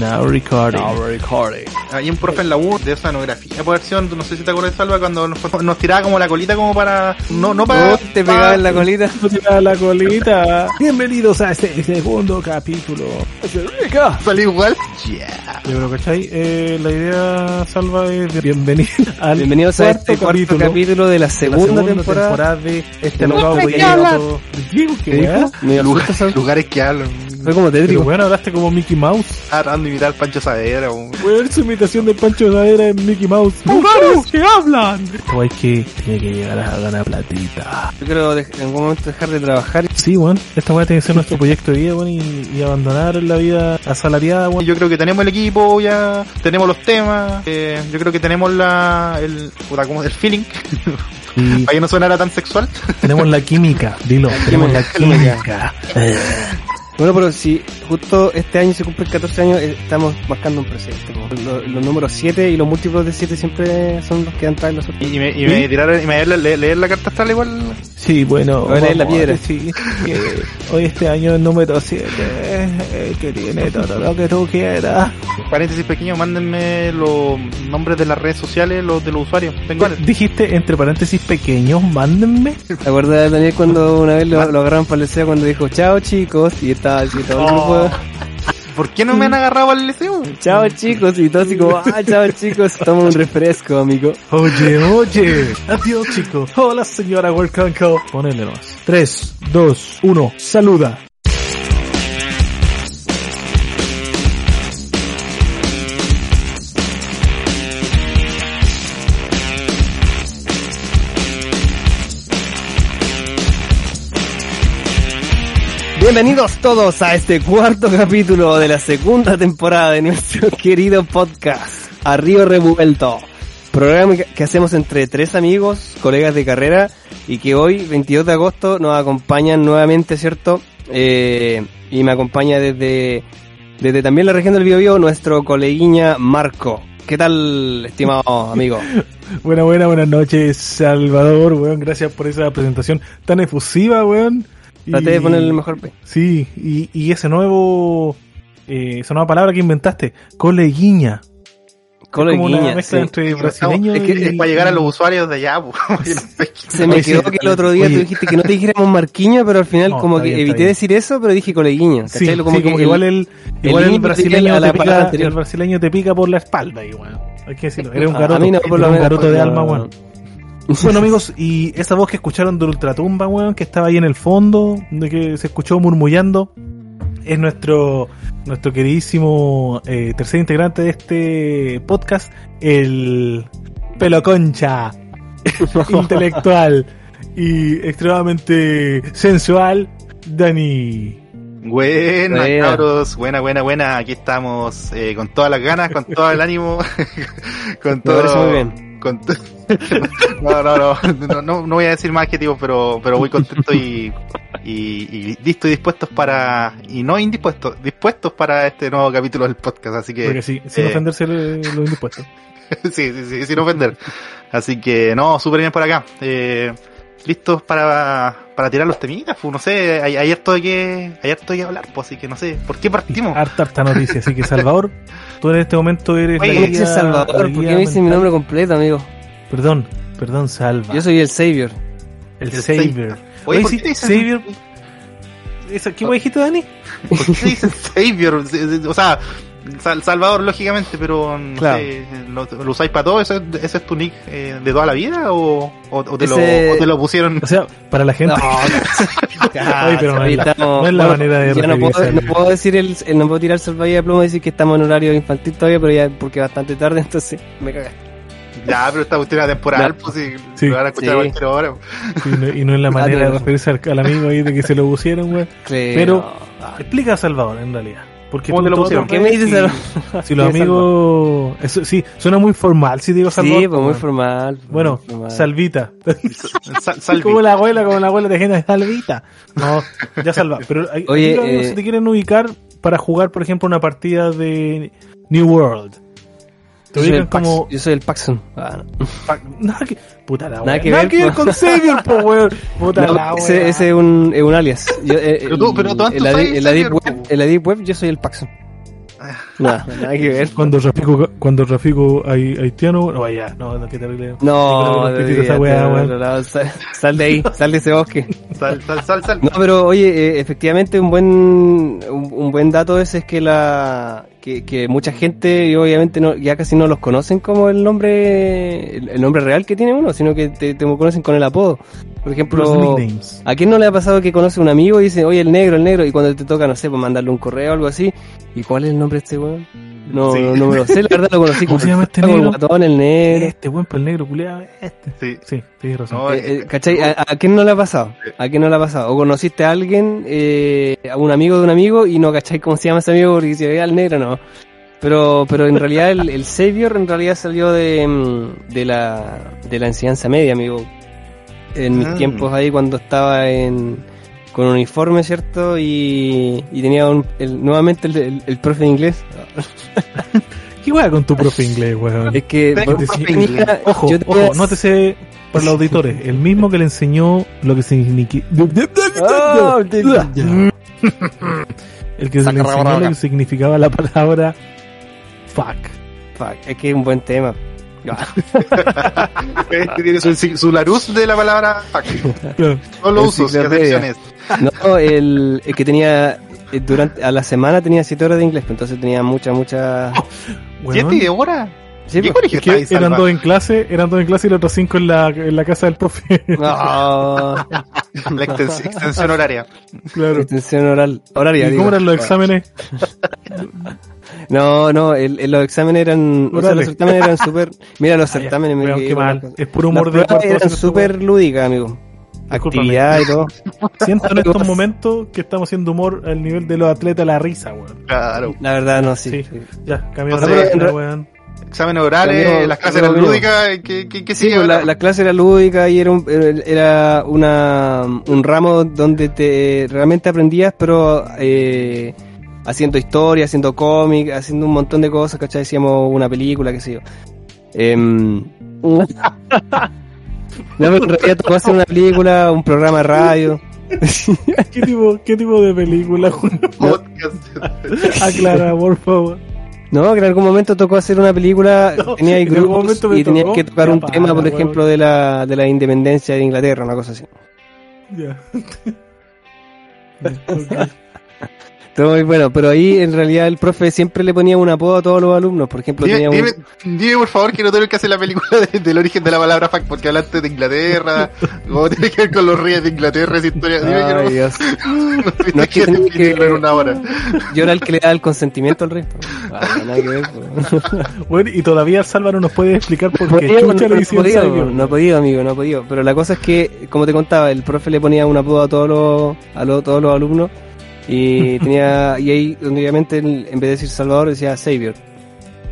Now recording. recording. Hay un profe en la U de oceanografía, por versión, no sé si te acuerdas, Salva, cuando nos, nos tiraba como la colita como para... No, no para... Te pegaba en la colita. Tira la colita. Bienvenidos a este segundo capítulo. salir igual. Yeah. Yo creo, ¿cachai? Eh, la idea, Salva, es de bienvenido al Bienvenidos a este cuarto capítulo de la de la segunda, temporada. de este No, nuevo ¿qué proyecto. ¿Qué, ¿Qué qué, dijo? Me Lugar- lugares que hablan. Fue como Pero bueno, hablaste como Mickey Mouse. Ah, tratando de imitar Pancho Savera. un- Weón, su imitación de Pancho Sadera en Mickey Mouse. ¡Lugares que hablan! Esto es que tiene que llegar a ganar platita. Yo creo de- en algún momento dejar de trabajar. Sí, weón. Esta weá tiene que ser nuestro proyecto de vida, weón, y, y abandonar la vida asalariada, weón. Yo creo que tenemos el equipo ya, tenemos los temas, eh, yo creo que tenemos la, el, puta, como el feeling, Y para que no sonara tan sexual. tenemos la química, dilo. Tenemos la química. Bueno, pero si justo este año se cumplen 14 años, eh, estamos marcando un presente. Los, los números 7 y los múltiplos de 7 siempre son los que dan en los Y, y me, y me tiraron, y me leer, leer, leer la carta astral igual. Sí, bueno. Voy a leer la piedra. que hoy este año el número 7, que tiene todo lo que tú quieras. Paréntesis pequeño, mándenme los nombres de las redes sociales, los de los usuarios. Tengo Dijiste entre paréntesis pequeños, mándenme. ¿Te acuerdas de Daniel cuando una vez lo, lo agarraron para el cuando dijo chao chicos? Y estaba así todo el grupo. ¿Por qué no me han agarrado al liceo? Chao chicos, y todo así como, ah, chao chicos, toma un refresco, amigo. Oye, oye. Adiós, chicos. Hola, señora Workanko. Ponele nomás. 3, 2, 1. Saluda. Bienvenidos todos a este cuarto capítulo de la segunda temporada de nuestro querido podcast, A Río Revuelto. Programa que- hacemos entre tres amigos, colegas de carrera, y que hoy, 22 de agosto, nos acompañan nuevamente, ¿cierto? Eh, y me acompaña desde, desde también la región del Biobío nuestro coleguiña Marco. ¿Qué tal, estimado amigo? Buena, buena, buenas noches, Salvador, weón. Gracias por esa presentación tan efusiva, weón. Y- Traté de ponerle el mejor P. Sí, y, y ese nuevo, eh, esa nueva palabra que inventaste, coleguiña. Es como una Coleguiña, mezcla sí. entre brasileño es, que, y... es para llegar a los usuarios de allá, po. Se me quedó que el otro día Oye. tú dijiste que no te dijéramos Marquiño, pero al final No, como que bien, evité decir eso, pero dije coleguiño. Sí, como sí, que el- igual el, el igual el brasileño la te pica, el brasileño te pica por la espalda, y weón. Hay que decirlo, eres un A- garoto, no, eres un garoto de alma, no, weón. Bueno amigos, y esa voz que escucharon de Ultratumba, weón, que estaba ahí en el fondo, de que se escuchó murmullando, es nuestro nuestro queridísimo eh, tercer integrante de este podcast, el pelo concha, intelectual y extremadamente sensual, Dani. Buena, Buena. cabros, buena, buena, buena. Aquí estamos eh, con todas las ganas, con todo el ánimo, con Me todo. parece muy bien. no, no, no, no, voy a decir más adjetivos, pero, pero muy contento y, y, y listo y dispuestos para, y no indispuestos, dispuestos para este nuevo capítulo del podcast, así que, Porque sí, sin eh, ofenderse lo- los indispuestos. sí, sí, sí, sin ofender. Así que, no, súper bien por acá. Eh, listos para, para tirar los temitas, pues, no sé, hay, hay harto de que, hay harto de que hablar, pues, así que no sé, ¿por qué partimos? Harta, harta noticia. Así que, Salvador, tú en este momento eres Oye, la ¿Cómo dices guía- Salvador? la ¿Por qué me dice mi nombre completo, amigo? Perdón, perdón, Salva. Yo soy el Savior. el, el Savior. Oye, Oye, ¿por sí, te Savior. ¿Esa- ¿Qué me dijiste, Dani? ¿Por qué dicen Savior? O sea, Sal- Salvador, lógicamente, pero no Claro. sé, ¿lo, lo usáis para todo? ¿Ese, ese es tu nick eh, de toda la vida? ¿O, o, o te, Ese- lo, o te lo pusieron? O sea, para la gente. Pero no es la- no es la manera de no puedo, no decir el, el- no puedo tirar salvavidas de pluma y decir que estamos en horario infantil todavía, pero ya porque es bastante tarde, entonces me cagaste. Ya, pero esta cuestión era temporal, pues si Sí. lo van a escuchar Sí. a cualquier hora. y, no, y no es la Ah, manera de referirse al, al amigo ahí de que se lo pusieron, güey. Pero- Explica a Salvador, en realidad. Porque ¿Cómo tú te lo pusieron? ¿Qué me dices? si-? Si los ¿Qué es amigos. Eso, sí, suena muy formal si digo Salvador. Sí, pues muy formal. Bueno, muy formal. Salvita. Sal- Salvi. Como la abuela, como la abuela de gente, Salvita. No, ya salva. Pero hay, Oye, amigos, eh, si te quieren ubicar para jugar, por ejemplo, una partida de New World. Te Yo ubican como. yo soy el Paxson. Ah, no. pa- Nada que. Puta la Nada que Nada ver, que ver po. con Savior, po, weón. Puta No, la ese, wea. ese es un, es un alias. Yo, eh, Pero tú- pero tú en, antes la, en, la deep web, en la Deep Web yo soy el Paxson. Nada, nada que ver. Cuando Rafico, cuando Rafico hay, haitiano, no vaya, no, no, que terrible. No, no, weón. no, no, sal, de ahí, sal de ese bosque. Sal, sal, sal, sal. No, pero oye, eh, efectivamente un buen un, un buen dato ese es que la que, que mucha gente y obviamente no, ya casi no los conocen como el nombre el, el nombre real que tiene uno, sino que te, te conocen con el apodo. Por ejemplo. ¿a quién no le ha pasado que conoce a un amigo y dice, oye, el negro, el negro, y cuando te toca, no sé, pues mandarle un correo o algo así, ¿y cuál es el nombre de este weón? No, Sí. no, no me lo sé, la verdad lo conocí ¿Cómo como se llama este como el negro? guatón, el negro. Este buen para el negro, culiado, este. Sí. Sí, tienes razón. No, Eh, eh, ¿Cachai? ¿A, a quién no le ha pasado? ¿A quién no le ha pasado? O conociste a alguien, eh, a un amigo de un amigo, y no cachai cómo se llama ese amigo porque se veía al negro, no. Pero, pero en realidad el, el Savior en realidad salió de, mm, de la, de la enseñanza media, amigo. En mis Ah. tiempos ahí cuando estaba en, con uniforme, ¿cierto? Y, y tenía un, el- nuevamente el, el, el profe de inglés. ¿Qué weá con tu profe inglés, weón? Es que, inglés. Ojo, yo te- ojo, nótese para los auditores, el mismo que le enseñó lo que significa... Oh, te- El que le enseñó lo que significaba la palabra fuck. Fuck, es que es un buen tema. Este tiene su, su laruz de la palabra fuck. No lo usos, ¿qué Enciclopedia. acepciones? No, el, el que tenía eh, durante a la semana tenía 7 horas de inglés, pues entonces tenía mucha, mucha. Weón, ¿Siete horas? Sí, ¿Qué pues. colegio que eran Salva? dos en clase, eran dos en clase y los otros cinco en la, en la casa del profe. No, La extensión, extensión horaria. claro. extensión oral, horaria. ¿Y digo. cómo eran los exámenes? No, no, el, el- los exámenes eran, o sea, los certámenes eran súper. Mira, los certámenes me qué mal. Es puro humor de eran súper lúdicas, amigo. Actividad y todo. Siento en estos momentos que estamos haciendo humor al nivel de los atletas la risa, weón. Claro. La verdad, no, sí. Sí. sí. Ya, cambiamos O de página, weón. Exámenes orales, las clases eran lúdicas, ¿qué, qué, qué Sí, sigue pues, la, clase era lúdica y era un, era una, un ramo donde te realmente aprendías, pero eh, haciendo historia, haciendo cómic, haciendo un montón de cosas, ¿cachai? Hacíamos una película, qué sé yo. Em, no, pero en realidad tocó hacer una película, un programa de radio. ¿Qué tipo, qué tipo de película? Podcast. Aclara, por favor. No, que en algún momento tocó hacer una película, No, tenía grupos me y tenías tocó. que tocar un para, tema, por ejemplo, de la, de la independencia de Inglaterra, una cosa así. Ya. Todo muy bueno, pero ahí en realidad el profe siempre le ponía un apodo a todos los alumnos. Por ejemplo, Dime, tenía un... dime, dime, por favor que no tengo que hacer la película de- del origen de la palabra fuck porque hablaste de Inglaterra, o tiene que ver con los reyes de Inglaterra, esa historia. Dime que no, Dios. no No es que que que- en una hora. Yo era el que le daba el consentimiento al resto. Ah, nada que ver. po. Bueno, y todavía el Salva no nos puede explicar por No qué no, no hicieron podía, no he podido, amigo, no he podido. Pero la cosa es que, como te contaba, el profe le ponía un apodo a todos los, a los- todos los alumnos. Y tenía, y ahí, donde obviamente, en vez de decir Salvador, decía Savior.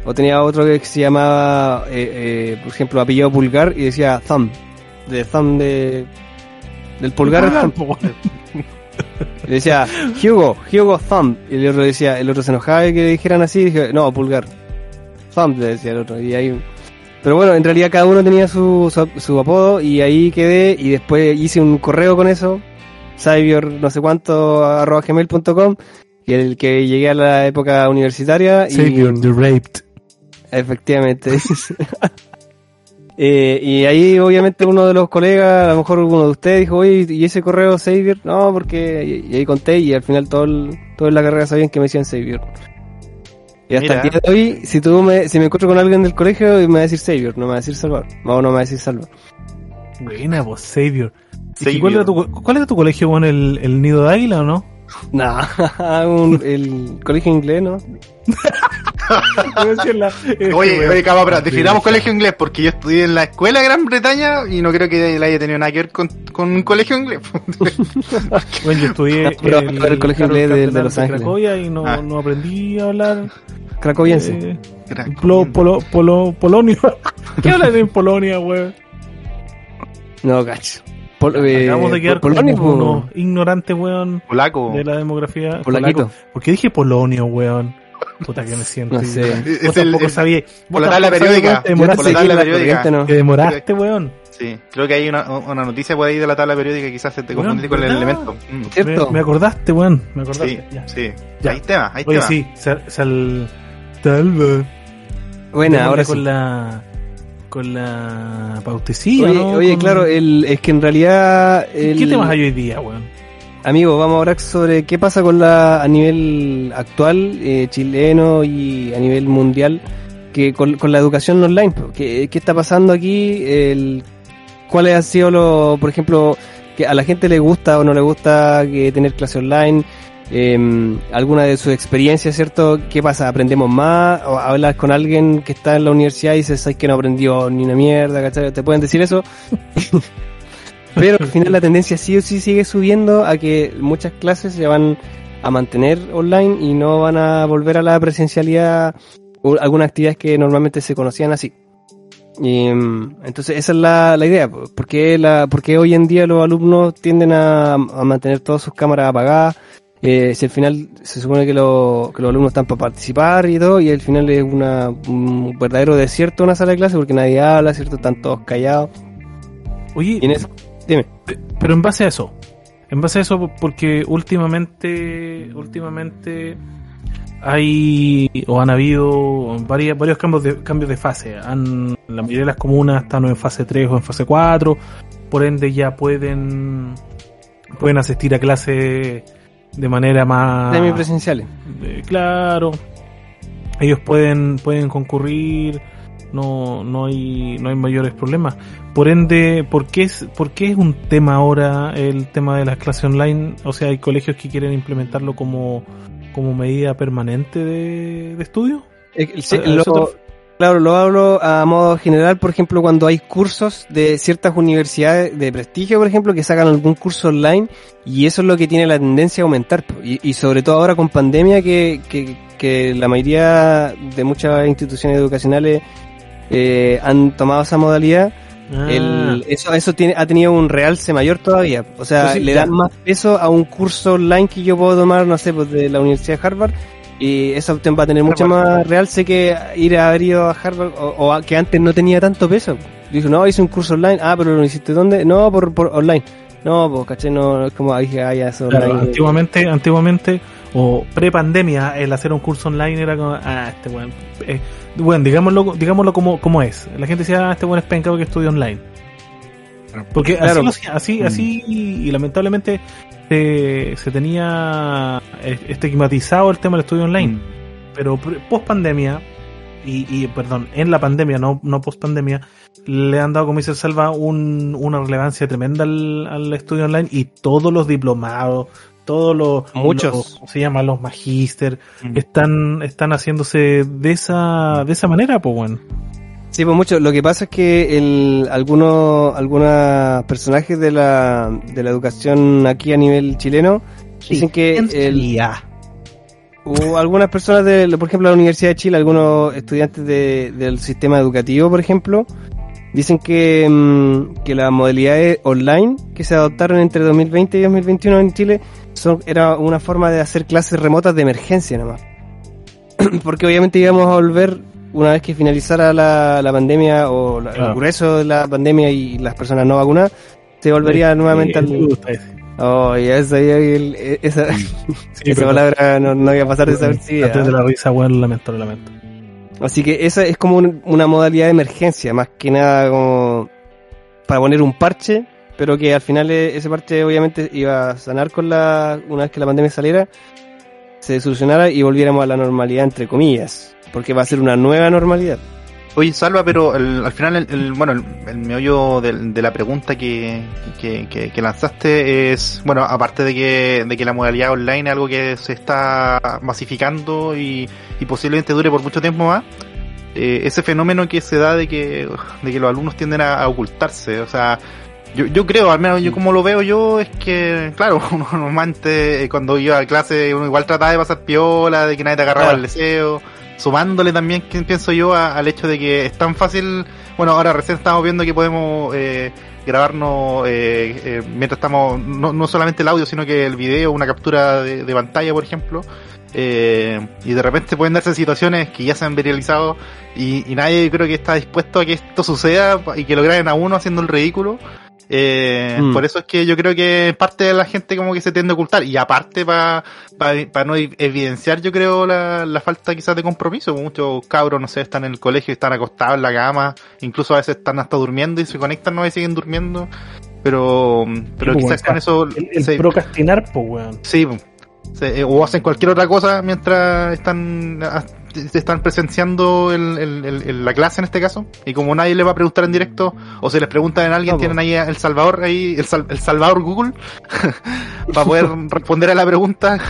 O tenía otro que se llamaba, eh, eh, por ejemplo, apellido Pulgar y decía Thumb. De Thumb de, del pulgar al thumb. Y decía, Hugo, Hugo Thumb. Y el otro decía, el otro se enojaba de que le dijeran así, y dije, no, pulgar. Thumb, le decía el otro. Y ahí, pero bueno, en realidad cada uno tenía su, su, su apodo y ahí quedé y después hice un correo con eso, Cyber no sé cuánto, arroba gmail.com, y el que llegué a la época universitaria y Savior, the raped. efectivamente. Eh, y ahí obviamente uno de los colegas, a lo mejor uno de ustedes dijo, oye, ¿y ese correo Savior? No, porque, y, y ahí conté y al final todo el- en la carrera sabían que me decían Savior. Y hasta Mira. el día de hoy, si tú me, si me encuentro con alguien del colegio, me va a decir Savior, no me va a decir Salvador. No, no me va a decir Salvador. Buena, vos, Savior. ¿Y Savior. ¿Cuál, era tu, ¿Cuál era tu colegio, weón? ¿El, ¿El nido de águila o no? No, un- el colegio inglés, ¿no? Oye, oye, cama, pero definamos colegio inglés porque yo estudié en la escuela de Gran Bretaña y no creo que él haya tenido nada que ver con, con un colegio inglés. Bueno, yo estudié Pero- pero el colegio inglés de- Los Ángeles. Cracovia y no, Ah. no aprendí a hablar Cracoviense. eh, polo, polo, polo, polonio. ¿Qué hablan en Polonia, weón? No, cacho. Pol, eh, Acabamos de quedar Pol- Polonia, como unos ignorantes, weón, Polaco. de la demografía. Polaquito. polaco. ¿Por qué dije polonio, weón? Puta que me siento. No sé. Vos Es el- tampoco el- sabías. por la tabla periódica. Te Por demoraste, la tabla la periódica. ¿no? te demoraste, weón. Sí, creo que hay una, una noticia por ahí de la tabla periódica que quizás se te Bueno, confundiste con el elemento. Mm. ¿Cierto? Me, me acordaste, weón. Me Sí, acordaste. Ya. sí. Ya. Hay tema, hay Oye, tema. sí, sal, sal-. Bueno, ahora con sí. la con la pautecilla, Oye, ¿no? oye, Con- claro, el, es que en realidad... El, ¿Qué temas hay hoy día, weón? Amigo, vamos a hablar sobre qué pasa con la a nivel actual, eh, chileno y a nivel mundial, que con, con la educación online. ¿Qué, qué está pasando aquí? El, ¿Cuáles han sido los, por ejemplo, que a la gente le gusta o no le gusta que tener clase online? Eh, alguna de sus experiencias, ¿cierto? ¿Qué pasa? ¿Aprendemos más? ¿O hablas con alguien que está en la universidad y dices, ¿sabes que no aprendió ni una mierda? ¿cachai? ¿Te pueden decir eso? Pero al final la tendencia sí o sí sigue subiendo a que muchas clases se van a mantener online y no van a volver a la presencialidad o algunas actividades que normalmente se conocían así. Y, mm, entonces esa es la, la idea, po. ¿Por qué, la, por qué hoy en día los alumnos tienden a, a mantener todas sus cámaras apagadas? Eh, si al final se supone que, lo- que los alumnos están para participar y todo, y al final es una, un verdadero desierto una sala de clase porque nadie habla, ¿cierto? Están todos callados. Oye, Y en eso, dime. pero en base a eso, en base a eso, porque últimamente, últimamente hay o han habido varias, varios cambios de, cambios de fase. Han, la mayoría de las comunas están en fase 3 o en fase 4, por ende ya pueden, pueden asistir a clase de manera más... Semipresenciales. Eh, claro, ellos pueden pueden concurrir, no no hay no hay mayores problemas. Por ende, ¿por qué es por qué es un tema ahora el tema de las clases online? O sea, hay colegios que quieren implementarlo como como medida permanente de, de estudio. Eh, sí, ¿A- a lo- eso te- claro, lo hablo a modo general, por ejemplo, cuando hay cursos de ciertas universidades de prestigio, por ejemplo, que sacan algún curso online y eso es lo que tiene la tendencia a aumentar. Y, y sobre todo ahora con pandemia que, que, que la mayoría de muchas instituciones educacionales eh, han tomado esa modalidad, Ah, el, eso, eso tiene, ha tenido un realce mayor todavía. O sea, sí, le ya. dan más peso a un curso online que yo puedo tomar, no sé, pues de la Universidad de Harvard. Y esa opción va a tener mucho Harvard. más realce que ir a haber ido a Harvard o, que antes no tenía tanto peso. Dijo, no, hice un curso online. Ah, pero lo hiciste dónde? No, por, por online. No, pues caché, no, es como dije, ah, ya, eso claro, online. antiguamente, antiguamente, o pre-pandemia, el hacer un curso online era como, ah, este weón, eh, bueno, digámoslo, digámoslo como, como es. La gente decía, ah, este weón es pencado que estudia online. Porque Claro. así, lo hacía- así, Mm. así, y lamentablemente se, se tenía eh, estigmatizado el tema del estudio online. Pero post pandemia, y, y perdón, en la pandemia, no, no post pandemia, le han dado, como dice el Salva, un, una relevancia tremenda al, al estudio online y todos los diplomados, todos los, Muchos. los- ¿cómo se llama? Los magíster, Mm. están, están haciéndose de esa, de esa manera, pues bueno. Sí, pues mucho. Lo que pasa es que el, algunos, algunos personajes de la, de la educación aquí a nivel chileno dicen que el, o algunas personas de, por ejemplo, la Universidad de Chile, algunos estudiantes de- del sistema educativo, por ejemplo, dicen que, mm, que las modalidades online que se adoptaron entre 2020 y 2021 en Chile son, era una forma de hacer clases remotas de emergencia nomás. Porque obviamente íbamos a volver una vez que finalizara la, la pandemia o la- Claro. el grueso de la pandemia y las personas no vacunadas, se volvería nuevamente Sí, al... Oh, ya el- esa, Sí, esa pero- palabra no, no iba a pasar desapercibida. Antes de la risa, bueno, lo lamento, lamento. Así que esa es como un- una modalidad de emergencia, más que nada como para poner un parche, pero que al final eh, ese parche obviamente iba a sanar con la, una vez que la pandemia saliera, se solucionara y volviéramos a la normalidad entre comillas, porque va a ser una nueva normalidad. Oye, Salva, pero el- al final, el, el- bueno, el, el meollo de, la pregunta que, que, que- que lanzaste es, bueno, aparte de que, de que la modalidad online es algo que se está masificando y, y posiblemente dure por mucho tiempo más, eh, ese fenómeno que se da de que, de que los alumnos tienden a, a ocultarse, o sea, yo, yo creo, al menos yo como lo veo yo, es que, claro, uno normalmente eh, cuando iba a clase uno igual trataba de pasar piola, de que nadie te agarraba Claro. el deseo, sumándole también, pienso yo, a- al hecho de que es tan fácil, bueno, ahora recién estamos viendo que podemos eh, grabarnos eh, eh, mientras estamos, no, no solamente el audio, sino que el video, una captura de, de pantalla, por ejemplo. Eh, y de repente pueden darse situaciones que ya se han viralizado y, y nadie creo que está dispuesto a que esto suceda y que lo graben a uno haciendo el ridículo. Eh, Mm. Por eso es que yo creo que parte de la gente como que se tiende a ocultar. Y aparte para no e- evidenciar yo creo la, la falta quizás de compromiso. Muchos cabros, no sé, están en el colegio, están acostados en la cama, incluso a veces están hasta durmiendo y se conectan no y siguen durmiendo. Pero, pero pues, quizás con eso El, el se- procrastinar, pues, weón. Sí, se- eh, o hacen cualquier otra cosa mientras están están presenciando el, el- el- el- la clase en este caso y como nadie le va a preguntar en directo o se les pregunta en alguien No, tienen ahí el Salvador ahí el, Sal- el Salvador Google para poder responder a la pregunta.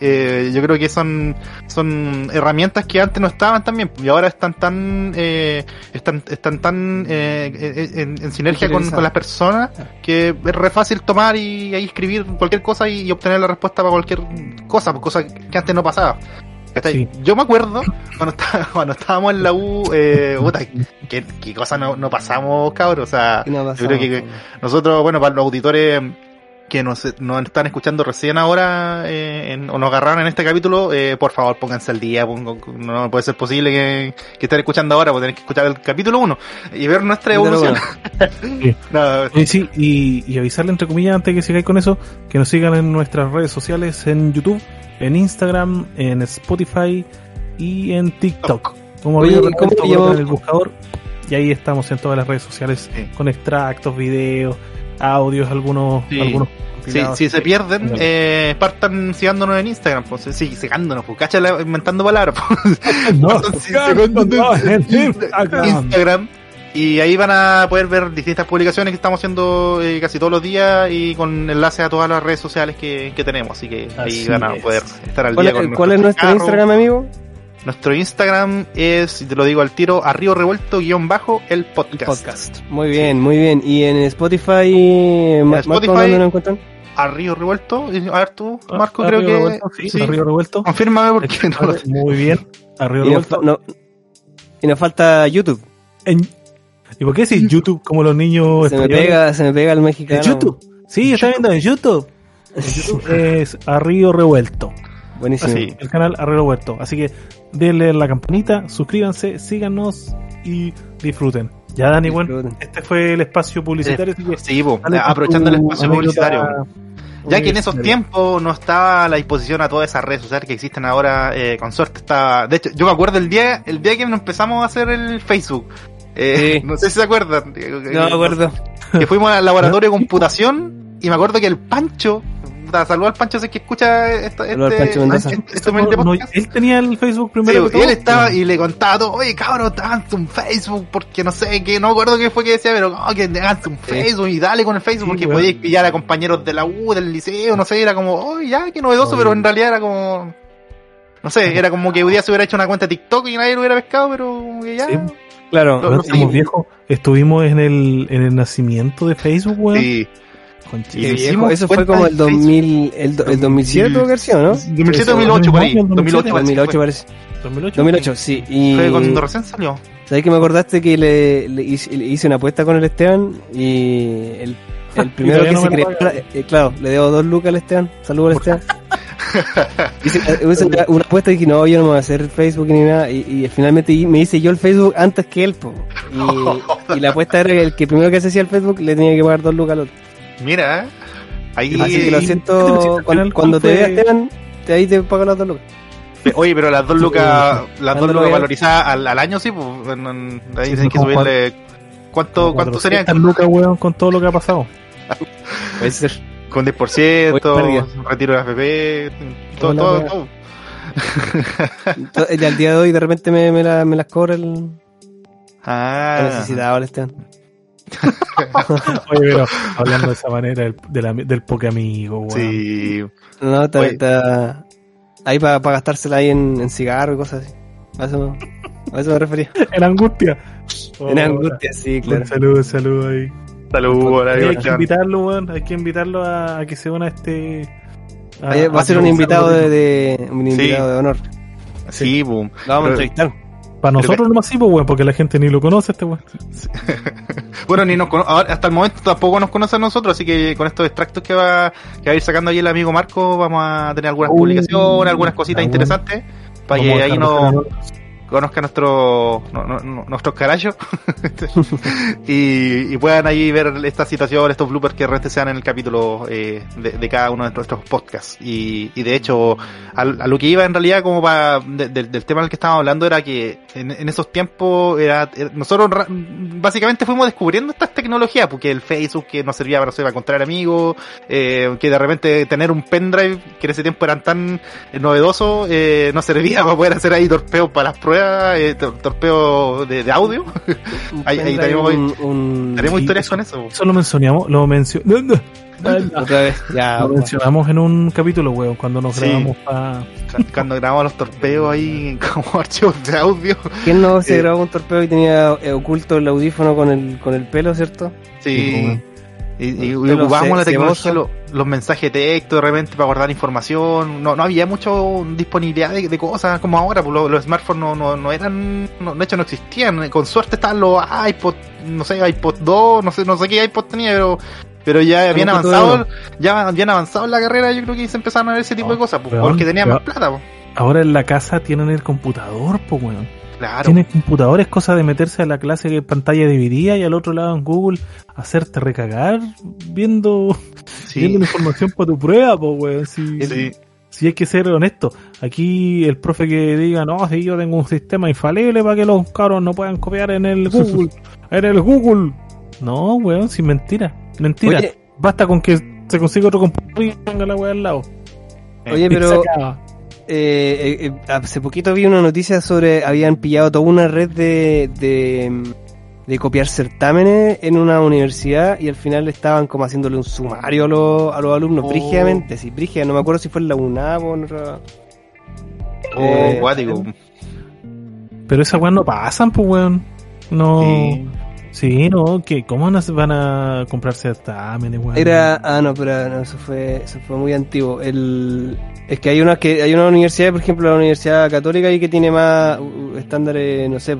Eh, yo creo que son son herramientas que antes no estaban también y ahora están tan eh, están están tan eh, eh, en, en sinergia con, con las personas que es re fácil tomar y ahí escribir cualquier cosa y, y obtener la respuesta para cualquier cosa, cosa que antes no pasaba. ¿Cachai? Sí. Yo me acuerdo cuando, estábamos en la U, eh, puta, qué, qué cosa no, no pasamos, cabros. O sea, ¿Qué nos yo creo que nosotros, bueno, para los auditores que nos, nos están escuchando recién ahora eh, en- o nos agarraron en este capítulo, eh, por favor pónganse al día, pongo- no puede ser posible que, que estén escuchando ahora, porque tienen que escuchar el capítulo 1 y ver nuestra evolución. Sí. No, Y sí, y, y avisarle entre comillas antes que sigáis con eso, que nos sigan en nuestras redes sociales, en YouTube, en Instagram, en Spotify y en TikTok. Como Oye, Río ¿y cómo te en el buscador y ahí estamos en todas las redes sociales Sí. con extractos, videos, audios, algunos, Sí. algunos Si, si se pierden, eh, partan siguiéndonos en Instagram, pues, sí, siguiéndonos, pues, cacha inventando palabras, pues, No, Instagram. Y ahí van a poder ver distintas publicaciones que estamos haciendo eh, casi todos los días y con enlaces a todas las redes sociales que, que tenemos. Así que ahí Así van a es. poder estar al ¿Cuál, día es- con cuál es nuestro carros. Instagram, amigo? Nuestro Instagram es, y te lo digo al tiro, arriba revuelto guion bajo el podcast. Podcast. Muy bien, muy bien. ¿Y en Spotify, eh, Marco, Spotify- dónde lo encuentran? Arriba revuelto. y- A ver tú, Marco, Arriba creo que. Revuelto, sí, sí. Arriba Revuelto. Confírmame porque no lo sé. Muy bien. Arriba Y nos, Revuelto. no- y nos falta YouTube. En- ¿Y por qué decís YouTube como los niños Se me pega, se me pega el mexicano. En YouTube. Sí, está viendo en YouTube. En YouTube es Arrío Revuelto. Buenísimo. Así. El canal Arrío Revuelto. Así que denle la campanita, suscríbanse, síganos y disfruten. Ya, Dani, bueno, Disfruten. este fue el espacio publicitario. que Sí, con aprovechando el espacio publicitario. Ya que en esos tiempos no estaba a la disposición a todas esas redes sociales que existen ahora, eh, con suerte estaba, de hecho, yo me acuerdo el día, el día que nos empezamos a hacer el Facebook. Eh, Sí. No sé si se acuerdan. No me acuerdo. Que fuimos al laboratorio de computación y me acuerdo que el Pancho, puta, saludo al Pancho, sé que escucha esta, este, Pancho Mendoza. este- este No, no, él tenía el Facebook Sí, primero. todo. él estaba y le contaba todo, oye cabrón, háganse un Facebook, porque no sé qué, no me acuerdo qué fue que decía, pero oh, que un Facebook y dale con el Facebook, Sí, porque weón. podíais pillar a compañeros de la U, del liceo, no sé, era como, oh, ya, qué novedoso, pero en realidad era como, no sé, era como que hoy día se hubiera hecho una cuenta de TikTok y nadie lo hubiera pescado, pero como que ya. Sí. Claro. No, seguimos. viejos. Estuvimos en el, en el nacimiento de Facebook, weón. Sí. Qué Y viejo, hicimos Eso fue como el 2000, el, el 2007 tuvo que haber sido, ¿no? 2007, Eso, 2008, por ahí. 2008, 2008, parece que 2008 fue. parece. 2008. 2008, sí. Y Fue cuando recién salió. ¿sabes que me acordaste que le, le hice, le hice una apuesta con el Esteban? Y el, el primero todavía que no se creó, eh, claro, le debo dos lucas al Esteban. Saludos al Esteban. Hice, eh, hice una, una apuesta y dije, no, yo no me voy a hacer Facebook ni nada. Y, y finalmente y- me hice yo el Facebook antes que él, po. Y, y la apuesta era que el que primero que se hacía el Facebook le tenía que pagar dos lucas al otro. Mira, ¿eh? ahí, Así que lo ¿qué te siento, cuando, te ¿Cuál vea fue? Esteban, te- ahí te pago las dos lucas. Oye, pero las dos lucas, las dos lucas valorizadas al, al año, sí, pues, ahí Sí, que subirle, ¿cuánto, cuánto serían? 400 lucas, weón, con todo lo que ha pasado. Puede ser. Con Oye, 10%, pérdida. retiro de AFP, todo, todo, todo. Entonces, al día de hoy de repente me, me, la- me las cobra el la Ah, necesidad, el Esteban. Oye, pero hablando de esa manera del, del poke amigo, weón. sí. No, ahí para gastársela ahí en, en cigarro y cosas así. A eso, a eso me refería. En angustia. en Oh, angustia, sí, claro. Un saludo, un saludo ahí. Saludos, Hay, que invitarlo, weón. Hay que invitarlo a, a que se una a este. Va a ser un invitado de, de- un invitado de honor. Sí, boom. Lo vamos a entrevistar. Para nosotros nomás sí, pues, weón, porque la gente ni lo conoce este weón. Bueno, ni nos ahora, hasta el momento tampoco nos conoce a nosotros, así que con estos extractos que va, que va a ir sacando ahí el amigo Marco, vamos a tener algunas publicaciones, algunas cositas interesantes, para que ahí dejar no, de hacer- conozcan nuestro, no- no- no- nuestros carayos y, y puedan ahí ver esta situación, estos bloopers que realmente sean en el capítulo eh, de, de cada uno de nuestros podcasts. Y, y de hecho, al- a, lo que iba en realidad como para de- de- del tema del que estábamos hablando era que en, en esos tiempos era, nosotros básicamente fuimos descubriendo estas tecnologías, porque el Facebook que nos servía para, no sé, para encontrar amigos, eh, que de repente tener un pendrive que en ese tiempo eran tan eh, novedosos, eh, nos servía para poder hacer ahí torpeos para las pruebas, eh, tor- torpeos de, de audio. Ahí- ahí tenemos- un, un- Tenemos Sí, historias con eso. Eso lo mencionamos, lo mencionamos. Otra vez, ya. Lo mencionamos en un capítulo, weón, cuando nos Sí. grabamos para... Cuando grabamos los torpeos ahí como archivos de audio. ¿Quién no se Eh. grabó un torpeo y tenía eh, oculto el audífono con el, con el pelo, cierto? Sí. Y- y Pelo ocupábamos la tecnología, los mensajes de texto de repente para guardar información. No, no había mucho disponibilidad de, de cosas como ahora, pues los, los smartphones no, no, no eran, no, de hecho no existían. Con suerte estaban los iPod, no sé, iPod 2, no sé, no sé qué iPod tenía, pero, pero ya habían avanzado, ya habían avanzado en la carrera, yo creo que se empezaron a ver ese tipo de cosas, pues, porque tenían más plata, pues. Ahora en la casa tienen el computador, pues, weón. Claro. Tienen computador, es cosa de meterse a la clase que pantalla dividida y al otro lado en Google hacerte recagar viendo, viendo la información para tu prueba, pues, weón. Si, sí. si hay que ser honesto. Aquí el profe que diga, no, si yo tengo un sistema infalible para que los cabros no puedan copiar en el Google, en el Google. No, weón, sin mentira. Mentira. Oye. Basta con que se consiga otro computador y tenga la weá al lado. Oye, pero. Eh, eh, hace poquito vi una noticia sobre habían pillado toda una red de, de, de copiar certámenes en una universidad y al final estaban como haciéndole un sumario a los, a los alumnos, Oh. brígidamente, sí, brígida, no me acuerdo si fue en la UNAM o en otra... Oh, Eh. Pero esas weas no pasan, pues, weón. No. Sí. Sí, no, que ¿cómo no se van a comprar certámenes, weón? Era, ah no, pero no, eso fue, eso fue muy antiguo. El, es que hay unas que, hay una universidad, por ejemplo, la Universidad Católica ahí que tiene más uh, estándares, no sé,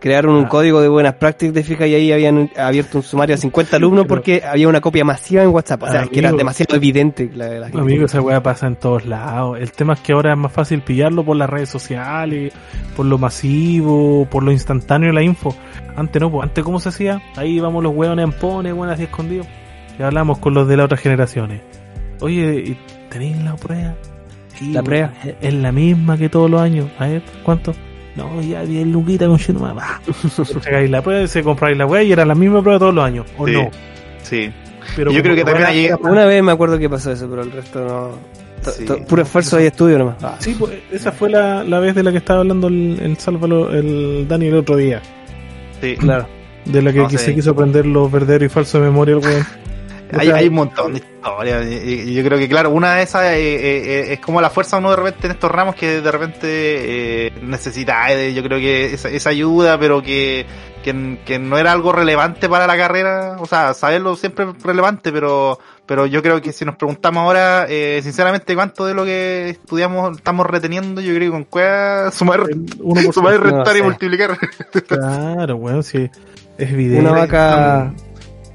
crearon un Ah. código de buenas prácticas, de fija, y ahí habían abierto un sumario a 50 alumnos Pero- porque había una copia masiva en WhatsApp. O sea, que era demasiado evidente la, la gente. Amigo, esa weá pasa en todos lados. El tema es que ahora es más fácil pillarlo por las redes sociales, por lo masivo, por lo instantáneo de la info. Antes no, pues antes ¿cómo se hacía? Ahí íbamos los hueones ampones, weón, así escondidos. Y hablamos con los de las otras generaciones. Oye, ¿y ¿tenéis la prueba? Sí, La prueba. Es, es la misma que todos los años. A ver, ¿cuánto? No, ya 10 luquitas con chino más. Sacáis la prueba y se compráis la weá y era la misma prueba todos los años. ¿O Sí. no? Sí. Pero Yo creo que también hay- Una vez me acuerdo que pasó eso, pero el resto no. to- Sí. to- puro esfuerzo y estudio nomás. Ah, Sí, pues esa fue la, la vez de la que estaba hablando el, el Sálvalo, el Dani el otro día. Sí. claro. De la que No se quiso aprender los verdaderos y falsos de memoria el weón. Hay, hay un montón de historias. Yo creo que, claro, una de esas eh, eh, eh, es como la fuerza uno de repente en estos ramos que de repente eh, necesita. eh, Yo creo que esa, esa ayuda, pero que, que, que no era algo relevante para la carrera. O sea, saberlo siempre es relevante, pero pero yo creo que si nos preguntamos ahora, eh, sinceramente, cuánto de lo que estudiamos estamos reteniendo, yo creo que con cueva sumar, sumar restar No y multiplicar. Claro, weón, sí. Es evidente. Una vaca.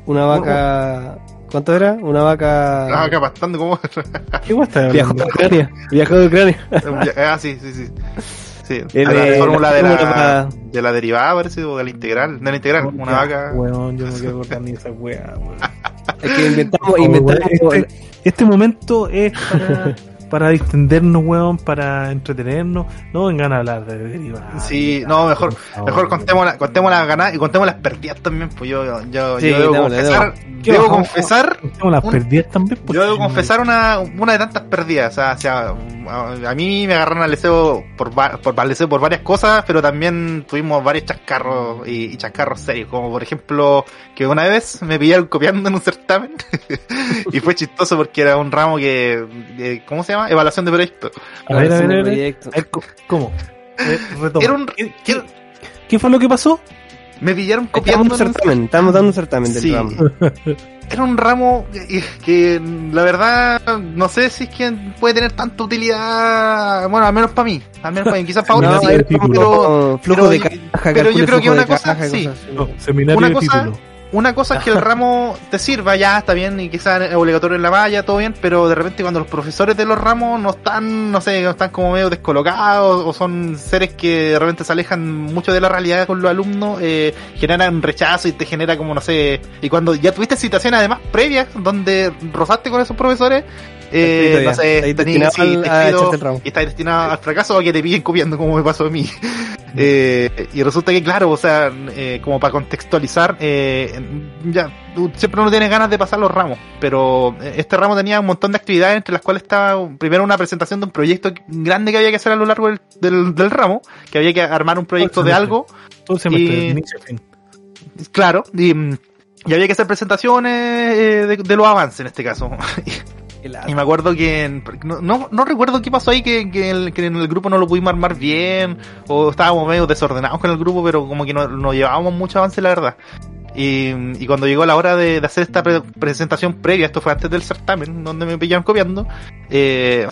Una vaca. ¿Cuánto era? Una vaca. Ah, acá bastante como. ¿Qué está Viajó de Ucrania. Viajó de Ucrania. ah, sí, sí, sí. Sí, El, a la eh, fórmula de la de la derivada, parece, o de la integral. De la integral, una Ya, vaca. Weón, yo no quiero cortar ni esa weá, weón. Es que inventamos, Oh, inventamos. este, este momento es para, para distendernos, weón, para entretenernos. No vengan a hablar de derivadas. Sí, no, mejor, mejor contemos, la, contemos las ganadas y contemos las perdidas también. Pues yo, yo, Sí, yo debo confesar, ¿Qué debo bajamos? confesar, Contemos las perdidas también. pues, yo debo confesar una, una de tantas perdidas. O sea, o sea, a, a mí me agarraron al deseo por, va- por, al deseo por varias cosas, pero también tuvimos varios chascarros y, y chascarros serios. Como por ejemplo, que una vez me pillaron copiando en un certamen y fue chistoso porque era un ramo que, que- ¿cómo se llama? Evaluación de proyecto. A ver, a ver, a ver. A ¿Cómo? Eh, retoma. Era un, ¿Qué, qué fue lo que pasó? me pillaron copiando un en un certamen, estábamos dando un certamen del Sí. ramo. era un ramo que, que, la verdad no sé si es que puede tener tanta utilidad bueno al menos para mí al menos para mí quizás para No, otros pero, flujo pero de caja, pero yo creo que una cosa, caja sí. No, seminario Una de cosa- título. Una cosa es que el ramo te sirva, ya está bien, y quizás es obligatorio en la malla, todo bien, pero de repente cuando los profesores de los ramos no están, no sé, no están como medio descolocados, o son seres que de repente se alejan mucho de la realidad con los alumnos, eh, generan rechazo y te genera como, no sé, y cuando ya tuviste situaciones además previas donde rozaste con esos profesores, eh, no sé, sí, al- escrito- y está destinado al fracaso o a que te pillen copiando como me pasó a mí. Eh, y resulta que, claro, o sea, eh, como para contextualizar, eh, ya, siempre uno tiene ganas de pasar los ramos, pero este ramo tenía un montón de actividades entre las cuales estaba primero una presentación de un proyecto grande que había que hacer a lo largo del, del, del ramo, que había que armar un proyecto de algo, Todo Y- claro, y, y había que hacer presentaciones eh, de, de los avances en este caso. Y me acuerdo que no, no, recuerdo qué pasó ahí que, que, en el grupo no lo pudimos armar bien o estábamos medio desordenados con el grupo pero como que no, no llevábamos mucho avance la verdad. Y, y cuando llegó la hora de, hacer esta pre- presentación previa esto fue antes del certamen donde me pillaron copiando eh,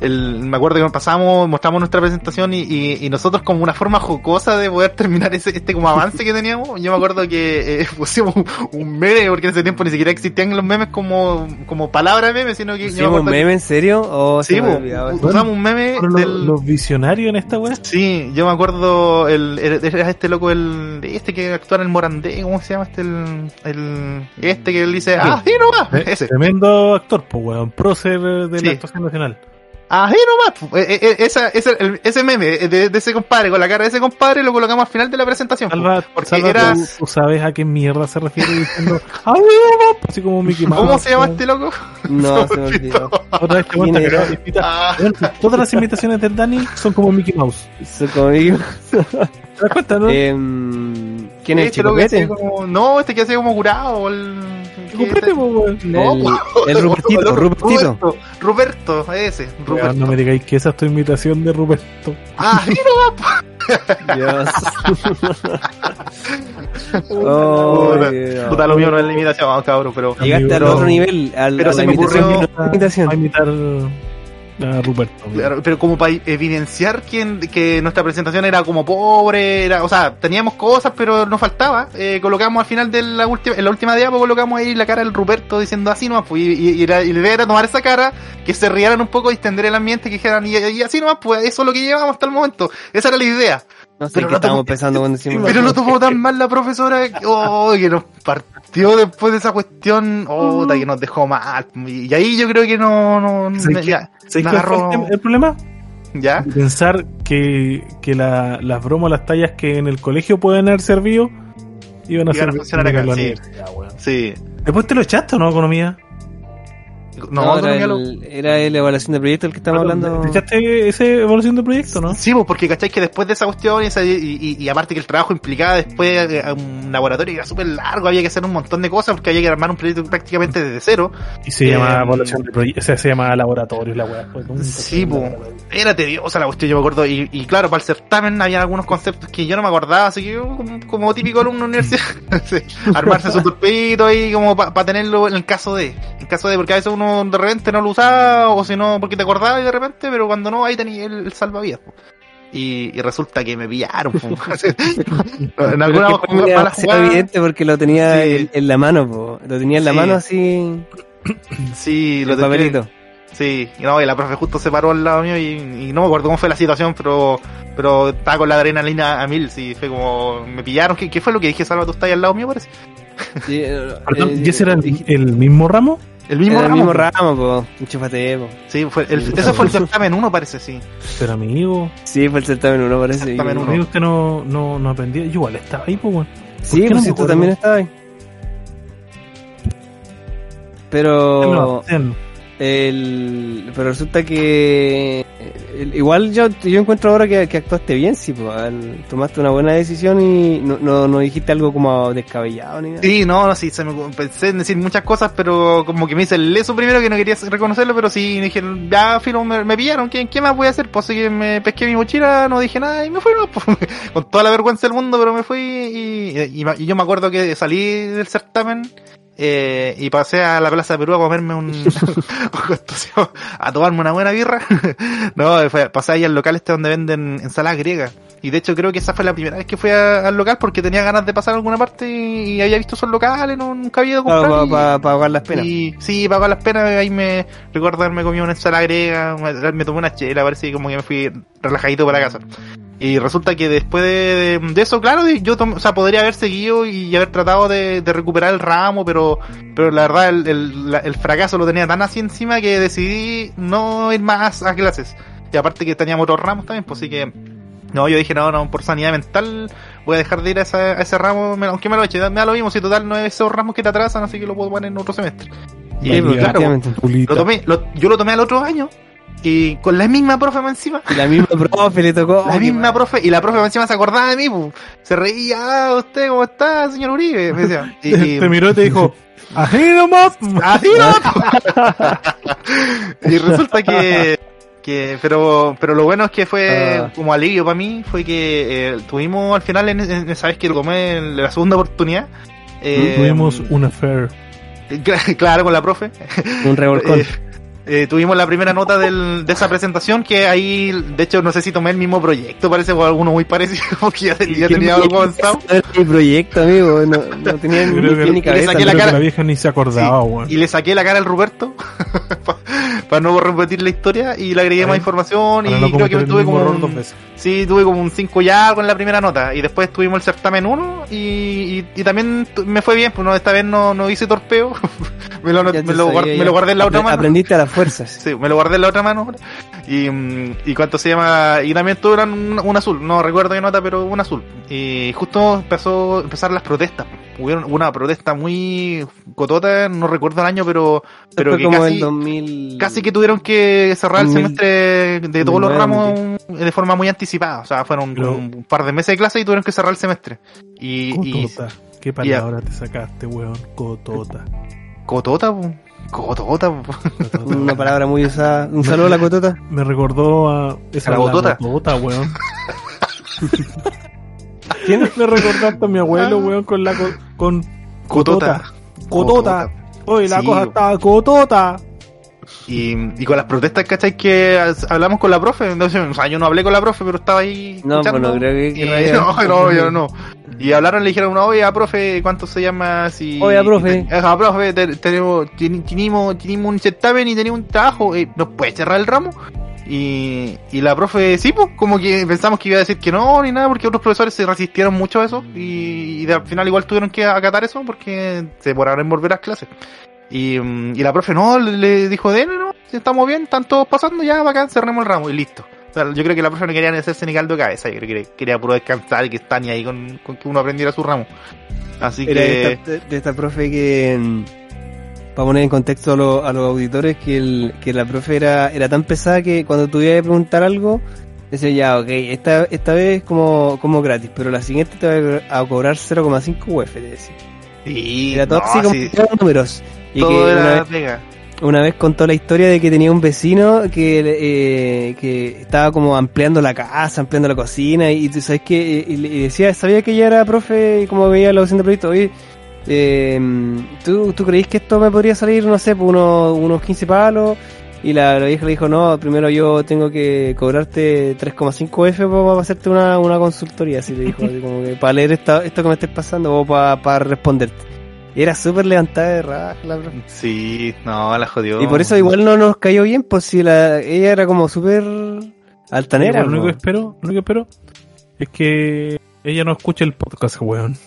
el, me acuerdo que pasamos, mostramos nuestra presentación y, y, y nosotros como una forma jocosa de poder terminar ese, este como avance que teníamos, yo me acuerdo que eh, pusimos un, un meme, porque en ese tiempo ni siquiera existían los memes como, como palabra de meme, sino que ¿Hicimos un que- meme en serio? ¿O Sí, se un meme los, del... los visionarios en esta weá. Sí, yo me acuerdo, el, era este loco, el, este que actúa en el Morandé, ¿cómo se llama este? El, el este que él dice, ah, sí nomás, Eh, ese, Tremendo actor, pues weón. Prócer de Sí. la actuación nacional. Ah, sí nomás, Eh, eh, esa, ese, el- ese meme de, de ese compadre, con la cara de ese compadre, lo colocamos al final de la presentación. Salva, porque Salva, era- ¿tú, tú sabes a qué mierda se refiere diciendo "Ay, no", así como Mickey Mouse. ¿Cómo se llama este loco? No, se me olvidó. Otra vez te ¿Quién cuenta que Ah, Todas las imitaciones del Dani son como Mickey Mouse. Eso conmigo. ¿Te das cuenta, no? Em, ¿Quién es este hacía como, no, este que hacía como curado, el, Weón. No, el, el Rupertito, Rupertito. Ruperto, Ruperto, ese, Ruperto. no me digáis que esa es tu imitación de Ruperto. Ah, sí nomás, Dios. Oh, puta, lo mío no es la imitación, vamos, cabrón, pero... Llegaste al Pero- otro nivel, al, pero a la se me imitación. ocurrió- a la imitación. A imitar a Ruperto. Claro, pero como para evidenciar que, que nuestra presentación era como pobre, era, o sea, teníamos cosas, pero nos faltaba. Eh, colocamos al final de la última, en la última diapo colocamos ahí la cara del Ruperto diciendo así nomás, pues, y, y, y la, y la idea era tomar esa cara, que se rieran un poco, distender el ambiente, que dijeran, y, y así nomás, pues eso es lo que llevamos hasta el momento. Esa era la idea. No sé Pero qué no estábamos pensando cuando decimos. Pero lo tomó tan mal la profesora que, oh, que nos partió después de esa cuestión, oh, que nos dejó mal. Y ahí yo creo que no, no, ¿Sabes ya, ¿Sabes me cuál fue agarró- el, problema? ya. Pensar que, que la- las bromas, las tallas que en el colegio pueden haber servido, iban a, Iban a funcionar acá, sí. Sí. Después te lo echaste, ¿o ¿no, Economía? No, No, era, el, era la evaluación de proyecto el que estamos hablando. ¿Te echaste esa evaluación de proyecto, no? Sí, pues porque cachai que después de esa cuestión y, esa- y, y- y aparte que el trabajo implicaba después eh, un laboratorio que era súper largo, había que hacer un montón de cosas porque había que armar un proyecto prácticamente desde cero. Y se Eh, llama evaluación de proyecto, o sea, se llama laboratorio la weá. pues, Sí, po. Era tediosa la cuestión, yo me acuerdo. Y, y claro, para el certamen había algunos conceptos que yo no me acordaba, así que yo, como, como típico alumno de universidad, sí, armarse su torpedito ahí como para tenerlo en el caso de. En caso de, porque a veces uno de repente no lo usaba, o si no, porque te acordabas y de repente, pero cuando no, ahí tenía el, el salvavidas. po. Y, y resulta que me pillaron. po. en alguna mala jugada, evidente porque lo tenía Sí. en, en la mano, po. lo tenía en la Sí. mano así, Sí, el lo tenía- papelito. Sí, y no, y la profe justo se paró al lado mío y, y no me acuerdo cómo fue la situación, pero pero estaba con la adrenalina a mil, sí, fue como, me pillaron, ¿qué, qué fue lo que dije, Salva, tú estás ahí al lado mío, parece? Sí, eh, Perdón, eh, ¿y ese era el mismo ramo? El mismo era el ramo. mismo ramo, po. Enchúfate, po. Sí, fue el, ese fue el certamen uno, parece, sí. Pero amigo, Sí, fue el certamen uno, parece. Certamen y- uno. amigo, usted no, no, no aprendía. Yo igual estaba ahí, pues, weón. Sí, no pues me sí, tú también estabas ahí. Pero No, no. El pero resulta que igual yo yo encuentro ahora que, actuaste bien, sí, pues, tomaste una buena decisión y no, no, dijiste algo como descabellado ni nada. Sí, no, no, sí, se me, pensé en decir muchas cosas, pero como que me hice el leso primero que no quería reconocerlo, pero sí, dije, ya, filo, me, me pillaron, ¿qué, ¿qué más voy a hacer? Pues así que me pesqué mi mochila, no dije nada y me fui, no, pues, con toda la vergüenza del mundo, pero me fui y- y yo me acuerdo que salí del certamen eh, y pasé a la Plaza de Perú a comerme un, a tomarme una buena birra. no, fue, pasé ahí al local este donde venden ensalada griega. Y de hecho creo que esa fue la primera vez que fui a- al local porque tenía ganas de pasar a alguna parte y, y había visto esos locales, no, nunca había ido a comprar. Para pa, pa pagar las penas. y sí, para pagar las penas, ahí me recuerdo haberme comido una ensalada griega, me, me tomé una chela, parece que como que me fui relajadito para casa. Y resulta que después de, de eso, claro, yo o sea, podría haber seguido y haber tratado de, de recuperar el ramo, pero, pero la verdad el, el, la- el fracaso lo tenía tan así encima que decidí no ir más a clases. Y aparte que teníamos otros ramos también, pues así que, no, yo dije, no, no, por sanidad mental voy a dejar de ir a, esa- a ese ramo, aunque me lo eche, me da lo mismo, si total no es esos ramos que te atrasan, así que lo puedo poner en otro semestre. Y Sí, pues, claro, lo tomé, lo- yo lo tomé al otro año, y con la misma profe más encima. Y la misma profe le tocó. La misma profe, y la profe más encima se acordaba de mí, pu. se reía, ah, usted cómo está, señor Uribe, me decía. Y, y- Te miró y te dijo, así nomás. así no. y resulta que, que, pero, pero lo bueno es que fue Ah. como alivio para mí, fue que eh, tuvimos al final, en, en esa vez que lo tomé en la segunda oportunidad, eh, Tuvimos un affair. claro, con la profe, Un revolcón. Eh, tuvimos la primera nota del, de esa presentación que ahí, de hecho, no sé si tomé el mismo proyecto, parece, o alguno muy parecido, porque ya, ya tenía algo avanzado. Mi proyecto, amigo. No, no tenía ni que- ni le cabeza. saqué la cara- la vieja ni se acordaba, Sí. Y le saqué la cara al Roberto para no repetir la historia y le agregué Ahí. más información Para y no creo que tuve como un, dos veces. sí, tuve como un 5 ya con la primera nota y después tuvimos el certamen 1 y, y, y también me fue bien, pues no, esta vez no, no hice torpeo, me, lo, Ya me, te lo, sabía, guard- ya. me lo guardé en la otra mano. Aprendiste a las fuerzas. Sí, me lo guardé en la otra mano. Y, y cuánto se llama. Y también tuve un, un azul, no recuerdo qué nota, pero un azul. Y justo empezó empezar las protestas. Hubieron una protesta muy cotota, no recuerdo el año, pero, pero que como casi, el 2000... casi que tuvieron que cerrar el 2000, semestre de todos los 2009, ramos de forma muy anticipada. O sea, fueron Pero- un par de meses de clase y tuvieron que cerrar el semestre. Y, y Cotota. ¿Qué palabra te sacaste, weón? Cotota. cotota, po. cotota, po. Cotota, Una palabra muy usada. Un saludo a la cotota. Me recordó a esa A la botota. botota, weón. ¿Quién me recordaste a mi abuelo, weón, con la co- con Cotota. Cotota. Oye, la Sí, cosa está cotota. Y, y con las protestas, ¿cachai? Que hablamos con la profe. Entonces, o sea, yo no hablé con la profe, pero estaba ahí. No, pues escuchando. no creo que- Y- no, no, yo no. Y hablaron, le dijeron, oye, a profe, ¿cuánto se llama? Si, profe. Ajá, profe, te- tenemos, ten- tenemos, tenemos un certamen y tenemos un trabajo. eh, ¿Nos puede cerrar el ramo? Y, y la profe, sí, pues, como que pensamos que iba a decir que no, ni nada, porque otros profesores se resistieron mucho a eso. Y, al final igual tuvieron que acatar eso porque se en volver a las clases. Y, mm, y la profe no, le, dijo, de no, si estamos bien, están todos pasando, ya bacán, cerremos el ramo y listo. O sea, yo creo que la profe no quería hacerse ni caldo de cabeza, yo creo que quería puro descansar y que está ni ahí con, con que uno aprendiera su ramo. Así Era que... de esta, de esta profe que, mm, para poner en contexto a, los- a los auditores, que, el, que la profe era, era tan pesada que cuando tuviera que preguntar algo, decía ya, ok, esta, esta vez como, como gratis, pero la siguiente te voy a cobrar 0,5 UF, te decía. Sí, Era todo no, así como sí, eran números. Y todo que una vez, pega. una vez contó la historia de que tenía un vecino que, eh, que estaba como ampliando la casa, ampliando la cocina, y tú sabes que, y, y decía, sabía que ella era profe y como veía la docente de proyecto, oye, eh, ¿tú, ¿tú creís que esto me podría salir, no sé, por unos, unos 15 palos? Y la, la vieja le dijo, no, primero yo tengo que cobrarte 3,5 F para hacerte una, una consultoría, así le dijo, así como que para leer esta- esto que me estés pasando o para, para responderte. Y era súper levantada de raja la profe. Sí, no, la jodió. Y por eso igual no nos cayó bien, pues si la, ella era como súper altanera. lo único que espero, lo único que espero es que ella no escuche el podcast, weón.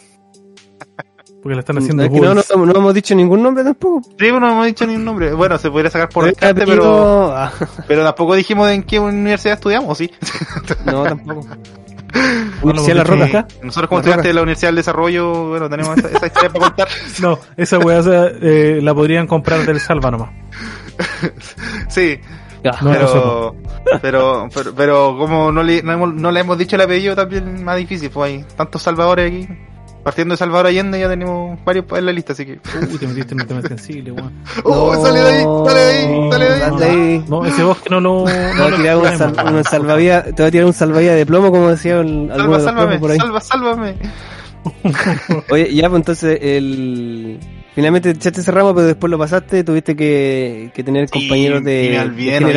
Porque le están haciendo Es que no, no, no hemos dicho ningún nombre tampoco. Sí, pero no hemos dicho ni un nombre. Bueno, se podría sacar por descarte, apellido- pero, ah, pero tampoco dijimos en qué universidad estudiamos, ¿o sí? no, tampoco. Universidad La Roca acá. Nosotros como La Roca. estudiantes de la Universidad del Desarrollo, bueno, tenemos esa, esa historia para contar. No, esa weá esa, eh, la podrían comprar del Salva nomás. Sí, Ya. No, pero, pero, pero, pero como no le, no, hemos- no le hemos dicho el apellido también más difícil, pues hay tantos salvadores aquí. Partiendo de Salvador Allende ya tenemos varios en la lista, así que... Uy, te metiste en un tema sensible, weón. ¡Oh, No, sale de ahí! ¡Sale de ahí! ¡Sale de ahí! Dale ahí. No, ese bosque no lo. Te No voy a tirar una sal- una salvavidas, te voy a tirar un salvavidas de plomo como decía el, Salva, sálvame, por ahí. salva, sálvame. Oye, ya, pues entonces, el... finalmente echaste ese ramo, pero después lo pasaste, tuviste que, que tener Sí, compañeros de, olvidé, no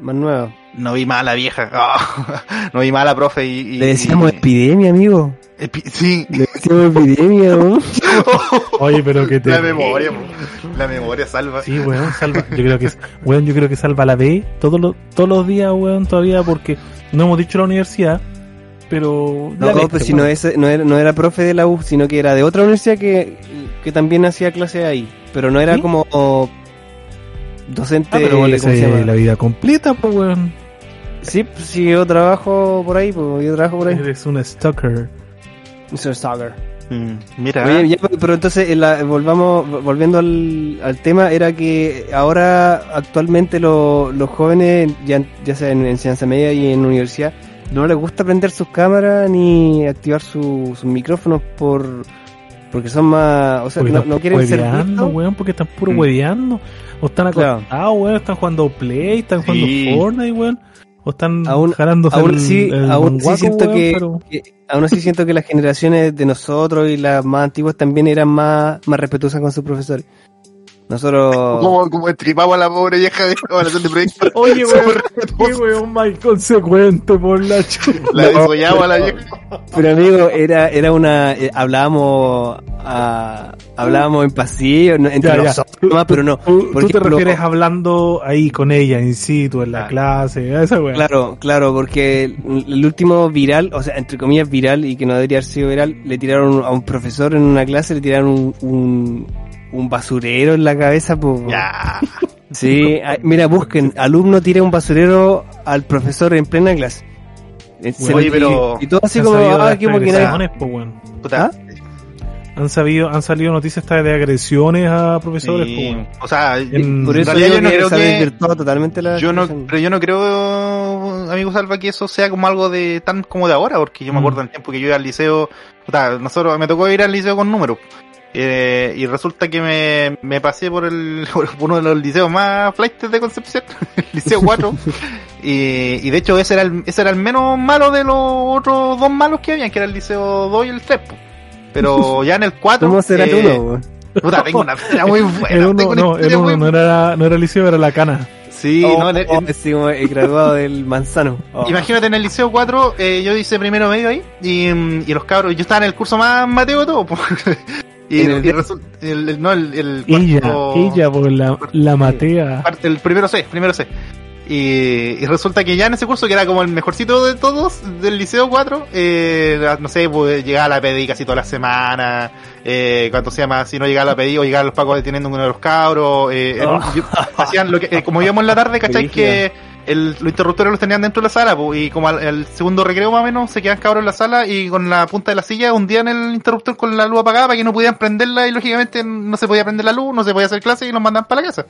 más nueva. No vi mal a la vieja. Ah, no vi mal a la profe y... y- Le decíamos y- epidemia, amigo. epi- sí. Le decíamos epidemia, ¿no? Oye, pero que te. La memoria, la memoria salva. Sí, weón, salva. Yo creo que, weón, yo creo que salva la B todos los, todos los días, weón, todavía, porque no hemos dicho la universidad, pero. No, viste, pues si no, es, no, era, no era profe de la U, sino que era de otra universidad que, que también hacía clase ahí. Pero no era ¿Sí? como docente. Ah, pero vos le ¿cómo se sé llama? la vida completa, pues, weón. Sí, pues, sí, yo trabajo por ahí, pues yo trabajo por ahí. Eres un stalker. Stalker. Mm, Mira, Oye, ya, pero entonces, la- volvamos, volviendo al, al tema, era que ahora actualmente lo- los jóvenes, ya, ya sea en enseñanza media y en universidad, no les gusta prender sus cámaras ni activar su- sus micrófonos por porque son más, o sea, Porque no, quieren ser vistos. weón, porque están puro Mm. hueveando. O están Claro. acostados, weón, están jugando Play, están Sí. jugando Fortnite, weón. O están Aún- jalándose aún el, sí- el aún sí siento weón, que- pero- que aún así siento que las generaciones de nosotros y las más antiguas también eran más, más respetuosas con sus profesores. Nosotros... como, como estripamos a la pobre vieja de evaluación de proyecto. Oye, weón, qué weón más inconsecuente por la chucha. La desollamos a la vieja. Pero amigo, era, era una, eh, hablábamos, ah, hablábamos en pasillo, no- entre Ya, ya. nosotros nomás, pero no. Tú, te refieres hablando ahí con ella, in situ, en la clase, a esa weón. Claro, claro, porque el, el último viral, o sea, entre comillas viral y que no debería haber sido viral, le tiraron a un profesor en una clase, le tiraron un, un, un basurero en la cabeza, pues. Ya. Sí, ay, mira, busquen, alumno tira un basurero al profesor en plena clase. Eh, se Oye, lo- pero- y, y todo así como, ah, qué porque nadie- po. Puta. ¿Ah? Han sabido, han salido noticias hasta de agresiones a profesores, po, Sí. O sea, En- Por eso yo yo no creo que se ha que desvirtuado totalmente la yo no, pero yo no creo, amigo Salva, que eso sea como algo de tan como de ahora, porque yo me Mm. acuerdo en el tiempo que yo iba al liceo, puta, nosotros me tocó ir al liceo con números. Eh, y resulta que me, me pasé por el por uno de los liceos más flights de Concepción, el liceo 4. y, y de hecho ese era el, ese era el menos malo de los otros dos malos que habían, que era el liceo 2 y el 3. po. Pero ya en el 4. ¿Cómo será eh, tú, no, weón? Puta, tengo una historia muy buena. el uno, tengo una no, el uno muy no era, no era liceo, era la cana. Sí, Oh, no, en el- oh, sí, el graduado del manzano. Oh. Imagínate en el liceo 4, eh, yo hice primero medio ahí, y, y los cabros, yo estaba en el curso más mateo de todo. Y, el- y el, no, el, el Ella, cuarto- ella, por la, la matea. parte- el primero C, primero C. Y, y resulta que ya en ese curso, que era como el mejorcito de todos, del liceo 4, eh, no sé, pues llegaba la PDI casi toda la semana, eh, cuando se llama, si no llegaba la PDI o llegaban los pacos deteniendo a uno de los cabros, eh, Oh. hacían lo que, eh, como íbamos en la tarde, ¿cachai? Que el, los interruptores los tenían dentro de la sala, y como al, al segundo recreo más o menos, se quedaban cabros en la sala y con la punta de la silla hundían el interruptor con la luz apagada para que no pudieran prenderla y lógicamente no se podía prender la luz, no se podía hacer clase y los mandaban para la casa.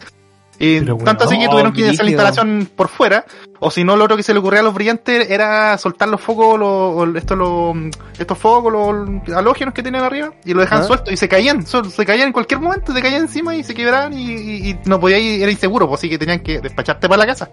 Y tanto así que weón, tuvieron que hacer la instalación por fuera, o si no, lo otro que se le ocurría a los brillantes era soltar los focos, los, estos, los, estos focos, los halógenos que tenían arriba, y lo dejaban ¿Ah? sueltos, y se caían, se caían en cualquier momento, se caían encima y se quebraban, y, y- y no podía ir, era inseguro, pues así que tenían que despacharte para la casa.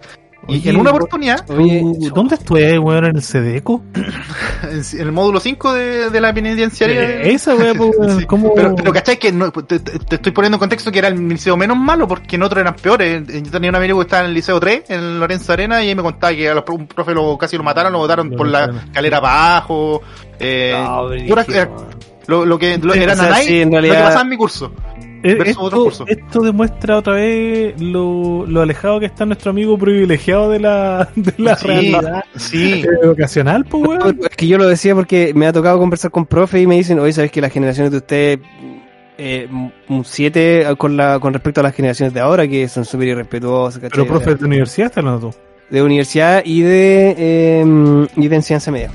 Y en una oportunidad, Oye, ¿Dónde estuve, weón? ¿En el Sedeco? en el módulo 5 de, de la penitenciaria. Eh, Esa, weón, pues, weón, Sí, ¿cómo? Pero, pero ¿cachai? Que no, te, te- estoy poniendo en contexto que era el liceo menos malo porque en otros eran peores. Eh, Yo tenía un amigo que estaba en el liceo 3, en Lorenzo Arena, y ahí me contaba que a los, un profe lo, casi lo mataron, lo botaron por la para abajo. Eh, No, lo, lo que lo, era o sea, nanay, sí, en lo que pasaba en mi curso. Eh, esto, demuestra otra vez lo, lo alejado que está nuestro amigo privilegiado de la, de la Sí, realidad sí. educacional, pues, weón. Es que yo lo decía porque me ha tocado conversar con profe y me dicen, oye, ¿sabes que las generaciones de ustedes, eh, un 7 con, la, con respecto a las generaciones de ahora, que son súper irrespetuosas, ¿cachai? Pero, profe, de universidad estás hablando tú. De universidad y de, eh, y de enseñanza media.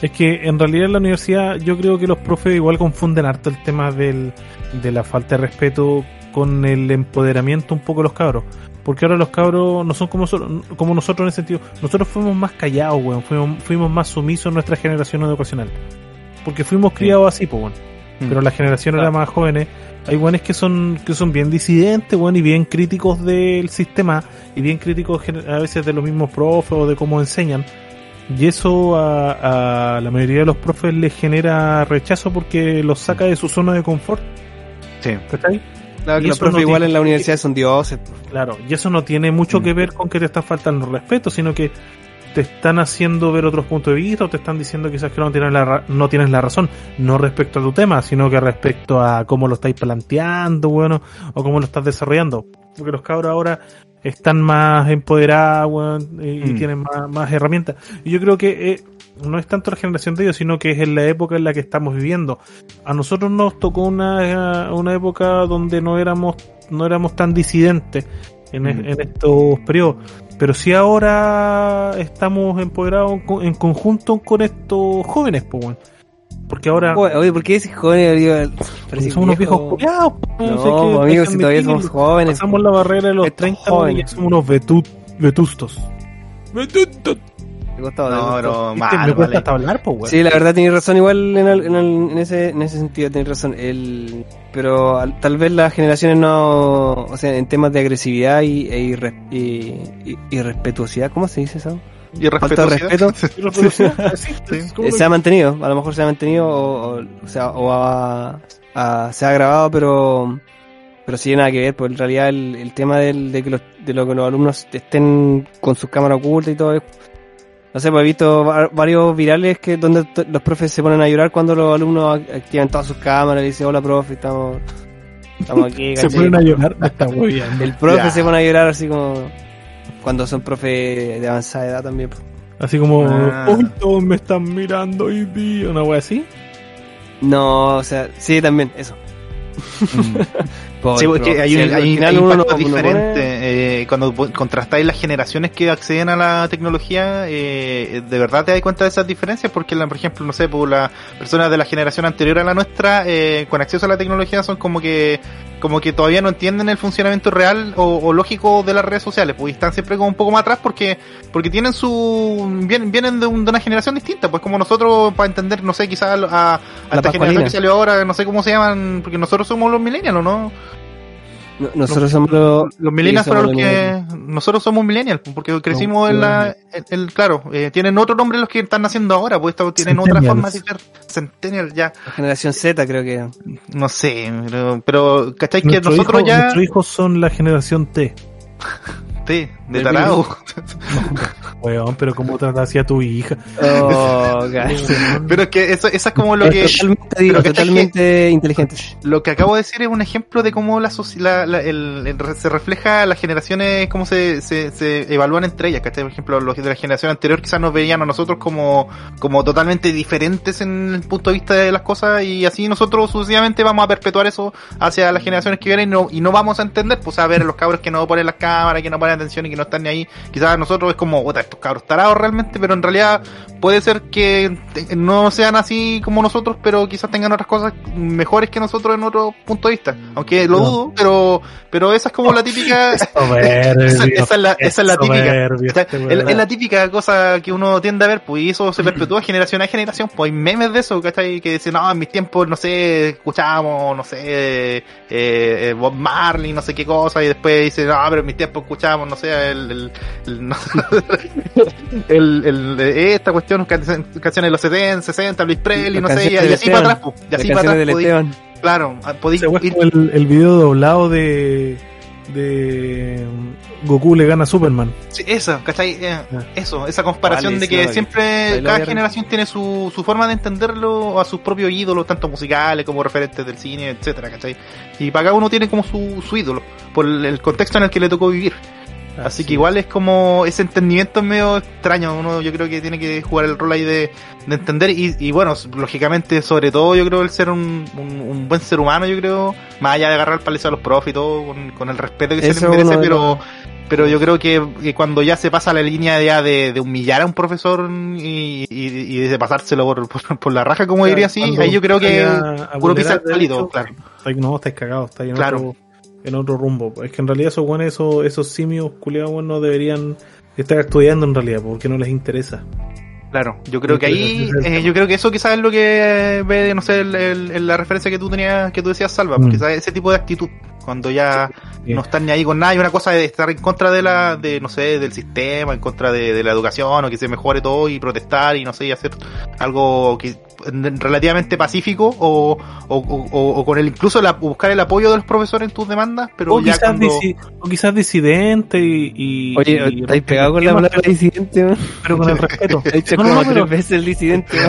Es que en realidad en la universidad yo creo que los profes igual confunden harto el tema del, de la falta de respeto con el empoderamiento un poco de los cabros. Porque ahora los cabros no son como, nosotros- como nosotros en ese sentido. Nosotros fuimos más callados, weón. Fuimos, fuimos más sumisos en nuestra generación educacional. Porque fuimos criados así, pues, weón. Mm. Pero la generación era más jóvenes. Hay weones que son, que son bien disidentes, weón, y bien críticos del sistema. Y bien críticos a veces de los mismos profes o de cómo enseñan. Y eso a, a la mayoría de los profes les genera rechazo porque los saca de su zona de confort. Sí. ¿Cachai? Claro, que los eso profes no igual tiene- en la universidad son dioses. Claro, y eso no tiene mucho Mm. que ver con que te está faltando respeto, sino que te están haciendo ver otros puntos de vista o te están diciendo quizás que no tienes la, ra- no tienes la razón, no respecto a tu tema, sino que respecto a cómo lo estáis planteando, bueno, o cómo lo estás desarrollando. Porque los cabros ahora están más empoderados, weón, y, y Mm. tienen más, más herramientas. Y yo creo que eh, no es tanto la generación de ellos, sino que es en la época en la que estamos viviendo. A nosotros nos tocó una, una época donde no éramos, no éramos tan disidentes en, es- Mm. en estos periodos. Pero si ahora estamos empoderados en co- en conjunto con estos jóvenes, pues. Porque ahora Oye, ¿por qué decís jóvenes? Digo, parece somos unos viejos viejo. culiados, pues, No, sé amigos, si todavía somos jóvenes. Pasamos la barrera de los Estos 30 weón, y jóvenes. somos unos vetu- vetustos. Vetustos. Me costaba de No, pero mal, me cuesta vale. hasta hablar, pues. Sí, la verdad tenéis razón, igual en, el- en, el- en ese, en ese sentido tenéis razón. El, pero al- tal vez las generaciones no, o sea, en temas de agresividad y, e irre- y, y- irrespetuosidad, ¿cómo se dice eso? Y respeto. sí, como Eh, se ha mantenido, a lo mejor se ha mantenido o, o, o sea, o ha- ha- se ha grabado, pero pero sí nada que ver, pues en realidad el, el tema del, de que los, de lo que los alumnos estén con sus cámaras ocultas y todo es- no sé, pues he visto va- varios virales que donde los profes se ponen a llorar cuando los alumnos ac- activan todas sus cámaras y dicen hola profe, estamos, estamos aquí, Se ponen a llorar, está muy bien. el profe Ya. se pone a llorar así como cuando son profes de avanzada edad también. Así como, Ah. todos me están mirando hoy día, una wea así. No, o sea, sí, también, eso. Por- Sí, porque hay, un- hay, uno diferentes. pone- eh, cuando contrastáis las generaciones que acceden a la tecnología, eh, de verdad te das cuenta de esas diferencias, porque, la- por ejemplo, no sé, por las personas de la generación anterior a la nuestra, eh, con acceso a la tecnología, son como que como que todavía no entienden el funcionamiento real o, o lógico de las redes sociales, pues están siempre como un poco más atrás porque porque tienen su vienen, vienen de, un- de una generación distinta, pues como nosotros para entender, no sé, quizás a, a, a esta pascualina. generación que salió ahora, no sé cómo se llaman, porque nosotros somos los millennials, ¿o ¿no? No- Nosotros somos los... Los millennials fueron los que nosotros somos millennials porque crecimos en la el, el- claro eh, tienen otro nombre los que están naciendo ahora pues tienen otra forma de ser centennial ya. La generación Z creo que... no sé pero, pero ¿cachai que nosotros ya nuestros hijos son la generación T. sí, de Del tarado Weón, pero ¿cómo trataste a tu hija? Oh, pero es que eso, eso es como lo que totalmente, digo, que inteligente. Lo que acabo de decir es un ejemplo de cómo la, soci- la- la- el- el- se refleja las generaciones, cómo se, se, se evalúan entre ellas, ¿cachai? Por ejemplo, los de la generación anterior quizás nos veían a nosotros como, como totalmente diferentes en el punto de vista de las cosas y así nosotros sucesivamente vamos a perpetuar eso hacia las generaciones que vienen y no, y no vamos a entender, pues a ver los cabros que no ponen las cámaras, que no ponen atención y que no están ni ahí. Quizás nosotros es como, estos cabros tarados realmente, pero en realidad puede ser que no sean así como nosotros, pero quizás tengan otras cosas mejores que nosotros en otro punto de vista. Aunque lo No. dudo, pero, pero esa es como la típica, esa, Soberbio. esa es la, esa es la típica. soberbio O sea, es, la típica cosa que uno tiende a ver, pues, y eso se perpetúa generación a generación, pues hay memes de eso, ¿cachai? Que dicen, no, en mis tiempos, no sé, escuchábamos, no sé, eh, eh, Bob Marley, no sé qué cosa, y después dicen, no, pero en mis tiempos escuchábamos, no sé, el, el, el, no el, el- esta cuestión, can- canciones de los 70, 60, Luis Presley, no sé, y, así para atrás, pues, y así para atrás, Esteban. claro, ah, podéis ir- el, el video doblado de de Goku le gana a Superman. Sí, eso, ¿cachai? Eh, Ah. eso, esa comparación Vale, de que siempre cada generación tiene su, su forma de entenderlo a sus propios ídolos, tanto musicales como referentes del cine, etcétera, ¿cachai? Y para cada uno tiene como su, su ídolo, por el, el contexto en el que le tocó vivir. Así que igual es como ese entendimiento es medio extraño, uno yo creo que tiene que jugar el rol ahí de, de entender y, y bueno, lógicamente sobre todo yo creo el ser un, un, un buen ser humano yo creo, más allá de agarrar el palizo a los profes y todo, con, con el respeto que se les es merece, pero pero yo creo que, que cuando ya se pasa la línea ya de, de humillar a un profesor y, y, y de pasárselo por, por, por la raja, como diría así, ahí yo creo que uno pisa el derechos, claro. no, estáis cagados, estáis en, Claro. otro, en otro rumbo. Es que en realidad esos buenos, esos, esos simios culiados weón, no deberían estar estudiando en realidad, porque no les interesa. Claro, yo creo que ahí, eh, yo creo que eso quizás es lo que ve, no sé, el- el- el- la referencia que tú tenías, que tú decías, Salva, Mm. quizás ese tipo de actitud. Cuando ya no están ni ahí con nada, y una cosa de estar en contra de la, de, no sé, del sistema, en contra de, de la educación, o que se mejore todo, y protestar, y no sé, y hacer algo que relativamente pacífico, o, o, o, o con el, incluso la, buscar el apoyo de los profesores en tus demandas, pero o, ya quizás cuando... disi- o quizás disidente y, y- Oye, y- estáis pegado con la palabra disidente, pero con el respeto. He dicho No, no, como no, pero- tres veces el disidente.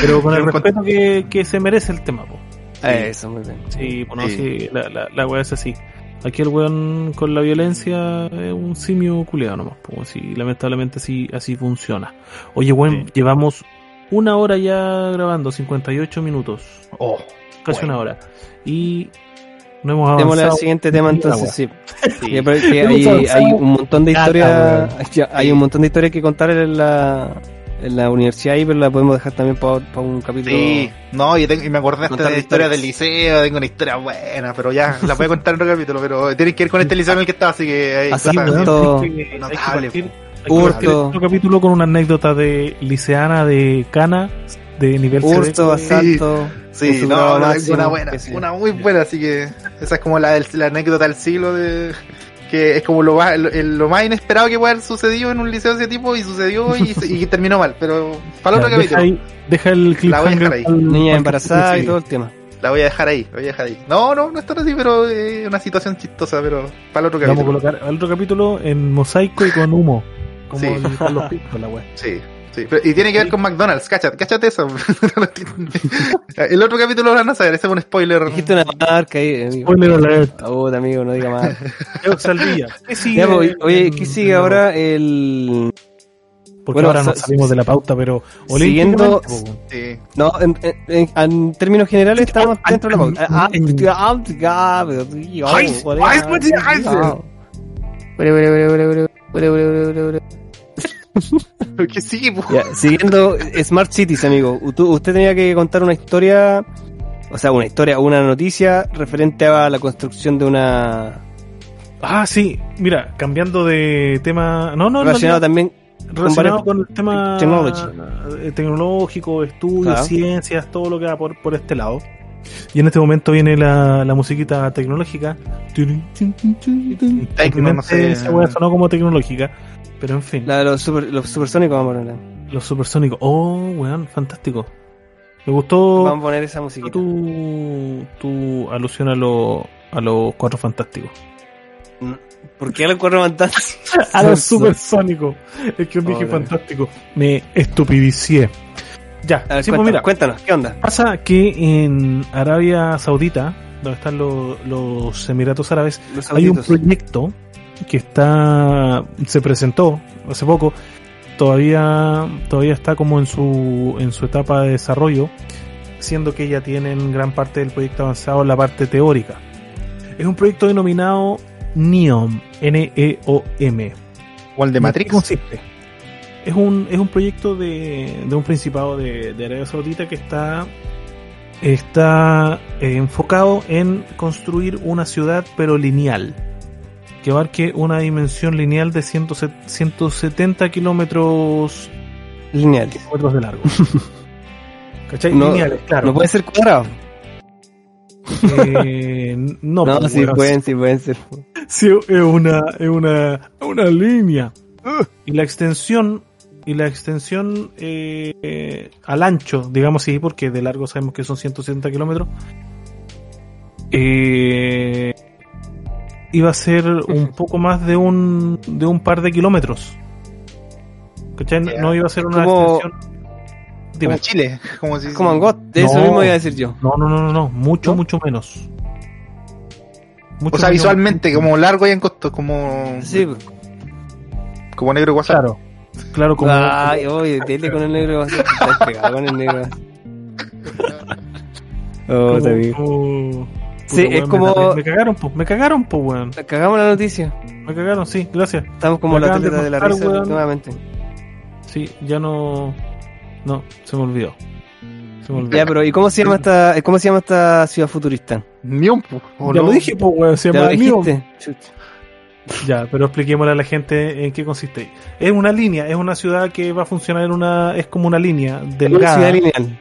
Pero con el Pero respeto que, que se merece el tema, po. Eso, muy bien. Sí, bueno, Sí. sí, la, la, la weá es así. Aquí el weón con la violencia es un simio culiado nomás, pues así, lamentablemente así, así funciona. Oye, weón, Sí. llevamos una hora ya grabando, 58 minutos, Oh, casi Bueno. una hora. Y no hemos Démosle al avanzado. siguiente tema entonces, sí. sí. Hay, avanzado hay un montón de historias, hay Sí. un montón de historias que contar en la, en la universidad ahí, pero la podemos dejar también para un capítulo. Sí, no, y, tengo- y me acordé hasta de la historia del liceo, tengo una historia buena, pero ya, la voy a contar en otro capítulo, pero tiene que ir con este liceo en el que estaba, así que ahí que, hay que Notable, partir, hay que Hurto. partir otro capítulo con una anécdota de liceana de Cana de nivel Hurto, asalto. Sí, su no, máximo, una buena, yo. una muy buena, así que esa es como la, la anécdota del siglo de que es como lo más, lo, más inesperado que puede haber sucedido en un liceo de ese tipo y sucedió y, terminó mal, pero para el otro deja, capítulo ahí- deja el La voy a dejar ahí. al- Niña embarazada y todo el tema. la voy a dejar ahí, la voy a dejar ahí. No, no, no es tan así, pero es una situación chistosa, pero para el otro siguiente. Vamos a capítulo. colocar al otro capítulo en mosaico y con humo. Como Sí. el- con los picos, la wea. Sí, sí. Pero- y tiene que ver con McDonald's, cáchate, cáchate eso. el otro capítulo lo van a saber, ese es un spoiler. Dijiste una marca ahí, amigo. Spoiler alert. Puta, amigo, no diga más. ¿Qué sigue? Ya, pues, oye, ¿qué sigue ahora? El... Porque Bueno, ahora nos salimos de la pauta, pero Siguiendo- Sí. No, en, en- en- en términos generales estamos dentro de la pauta. Porque sí, ya, Siguiendo Smart Cities, amigo. Usted tenía que contar una historia, o sea, una historia, una noticia referente a la construcción de una. Ah, sí. Mira, cambiando de tema. No, no, Relacionado no, también. Relacionado con, el tema tecnológico, eh, estudios, ciencias, todo lo que va por, por este lado. Y en este momento viene la, la musiquita tecnológica. Tecno, no sé. Sonó como tecnológica. Pero en fin, la de los, super, los supersónicos, vamos a poner. los supersónicos. Oh, weón, fantástico. Me gustó Vamos a poner esa musiquita. tu, tu alusión a, lo, a los cuatro fantásticos. ¿Por qué los cuatro fantásticos? A los supersónicos. Es que yo dije Hola. fantástico. Me estupidicié. Ya, A ver, sí, cuéntanos, pues mira, cuéntanos, ¿qué onda? pasa que en Arabia Saudita, donde están los, los Emiratos Árabes, Los hay un proyecto que está se presentó hace poco todavía todavía está como en su en su etapa de desarrollo siendo que ya tienen gran parte del proyecto avanzado en la parte teórica es un proyecto denominado NEOM N E O M el de ¿En qué Matrix. consiste? Es un, es un proyecto de, de un principado de, de Arabia Saudita que está, está eh, enfocado en construir una ciudad pero lineal. Que abarque una dimensión lineal de 100 170 kilómetros, Lineal. kilómetros de largo. ¿Cachai? No, Lineales, claro. No puede ser cuadrado. Eh, no, No, pues, sí pueden, sí pueden ser. Sí, es una, es una, una línea. Y la extensión, y la extensión eh, eh, al ancho, digamos así, porque de largo sabemos que son 160 kilómetros, eh, iba a ser un poco más de un, de un par de kilómetros. ¿Cachai? No iba a ser una Como-. Como Chile. Como si Como en God, de eso mismo iba a decir yo. No, no, no, no, no, mucho, ¿No? mucho menos. Mucho O sea, menos. visualmente, como largo y en costo, como, Sí, como negro y WhatsApp. Claro, claro, como. Ay, oye, dile con el negro pegado con el negro. Oh, como- está Sí, es como- Me, me cagaron, po, me cagaron, po, weón. Cagamos la noticia. Me cagaron, sí, gracias. Estamos como Me la de atleta de la risa weón. nuevamente. Sí, ya no. No, se me olvidó. Se me olvidó. Ya, pero ¿y cómo se llama esta, cómo se llama esta ciudad futurista? Ni un pu- ¿o ya no? lo dije, po, weón, se ¿Ya llama lo Neo. dijiste? Chucha. Ya, pero expliquémosle a la gente en qué consiste. Es una línea, es una ciudad que va a funcionar en una. Es como una línea Una delgada. ciudad lineal.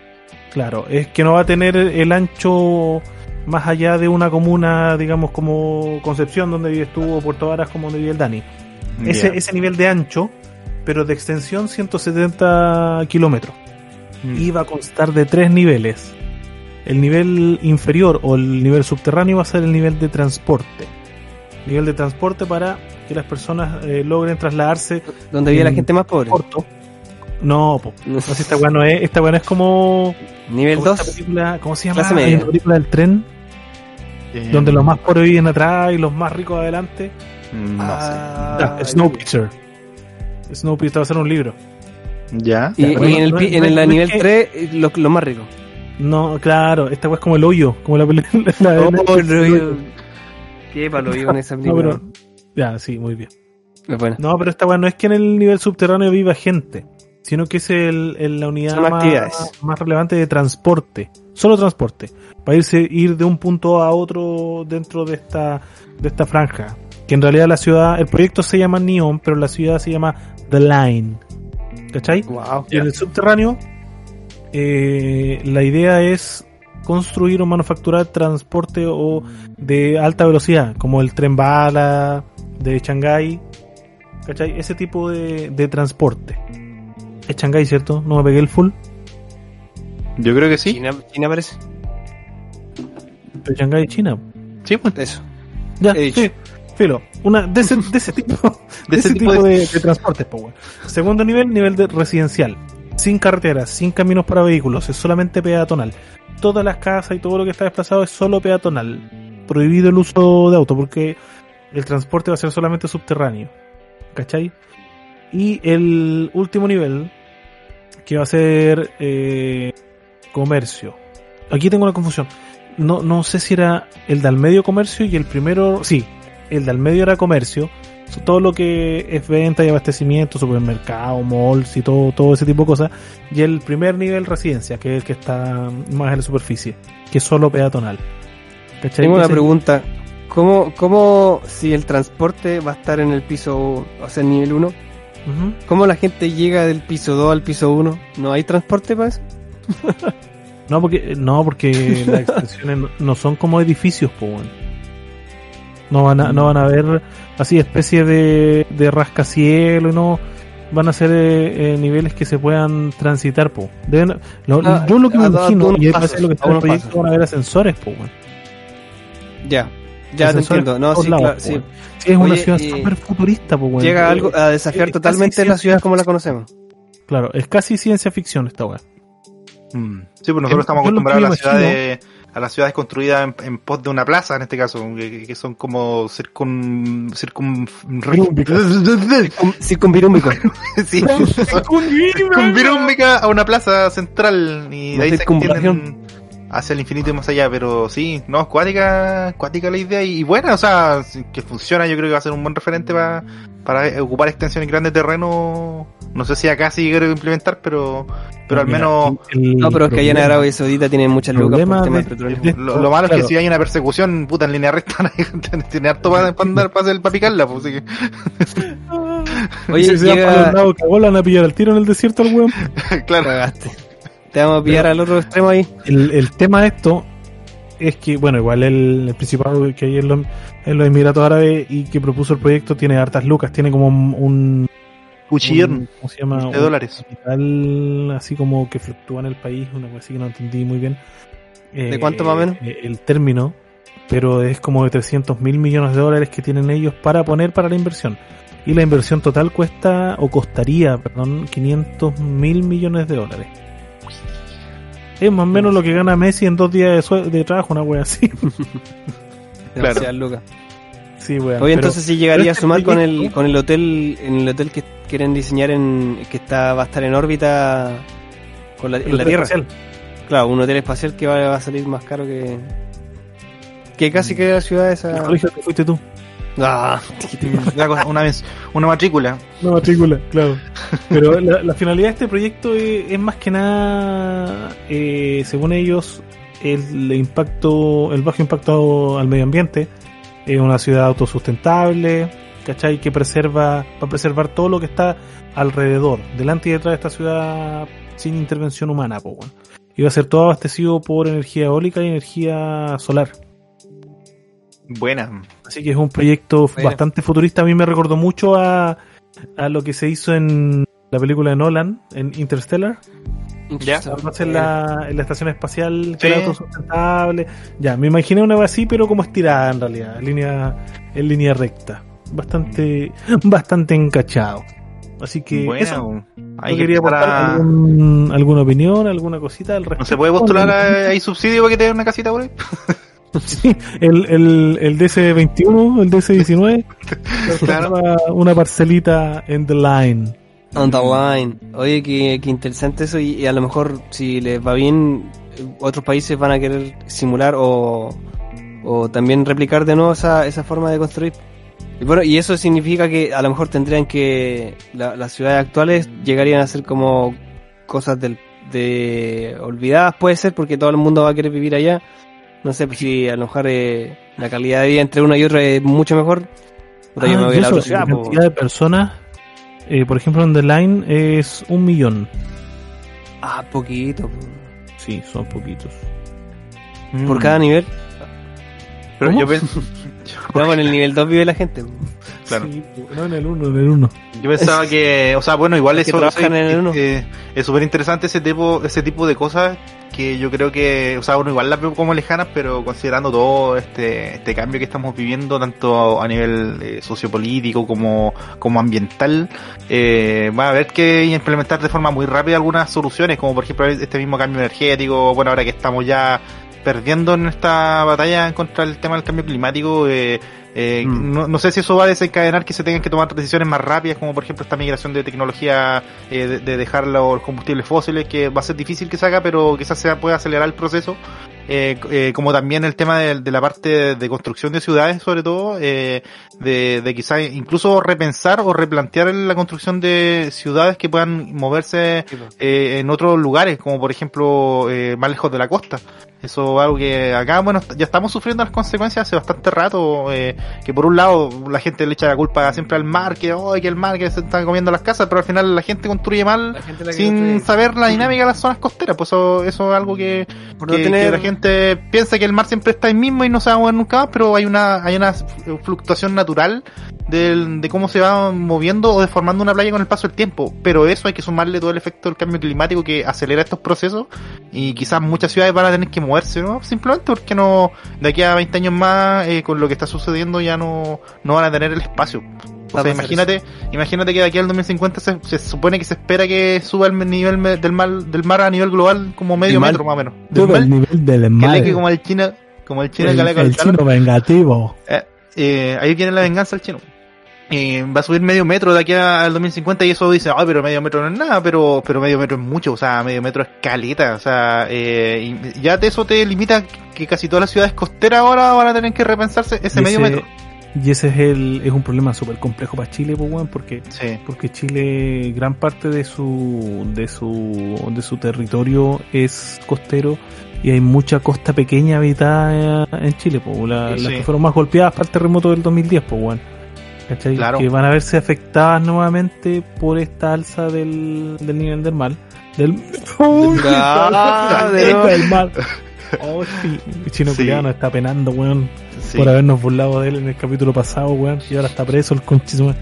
Claro, es que no va a tener el ancho más allá de una comuna, digamos, como Concepción, donde vives tú, o Puerto Varas, como donde vive el Dani. Ese, nivel de ancho, pero de extensión 170 kilómetros. Mm. Y va a constar de tres niveles. El nivel inferior o el nivel subterráneo va a ser el nivel de transporte. Nivel de transporte para que las personas eh, logren trasladarse Donde vive la en gente más pobre. corto. No, po. No, si esta weá no es, esta weá no es como, Nivel como esta 2. película, ¿cómo se llama? Clase media. La película del tren, Eh, donde los más pobres viven atrás y los más ricos adelante. mm, No Ah, Ya, Snowpiercer. Snowpiercer va a ser un libro. sé. Ya. Y, y Bueno, en el, no- pi- no- en el no es nivel que- 3, lo, lo más rico. No, claro, esta weá es como el hoyo, como la película. la Oh, digo. Qué palo vivo en esa No, película. pero, ya, sí, muy bien. Es buena. No, pero esta weá no es que en el nivel subterráneo viva gente, sino que es el, el- la unidad más, más relevante de transporte, solo transporte, para irse ir de un punto a otro dentro de esta de esta franja. Que en realidad la ciudad, el proyecto se llama Neon, pero la ciudad se llama The Line. ¿Cachai? Wow. Y en el subterráneo, eh, la idea es construir o manufacturar transporte o de alta velocidad, como el tren bala de Shanghái, ¿cachai? Ese tipo de, de transporte. Es Shanghái, ¿cierto? No me pegué el full. Yo creo que sí. China, China parece. Pero Shanghái, China. Sí, pues. Eso. Ya, He dicho. sí. Filo, una, de, ese, de ese tipo, de ese tipo de, de transportes. Segundo nivel, nivel de residencial. Sin carreteras, sin caminos para vehículos, es solamente peatonal. Todas las casas y todo lo que está desplazado es solo peatonal. Prohibido el uso de auto porque el transporte va a ser solamente subterráneo. ¿Cachai? Y el último nivel, que va a ser eh, comercio. Aquí tengo una confusión. No, no sé si era el del medio comercio y el primero. Sí, el del medio era comercio. Todo lo que es venta y abastecimiento, supermercado, malls y todo, todo ese tipo de cosas. Y el primer nivel residencia, que es el que está más en la superficie, que es solo peatonal. ¿Cachai? Tengo una pregunta. ¿Cómo, ¿Cómo si el transporte va a estar en el piso, o sea, en nivel 1? ¿Cómo la gente llega del piso 2 al piso 1? ¿No hay transporte para eso? No, porque, no, porque las extensiones no- son como edificios, po, weón. No van a, no van a haber así especies de, de rascacielos, no. Van a ser eh, eh, niveles que se puedan transitar, po. Deben- lo- Ah, yo lo que me imagino, y es lo que está en el unos proyecto, pasos. van a haber ascensores, po, weón. Ya, te entiendo. No, sí, lados, claro, sí. Sí, es una ciudad súper futurista, po, weón. Llega Eh, algo a desafiar es totalmente la ciudad como la conocemos. Claro, es casi ciencia ficción esta weá. Mm. Sí, pues nosotros estamos acostumbrados a me las imagino- ciudades, a las ciudades construidas en, en pos de una plaza, en este caso, que, que son como circun, circun, Circunvirúmico. sí, circunvirúmica a una plaza central y de ahí se extienden hacia el infinito y más allá, pero sí, no, cuática, cuática la idea y, y buena, o sea, que funciona, yo creo que va a ser un buen referente para, para ocupar extensiones grandes de terreno, no sé si acá sí quiero implementar, pero, pero al menos el No, pero es que allá en Arabia Saudita tienen muchas lucas por problema el tema de- del petróleo. de- Lo, lo malo es que si hay una persecución, puta, en línea recta, tiene harto para andar para hacer para picarla, pues, así que, Oye, si se van para llega... los lados, cagó, la van a pillar al tiro en el desierto al weón. claro. Cagaste. Te vamos a pillar al otro extremo ahí. el, el tema de esto es que, bueno, igual el, el principal que hay en los, en los Emiratos Árabes y que propuso el proyecto tiene hartas lucas, tiene como un, Cuchillón un- ¿cómo se llama? de Un dólares. capital así como que fluctúa en el país, una cosa así que no entendí muy bien. ¿De cuánto más o menos? eh, El término, pero es como de 300 mil millones de dólares que tienen ellos para poner para la inversión. Y la inversión total cuesta, o costaría, perdón, 500 mil millones de dólares. Es más o menos lo que gana Messi en dos días de, sue- de trabajo, una wea así. Claro. Demasiadas lucas. Sí, wea. Oye, pero- entonces sí llegaría a este sumar con el, con el hotel, en el hotel que quieren diseñar en, que está, va a estar en órbita con la, en la el Tierra. espacial. Claro, un hotel espacial que va, va a salir más caro que, que casi que la ciudad El esa. colegio que fuiste tú. Ah, Una, vez, una matrícula. Una matrícula, claro. Pero la, la finalidad de este proyecto es, es más que nada, eh, según ellos, el impacto, el bajo impacto al medio ambiente. Es una ciudad autosustentable, ¿cachai? Que preserva, va a preservar todo lo que está alrededor, delante y detrás de esta ciudad sin intervención humana, po, weón. iba a ser todo abastecido por energía eólica y energía solar. Buena. Así que es un proyecto Bueno. bastante futurista. A mí me recordó mucho a, a lo que se hizo en la película de Nolan, en Interstellar. Ya. En la, en la estación espacial, que Sí. era autosustentable. Ya, me imaginé una vez así, pero como estirada en realidad, en línea, en línea recta. Bastante, bastante encachado. Así que eso, yo que quería empezar aportar a- algún- alguna opinión, alguna cosita al respecto. ¿No se puede postular a- ahí subsidio para que te den una casita por ahí? Sí, el, el, el DC21, el DC19, Claro. una, parcelita en the line. On the line. Oye, qué, qué interesante eso y, y a lo mejor si les va bien, otros países van a querer simular o, o también replicar de nuevo esa, esa forma de construir. Y bueno, y eso significa que a lo mejor tendrían que, la- las ciudades actuales llegarían a ser como cosas del, de olvidadas, puede ser, porque todo el mundo va a querer vivir allá. No sé pues, si a lo mejor eh, la calidad de vida entre una y otra es mucho mejor. Yo Ah, me voy y a la eso, otra ciudad, la po. cantidad de personas, eh, por ejemplo, en The Line es un millón. Ah, poquito. po. Sí, son poquitos. Por cada nivel. Pero ¿Cómo? yo, pen- No, en el nivel 2 vive la gente. po. Claro. Sí, no en el 1, en el 1. yo pensaba que, o sea, bueno, igual que eso, trabajan eso en el uno. eh, es súper interesante ese tipo, ese tipo de cosas que yo creo que, o sea, uno igual las veo como lejanas, pero considerando todo este, este cambio que estamos viviendo, tanto a nivel eh, sociopolítico como, como ambiental, eh, va a haber que implementar de forma muy rápida algunas soluciones, como por ejemplo este mismo cambio energético, bueno, ahora que estamos ya perdiendo en esta batalla contra el tema del cambio climático, eh, eh, Mm. no, no sé si eso va a desencadenar que se tengan que tomar decisiones más rápidas, como por ejemplo esta migración de tecnología, eh, de, de dejar los combustibles fósiles, que va a ser difícil que se haga, pero quizás se pueda acelerar el proceso. Eh, eh, como también el tema de, de la parte de construcción de ciudades, sobre todo, eh, de, de quizás incluso repensar o replantear la construcción de ciudades que puedan moverse eh, en otros lugares, como por ejemplo más lejos de la costa. Eso es algo que acá, bueno, ya estamos sufriendo las consecuencias hace bastante rato, eh, que por un lado la gente le echa la culpa siempre al mar, que, oh, que el mar que se está comiendo las casas, pero al final la gente construye mal gente sin construye. saber la dinámica de las zonas costeras, pues eso, eso es algo que, Por no que, tener- que la gente piensa que el mar siempre está ahí mismo y no se va a mover nunca más, pero hay una, hay una fluctuación natural del, de cómo se va moviendo o deformando una playa con el paso del tiempo. Pero eso hay que sumarle todo el efecto del cambio climático que acelera estos procesos y quizás muchas ciudades van a tener que moverse, ¿no? Simplemente porque no, de aquí a 20 años más, eh, con lo que está sucediendo ya no, no van a tener el espacio. O sea, imagínate, imagínate que de aquí al 2050 se, se supone que se espera que suba el nivel del mar, del mar a nivel global como medio mar. metro más o menos. Del mar, el nivel del que mal. leque como el chino, como el chino el, que le el chino vengativo. eh, eh, ahí viene la venganza del chino. Eh, va a subir medio metro de aquí al 2050 y eso dice, ay, pero medio metro no es nada, pero, pero medio metro es mucho, o sea, medio metro es caleta, o sea, eh, y ya te, eso te limita que casi todas las ciudades costeras ahora van a tener que repensarse ese medio metro. Y ese es el es un problema súper complejo para Chile, pues, porque Sí, porque Chile gran parte de su de su de su territorio es costero y hay mucha costa pequeña habitada en Chile, pues, la- Sí. las que fueron más golpeadas para el terremoto del 2010, pues, weón. ¿Cachai? Claro. Que van a verse afectadas nuevamente por esta alza del, del nivel del mar. Del, Ah, de nuevo. del mar. Oh, sí. El chino Sí. culiao nos está penando, weón, sí. por habernos burlado de él en el capítulo pasado, weón. Y ahora está preso el conchito.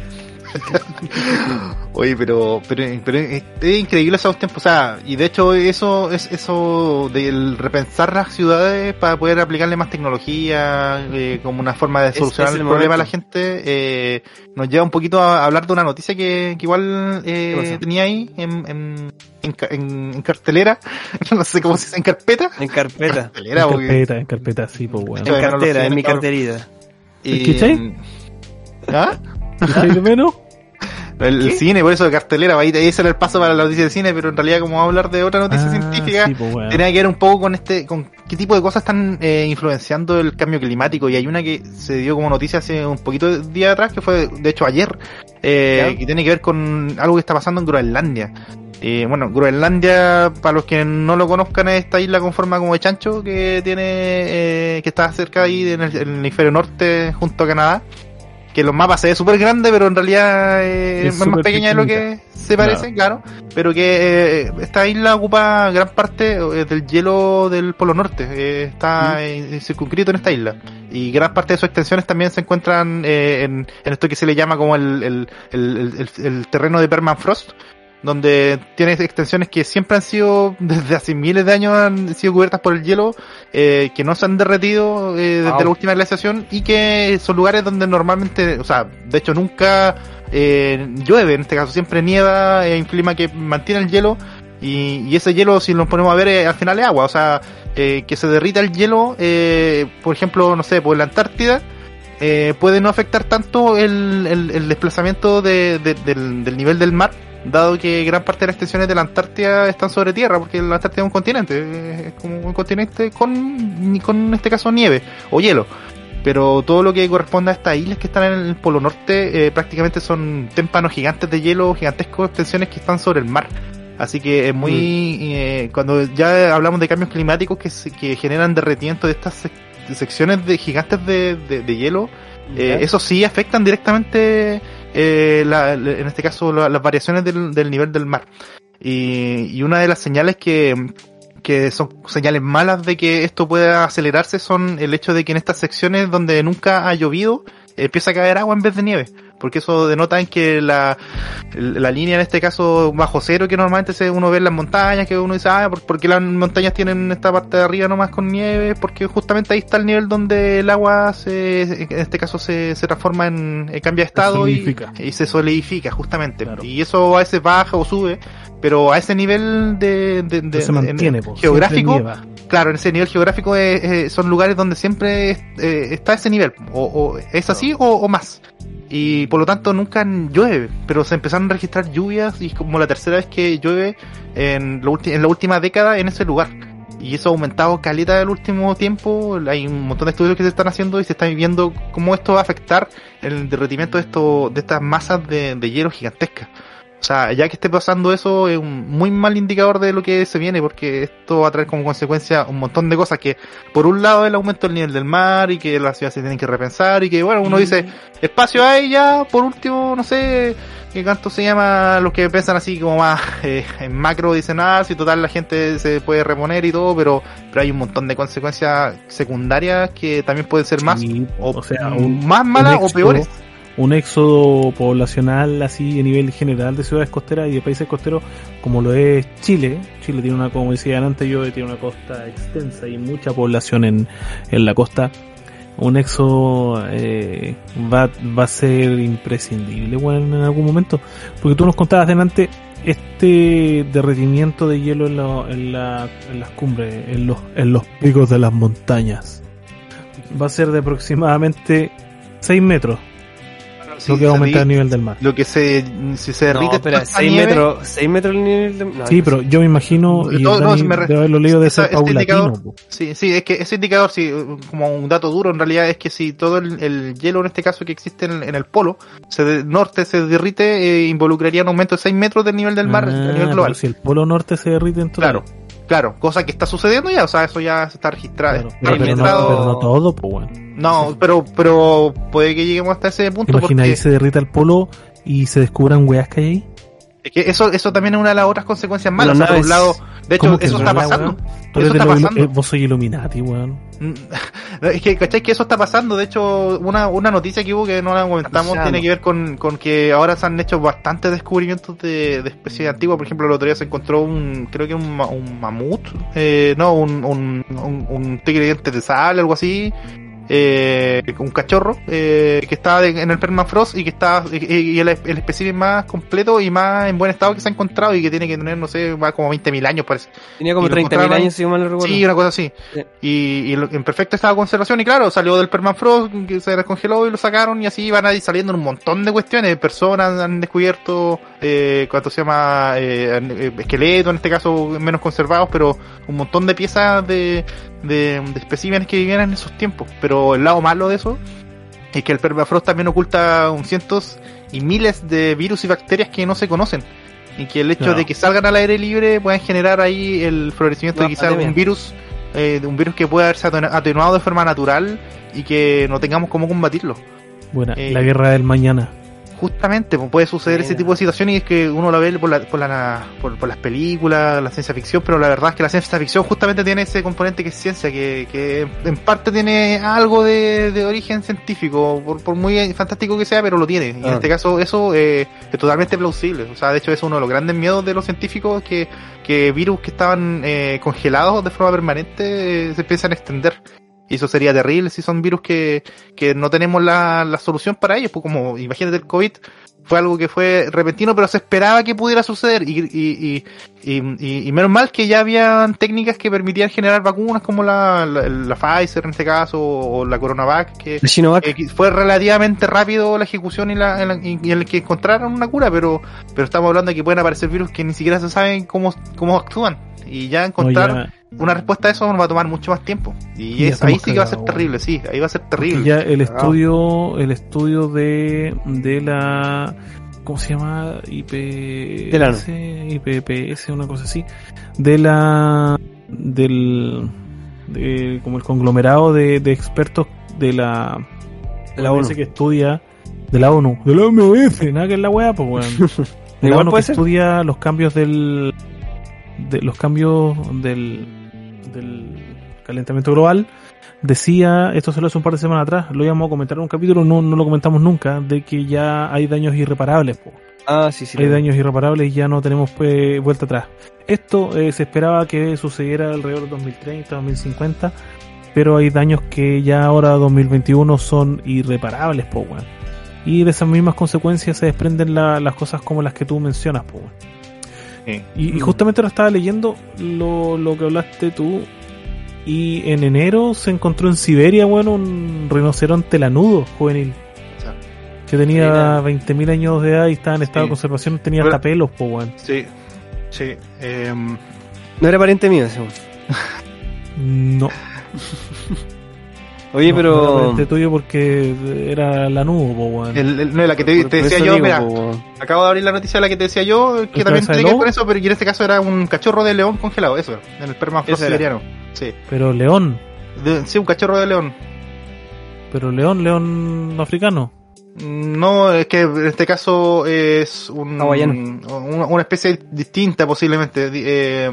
Oye, pero, pero, pero es, es increíble esos tiempos, o sea, y de hecho eso es eso del repensar las ciudades para poder aplicarle más tecnología eh, como una forma de solucionar es el, el problema a la gente, eh, nos lleva un poquito a hablar de una noticia que, que igual ¿Qué eh, tenía ahí en, en, en, en- en cartelera, no sé cómo se dice, en carpeta. En carpeta. Cartelera, En porque- carpeta, en carpeta, sí, pues, weón. En cartera, sé, en mi carterita. y-. ¿Ah? ¿Cachai menos? El ¿Qué? cine, por eso de cartelera, ahí ese era el paso para la noticia de cine, pero en realidad como vamos a hablar de otra noticia Ah, científica, sí, pues, tenía que ver un poco con este, con qué tipo de cosas están eh, influenciando el cambio climático y hay una que se dio como noticia hace un poquito de día atrás que fue de hecho ayer eh, que tiene que ver con algo que está pasando en Groenlandia. Eh, bueno, Groenlandia, para los que no lo conozcan, es esta isla con forma como de chancho que tiene, eh, que está cerca ahí en el, en el hemisferio norte junto a Canadá. Que los mapas se ve súper grande, pero en realidad eh, Es es, más pequeña de lo que se parece, claro. Pero que eh, esta isla ocupa gran parte eh, del hielo del Polo Norte, está circunscrito en esta isla. Y gran parte de sus extensiones también se encuentran en, en esto que se le llama como el, el, el, el- el terreno de permafrost, donde tiene extensiones que siempre han sido, desde hace miles de años han sido cubiertas por el hielo, eh, que no se han derretido eh, desde Wow. la última glaciación y que son lugares donde normalmente, o sea, de hecho nunca eh, llueve, en este caso siempre nieva, hay un clima que mantiene el hielo y, y ese hielo, si nos ponemos a ver, al final es agua, o sea, que se derrita el hielo, por ejemplo, no sé, por la Antártida, puede no afectar tanto el, el- el desplazamiento de- de- del, del nivel del mar, dado que gran parte de las extensiones de la Antártida están sobre tierra, porque la Antártida es un continente, eh, es como un continente con, con en este caso nieve o hielo. Pero todo lo que corresponde a estas islas que están en el Polo Norte eh, prácticamente son témpanos gigantes de hielo, gigantescos extensiones que están sobre el mar. Así que es muy... eh, cuando ya hablamos de cambios climáticos que, se- que generan derretimiento de estas sec- secciones de gigantes de, de- de hielo, eh, eso sí afectan directamente, eh, la- en este caso, la- las variaciones del, nivel del mar. Y, una de las señales que, que son señales malas de que esto pueda acelerarse son el hecho de que en estas secciones donde nunca ha llovido, empieza a caer agua en vez de nieve. Porque eso denota en que la, la línea en este caso bajo cero que normalmente se uno ve en las montañas, que uno dice, ah, ¿por, por qué las montañas tienen esta parte de arriba nomás con nieve? Porque justamente ahí está el nivel donde el agua se, en este caso se, se transforma en, en cambia de estado y, y se solidifica justamente. Claro. Y eso a veces baja o sube, pero a ese nivel de, de, de- No se en- mantiene, po, geográfico, claro, en ese nivel geográfico eh, eh, son lugares donde siempre eh, está ese nivel, o, o es así o, o más. Y por lo tanto nunca llueve, pero se empezaron a registrar lluvias y es como la tercera vez que llueve en, la última década en ese lugar. Y eso ha aumentado caleta del último tiempo. Hay un montón de estudios que se están haciendo y se están viendo cómo esto va a afectar el derretimiento de, esto, de estas masas de hielo gigantescas. O sea, ya que esté pasando eso es un muy mal indicador de lo que se viene porque esto va a traer como consecuencia un montón de cosas que por un lado el aumento del nivel del mar y que las ciudades se tienen que repensar y que bueno, uno dice espacio hay ya, por último, no sé qué canto se llama, los que piensan así como más eh, en macro dicen ah, si total la gente se puede reponer y todo, pero, pero hay un montón de consecuencias secundarias que también pueden ser más Sí, o, o sea, un, más malas o peores. Un éxodo poblacional así a nivel general de ciudades costeras y de países costeros como lo es Chile. Chile tiene una, como decían antes yo, tiene una costa extensa y mucha población en, en la costa. Un éxodo eh, va, va a ser imprescindible bueno, en algún momento. Porque tú nos contabas delante este derretimiento de hielo en, la- en, la- en las cumbres, en los, en los picos de las montañas. Va a ser de aproximadamente 6 metros Sí, lo que va a se aumentar el nivel del mar. Lo que se, si se derrite No, esta 6 nieve- metros, 6 metros el nivel de... no, Sí, pero yo me imagino, y No, no, Dani si me re- de haberlo leído de este paulatino. Sí, sí, es que ese indicador, sí, como un dato duro en realidad es que si todo el, el hielo en este caso que existe en, el- en el polo se de- norte se derrite, eh, involucraría un aumento de 6 metros del nivel del mar a Ah, nivel pero global. si el polo norte se derrite en todo. Claro, claro, cosa que está sucediendo ya, o sea, eso ya está registrado. Claro, pero, pero no, pero no todo, pues bueno. No, pero, pero puede que lleguemos hasta ese punto Imagina ahí porque se derrita el polo y se descubran weas que hay ahí. Es que eso, eso también es una de las otras consecuencias malas. O sea, por un lado, de hecho, ¿Cómo que eso está pasando. Tú Eso está eh, vos soy Illuminati, weón. Mm, Es que, ¿cachai? Que eso está pasando. De hecho, una, una noticia que hubo que no la comentamos tiene que ver con, con que ahora se han hecho bastantes descubrimientos de, de especies antiguas. Por ejemplo, el otro día se encontró un, creo que un, un mamut, eh, no, un, un, un, un tigre dientes de sal, algo así. Eh, un cachorro eh, que estaba de- en el permafrost y que está y, y el, el espécimen más completo y más en buen estado que se ha encontrado y que tiene que tener no sé va como 20.000 años parece Tenía como y lo 30.000 encontraron- años, si mal no recuerdo. Sí, una cosa así. Sí. Y, y lo- en perfecto estado de conservación y claro, salió del permafrost, que se descongeló y lo sacaron y así van a ir saliendo un montón de cuestiones. Personas han descubierto, eh, ¿cuánto se llama? Eh, eh, esqueletos, en este caso menos conservados, pero un montón de piezas de, de, de especímenes que vivían en esos tiempos. Pero el lado malo de eso es que el permafrost también oculta un cientos y miles de virus y bacterias que no se conocen. Y que el hecho de que salgan al aire libre pueden generar ahí el florecimiento de quizás un virus, eh, un virus que puede haberse atenu- atenuado de forma natural y que no tengamos cómo combatirlo. Bueno, Eh, la guerra del mañana. Justamente, pues, puede suceder ese tipo de situaciones y es que uno la ve por, la, por, la, por, por las películas, la ciencia ficción, pero la verdad es que la ciencia ficción justamente tiene ese componente que es ciencia, que, que en parte tiene algo de, de origen científico, por, por muy fantástico que sea, pero lo tiene. Y en Ah. este caso eso eh, es totalmente plausible. O sea, de hecho es uno de los grandes miedos de los científicos que, que virus que estaban eh, congelados de forma permanente eh, se empiezan a extender. Y eso sería terrible si son virus que, que no tenemos la, la solución para ellos. Pues como, imagínate el COVID, fue algo que fue repentino, pero se esperaba que pudiera suceder. Y, y, y, y, menos mal que ya habían técnicas que permitían generar vacunas como la, la, la Pfizer en este caso, o la Coronavac, que, que fue relativamente rápido la ejecución y, la, en la- y- y el que encontraron una cura, pero, pero estamos hablando de que pueden aparecer virus que ni siquiera se saben cómo, cómo actúan. Y ya No, encontrar ya- una respuesta a eso nos va a tomar mucho más tiempo. Y es, ahí sí que va a ser terrible, sí, ahí va a ser terrible. Ya el Cagado. estudio, el estudio de, de la, ¿cómo se llama? IPS, IPPS, una cosa así, de la, del, de, como el conglomerado de, de expertos de la, La OMS ONU. que estudia, de la ONU, de la OMS, nada que es la weá, pues weón. De la Igual ONU que ser. estudia los cambios del, de los cambios del, del calentamiento global, decía, esto se lo hace un par de semanas atrás, lo íbamos a comentar en un capítulo, no, no lo comentamos nunca, de que ya hay daños irreparables, po. Ah, sí, sí. hay daños irreparables y ya no tenemos pues, vuelta atrás. Esto eh, se esperaba que sucediera alrededor de 2030, 2050, pero hay daños que ya ahora 2021 son irreparables, po, weón. Y de esas mismas consecuencias se desprenden la- las cosas como las que tú mencionas, po, weón. Sí. Y, y Mm. justamente lo estaba leyendo lo, lo que hablaste tú. Y en enero se encontró en Siberia, bueno, un rinoceronte lanudo juvenil. O sea, Que tenía Mira. 20.000 años de edad y estaba en estado Sí. de conservación, tenía Pero- hasta pelos, po, weón. Sí, sí. em, No era pariente mío ese. No. Oye, no, pero. pariente tuyo porque era lanudo, po, weón. el, el- no, la que te, decía yo, digo, mira, po, acabo de abrir la noticia de la que te decía yo, que ¿El también tiene que ver eso, pero en este caso era un cachorro de león congelado, eso, en el permafrost siberiano. Sí. Pero león. De- sí, un cachorro de león. Pero león, león africano. No, es que en este caso es un, Hawaiano. una, una especie distinta posiblemente. Eh,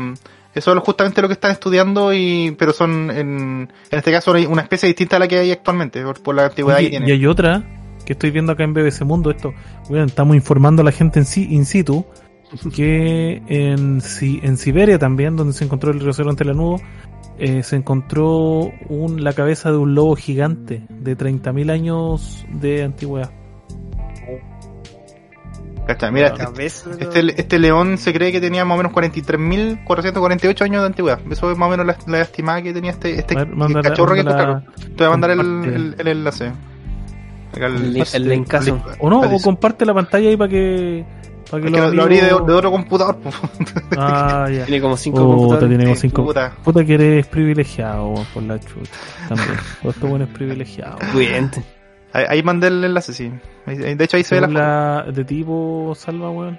eso es justamente lo que están estudiando, y pero son en, en este caso una especie distinta a la que hay actualmente, por, por la antigüedad Oye, que y tiene. hay otra que estoy viendo acá en BBC Mundo. Esto, weón, estamos informando a la gente en sí, in situ. que en, Si- en Siberia también, donde se encontró el rinoceronte lanudo, eh, se encontró un, la cabeza de un lobo gigante de 30.000 años de antigüedad. Mira, cabeza, este, este león se cree que tenía más o menos 43.448 años de antigüedad. Eso es más o menos la, la estimada que tenía este, este ver, cachorro que mándala- encontraron. Te voy a mandar el, el, el enlace. Acá El, link- el linkazo. O no, o comparte la pantalla ahí para que, para que Es que lo, lo abrí de, otro computador. Ah, ya. Tiene como cinco Puta, computadores. tiene como cinco. puta. Puta que eres privilegiado por la chucha. También. Todo esto bueno es privilegiado. Pudiente. Ahí, ahí mandé el enlace, sí. De hecho ahí se ve la la de tipo salva, weón.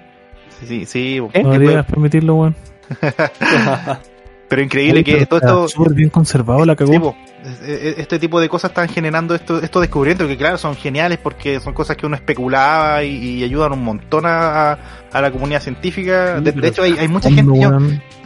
Sí, sí, sí. ¿Eh? No Que deberías permitirlo, weón. Pero increíble que todo Está esto... Súper bien conservado, la cagó. Sí, este tipo de cosas están generando estos estos descubrimientos que claro son geniales porque son cosas que uno especulaba y, y ayudan un montón a, a- la comunidad científica. De, de hecho hay, hay mucha gente yo-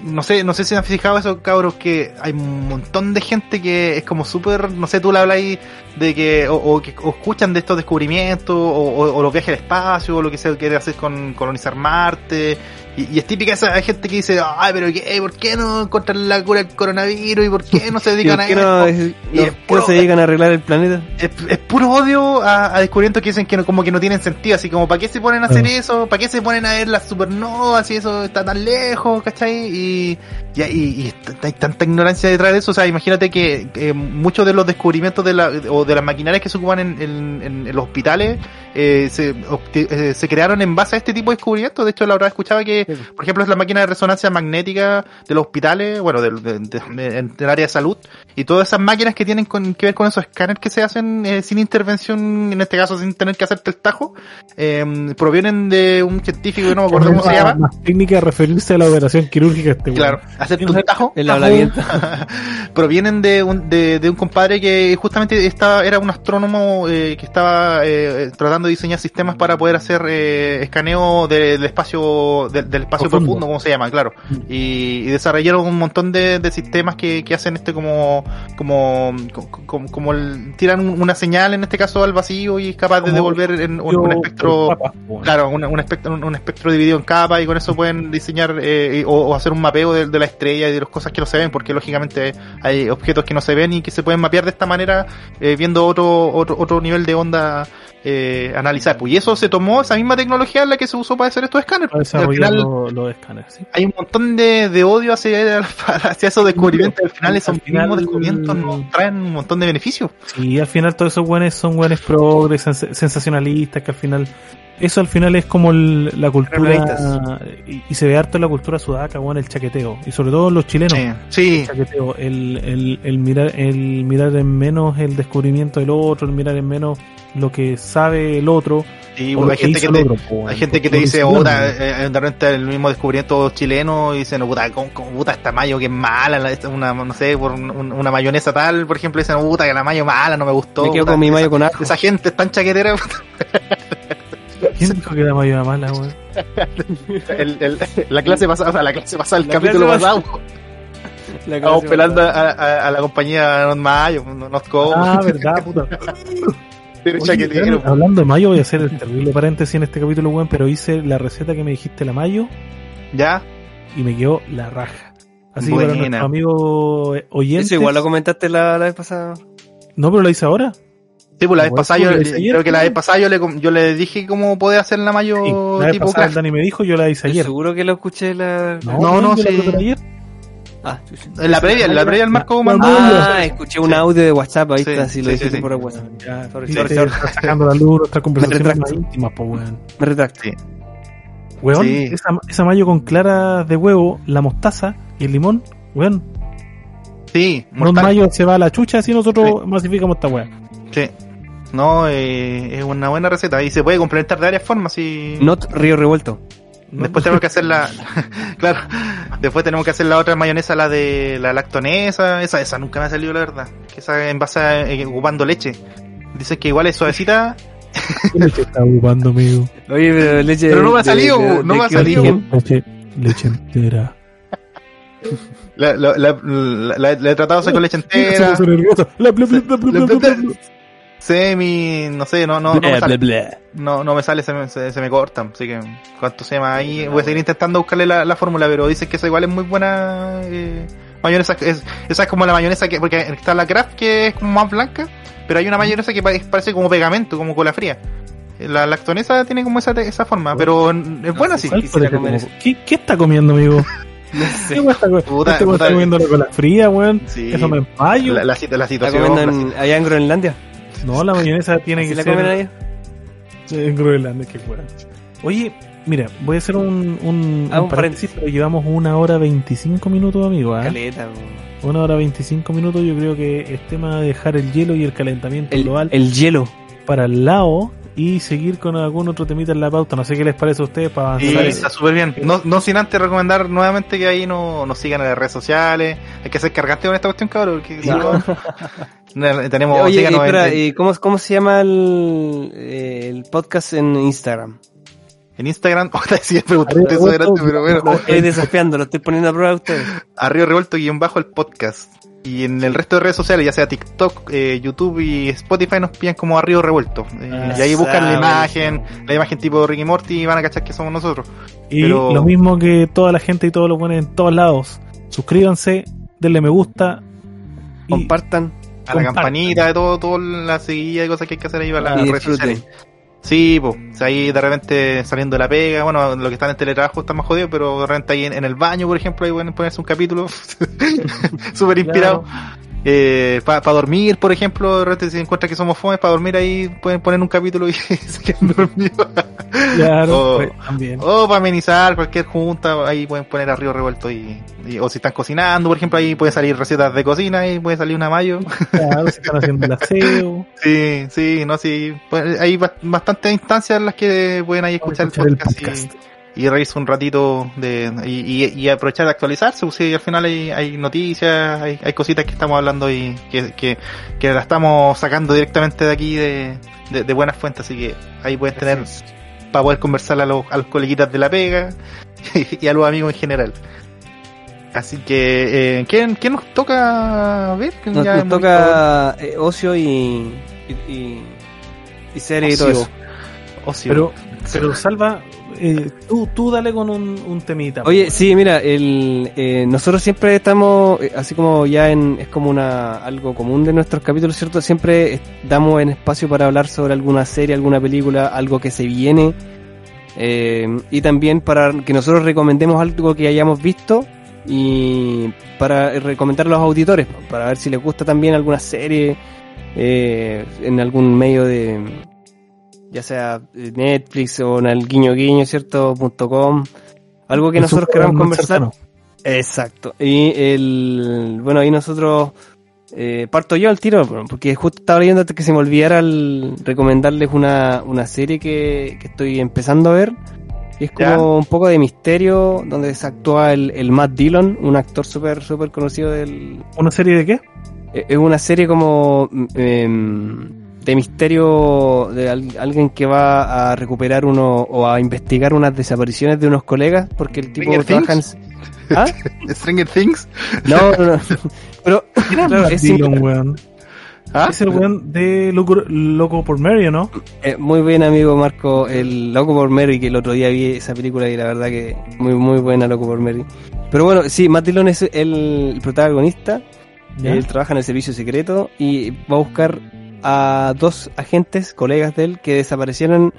no sé no sé si han fijado eso cabros que hay un montón de gente que es como súper no sé tú le hablas ahí de que o, o que o escuchan de estos descubrimientos o, o- los viajes al espacio o lo que se quiere hacer con colonizar Marte y, y es típica esa gente que dice ay pero qué por qué no encuentran la cura del coronavirus y por qué no se ¿Y dedican a qué no, es- Y no- es qué no puro- se dedican a arreglar el planeta? es, es puro odio a, a descubrimientos que dicen que no, como que no tienen sentido, así como ¿para qué se ponen a hacer Ah. eso? ¿Para qué se ponen a ver las supernovas y eso está tan lejos, ¿cachai? Y, y, y- y hay tanta ignorancia detrás de eso, o sea, imagínate que, muchos de los descubrimientos de la, o de las maquinarias que se ocupan en, en- en- en los hospitales eh, se, eh, se crearon en base a este tipo de descubrimientos, de hecho la verdad escuchaba que, por ejemplo, es la máquina de resonancia magnética de los hospitales, bueno, del- de, área de salud, y todas esas máquinas que tienen con, que ver con esos escáneres que se hacen eh, sin intervención, en este caso sin tener que hacerte el tajo, eh, provienen de un científico que no me acuerdo cómo se llama. Más técnica de referirse a la operación quirúrgica este. Claro, hacerte un tajo. El provienen de un, de, de un compadre que justamente estaba, era un astrónomo eh, que estaba eh, tratando de diseñar sistemas para poder hacer eh, escaneo de- del espacio del, del espacio Profundo. profundo, como se llama, claro. Y, y desarrollaron un montón de, de sistemas que, que hacen este como como como, como el- tiran un- una señal en este caso al vacío y es capaz de devolver en un, espectro. Claro, un, un espectro, un, espectro dividido en capas y con eso pueden diseñar eh, o hacer un mapeo de, de la estrella y de las cosas que no se ven, porque lógicamente hay objetos que no se ven y que se pueden mapear de esta manera eh, viendo otro, otro otro nivel de onda eh, analizar. Pues, y eso se tomó, esa misma tecnología en la que se usó para hacer estos escáneres. Para y al desarrollar final los los escáneres, ¿sí? hay un montón de, de odio hacia, hacia esos descubrimientos. Al final Al esos final- mismos descubrimientos nos traen un montón de beneficios. Sí, al final todos esos buenos son buenos progres, sens- sensacionalistas, que al final, eso al final es como el- la cultura, y, y se ve harto en la cultura sudaca, bueno, el chaqueteo, y sobre todo los chilenos. Sí, sí, El chaqueteo, el, el, el mirar, el mirar en menos el descubrimiento del otro, el mirar en menos lo que sabe el otro. sí, hay gente que te, otro, po, Hay gente que te dice, puta, el eh, eh, de repente el mismo descubrimiento chileno y dicen, puta, con, con- puta, esta mayo que es mala, la- una, no sé, por un- un- una mayonesa tal, por ejemplo, dicen, puta, que la mayo mala, no me gustó. Me quedo puta, con mi esa- mayo con ajo. Esa gente es tan chaquetera, ¿Quién dijo que era mayor mala, weón? el, el- la clase pasada, o sea, la clase pasada, el La capítulo pasado, La estamos pelando a, a- a la compañía Not Mayo, no- Not Co, Ah, verdad, puta. Oye, hablando de mayo, voy a hacer el terrible paréntesis en este capítulo, weón, pero hice la receta que me dijiste la mayo Ya, y me quedó la raja. Así que para nuestros amigos oyentes. Eso igual lo comentaste la, la vez pasada. No, pero lo hice ahora. sí, pues la vez pasada, yo, creo que la ¿no? vez pasada yo le, yo le dije cómo poder hacer la mayo Sí, la vez tipo pasada el. Dani me dijo, yo la hice ayer. seguro que lo escuché la... No, no, yo la sí. ayer. Ah. En la previa, en la previa al Marco La- mandó. Ah, escuché un audio de WhatsApp, ahí Sí, está, si lo dijiste sí, sí. por WhatsApp. Ya, Sorry, sorry, sorry. está sacando la luz nuestras conversaciones más íntimas, po, weón. Me retracto. Weón, Sí. esa, esa mayo con claras de huevo, la mostaza y el limón, weón. Sí, No mortal. mayo se va a la chucha si nosotros masificamos esta weá. Sí. No, eh, es una buena receta y se puede complementar de varias formas y Not Río Revuelto. Después tenemos que hacer la claro, después tenemos que hacer la otra mayonesa la de la lactonesa, esa esa nunca me ha salido la verdad, que esa en base a, eh, ocupando leche. Dicen que igual es suavecita, ¿Qué leche está ocupando, amigo? Oye, pero leche... Pero no me ha salido, de- no de me ha salido. Leche, leche entera. la, la, la, la- la- la he tratado de hacer con leche entera, semi, no sé, no no no me Bla, sale. No, no me sale, se me, se, se me cortan. Así que, cuanto se llama ahí, voy a seguir intentando buscarle la, la fórmula, pero dicen que esa igual es muy buena. Eh, mayonesa, es, esa es como la mayonesa que, porque está la Kraft que es como más blanca, pero hay una mayonesa que pa- parece como pegamento, como cola fría. La lactonesa tiene como esa, esa forma, pero es buena sí. ¿Cuál Quisiera parece comer como- ¿Qué, ¿Qué está comiendo, amigo? No ¿Qué sé. está? Puta, este weón puta. está comiendo la fría, weón. Sí. Eso me empallo. La, la, la ¿Está situación. comiendo la en, allá en Groenlandia? No, la mayonesa tiene ¿Sí que la ser comen en Groenlandia, qué weón. Oye, mira, voy a hacer un, un, Ah, un un paréntesis, pero llevamos una hora 25 minutos, amigo. ¿ah? Caleta, po. Una hora 25 minutos, yo creo que es tema de dejar el hielo y el calentamiento el, global el hielo. para el lado y seguir con algún otro temita en la pauta. No sé qué les parece a ustedes para Sí, avanzar. está súper bien. No, no sin antes recomendar nuevamente que ahí no, nos sigan en las redes sociales. Hay que ser cargante con esta cuestión, cabrón. Porque si no, no, tenemos, Oye, en- espera, en- ¿y cómo, ¿cómo se llama el, eh, el podcast en Instagram? En Instagram, otra sí, preguntaste eso delante, pero bueno. Estoy desafiando, lo estoy poniendo a prueba a ustedes. Arriba revuelto guion bajo el podcast. Y en el resto de redes sociales, ya sea TikTok, eh, YouTube y Spotify, nos pillan como Arriba Revuelto. Eh, y ahí buscan la imagen, la imagen tipo Ricky Morty y van a cachar que somos nosotros. Y pero- lo mismo que toda la gente y todos lo ponen en todos lados. Suscríbanse, denle me gusta. Y Compartan A la Compartan. campanita, de todo, toda la seguida de cosas que hay que hacer ahí para las y redes sociales. Sí, pues, ahí de repente saliendo de la pega, bueno, lo que están en teletrabajo está más jodido, pero de repente ahí en, en el baño, por ejemplo, ahí pueden ponerse un capítulo súper inspirado. Eh, para dormir, por ejemplo, de repente si encuentran que somos fomes, para dormir ahí pueden poner un capítulo y se quedan dormidos. Claro, O- pues, también. O para amenizar cualquier junta, ahí pueden poner arriba revuelto y, y- o si están cocinando, por ejemplo, ahí pueden salir recetas de cocina y puede salir una mayo. Claro, se están haciendo el aseo. Sí, sí, no, sí. Pues hay ba- bastantes instancias en las que pueden ahí escuchar, escuchar el podcast, y, y reírse un ratito de, y, y- y aprovechar de actualizarse, pues sí, al final hay, hay noticias, hay, hay cositas que estamos hablando y que, que, que la estamos sacando directamente de aquí de, de, de buenas fuentes, así que ahí pueden tener para poder conversar a los, a los coleguitas de la pega y a los amigos en general. Así que, eh, ¿quién, quién nos toca ver? Nos, ya nos hemos toca eh, ocio y, y, y, y serie y todo Ocio. eso. ocio. Pero, pero Salva, eh, tú, tú dale con un, un temita. Oye, sí, mira, el, eh, nosotros siempre estamos, eh, así como ya en, es como una algo común de nuestros capítulos, ¿cierto? Siempre eh, damos en espacio para hablar sobre alguna serie, alguna película, algo que se viene, eh, y también para que nosotros recomendemos algo que hayamos visto y para recomendar a los auditores, para ver si les gusta también alguna serie eh, en algún medio de ya sea eh, Netflix o en el guiño guiño, ¿cierto? Punto .com, algo que nosotros queramos conversar. cercano. Exacto. Y el, bueno, ahí nosotros, eh, parto yo al tiro, porque justo estaba leyendo antes que se me olvidara el recomendarles una, una serie que, que estoy empezando a ver. Y es como Ya. un poco de misterio, donde se actúa el, el Matt Dillon, un actor súper, súper conocido del, ¿Una serie de qué? eh, es una serie como em, de misterio de al- alguien que va a recuperar uno o a investigar unas desapariciones de unos colegas porque el tipo ¿Stranger trabaja en... ¿Ah? Stranger Things. No, no, no. Pero claro, es weón. ¿Ah? Es el weón de Loco, Loco por Mary, ¿o ¿no? Eh, muy bien amigo Marco, el Loco por Mary, que el otro día vi esa película y la verdad que muy muy buena Loco por Mary. Pero bueno, sí, Matt Dillon es el protagonista Ya. Él trabaja en el servicio secreto y va a buscar a dos agentes, colegas de él, que desaparecieron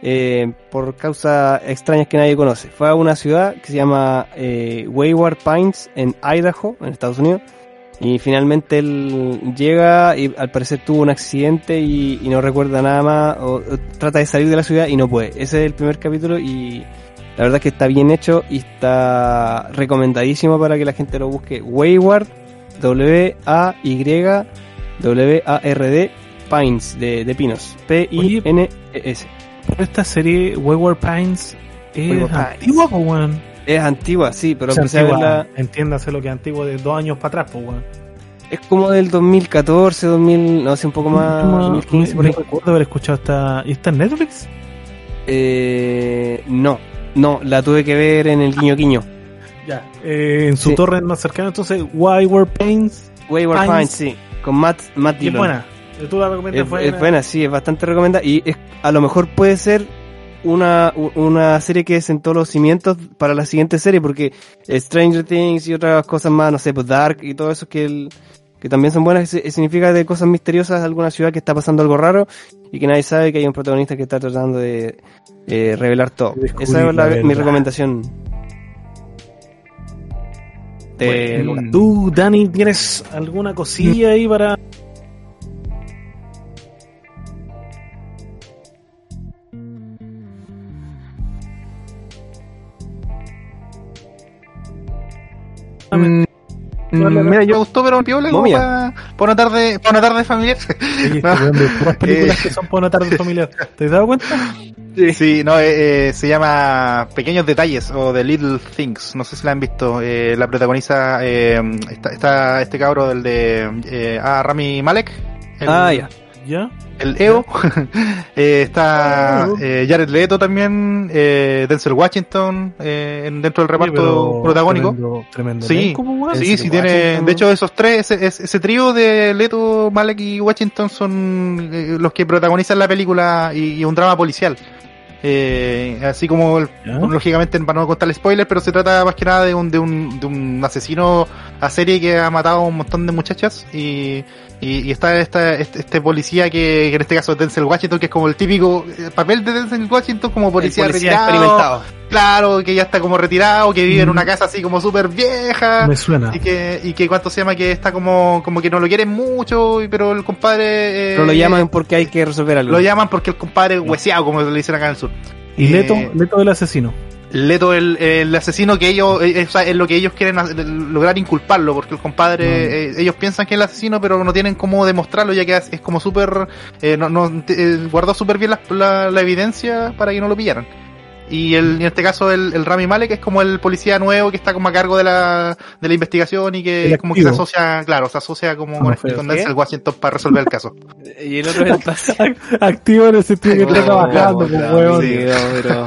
eh, por causas extrañas que nadie conoce. Fue a una ciudad que se llama eh, Wayward Pines en Idaho, en Estados Unidos. Y finalmente él llega y al parecer tuvo un accidente y, no recuerda nada más. O, o trata de salir de la ciudad y no puede. Ese es el primer capítulo y la verdad es que está bien hecho y está recomendadísimo para que la gente lo busque. Wayward W-A-Y-W-A-R-D Pines, de, de pinos. P-I-N-E-S. Pero esta serie, Wayward Pines, es Wayward Pines. antigua, pues, weón. Es antigua, sí, pero empecé a antigua, verla- entiéndase lo que es antiguo de dos años para atrás, pues, weón. Es como del 2014, 2000, no sé, un poco más, No, 2015 por ahí. recuerdo haber escuchado esta... ¿Y está en Netflix? Eh, no, no, la tuve que ver en el guiño guiño. Ya. Eh, en su Sí. torre más cercana, entonces, Wayward Pines. Wayward Pines. Pines, sí, con Matt, Matt Y es Dillon. buena. Tú la recomiendas Es, buena. es buena, sí, es bastante recomendada. Y es, a lo mejor puede ser una, una serie que sentó los cimientos para la siguiente serie, porque Stranger Things y otras cosas más, no sé, pues Dark y todo eso que, el, que también son buenas, si- significa de cosas misteriosas de alguna ciudad que está pasando algo raro y que nadie sabe que hay un protagonista que está tratando de eh, revelar todo. Descubrir Esa es la la- mi verdad. recomendación. Bueno. ¿Tú, Dani, tienes alguna cosilla ahí para...? Mm, mm, mira, yo me gustó, pero piola para, para una tarde, para una tarde familiar. Oye, este películas que son para una tarde familiar. ¿Te has dado cuenta? Sí, no, eh, eh, se llama Pequeños Detalles o The Little Things. No sé si la han visto. Eh, la protagoniza eh, está, está este cabro del de eh, ah, Rami Malek. El, Ah, ya. ¿Ya? El EO. Eh, está eh, Jared Leto también. Eh, Denzel Washington eh, en- dentro del reparto pero protagónico. Tremendo, tremendo Sí, pues. Sí, sí tiene. De hecho, esos tres, ese, ese- ese trío de Leto, Malek y Washington son eh, los que protagonizan la película y, y un drama policial. Eh, así como, lógicamente, para no contar spoilers, pero se trata más que nada de un, de un, de un asesino a serie que ha matado a un montón de muchachas y, Y, y está esta, este, este policía que, que en este caso es Denzel Washington, que es como el típico eh, papel de Denzel Washington como policía, El policía retirado. experimentado. Claro, que ya está como retirado, que vive en Mm. una casa así como súper vieja. Me suena. Y que, y que cuánto se llama, que está como, como que no lo quieren mucho, y- pero el compadre... eh, Pero lo llaman porque hay que resolver algo. Lo llaman porque el compadre es hueseado, como le dicen acá en el sur. Y Leto, Eh, Leto del asesino. Leto, el, el asesino que ellos, o sea, es lo que ellos quieren lograr inculparlo, porque el compadre, Mm. eh, ellos piensan que es el asesino, pero no tienen cómo demostrarlo, ya que es, es como súper, eh, no, no, eh, guardó súper bien la, la, la evidencia para que no lo pillaran. Y el, en este caso el, el Rami Malek es como el policía nuevo que está como a cargo de la, de la investigación y que El como que se asocia, claro, se asocia como Ah, con, ¿Qué? Denzel Washington para resolver el caso. Y el otro es el. Activo en el sentido que está trabajando, sí. pero...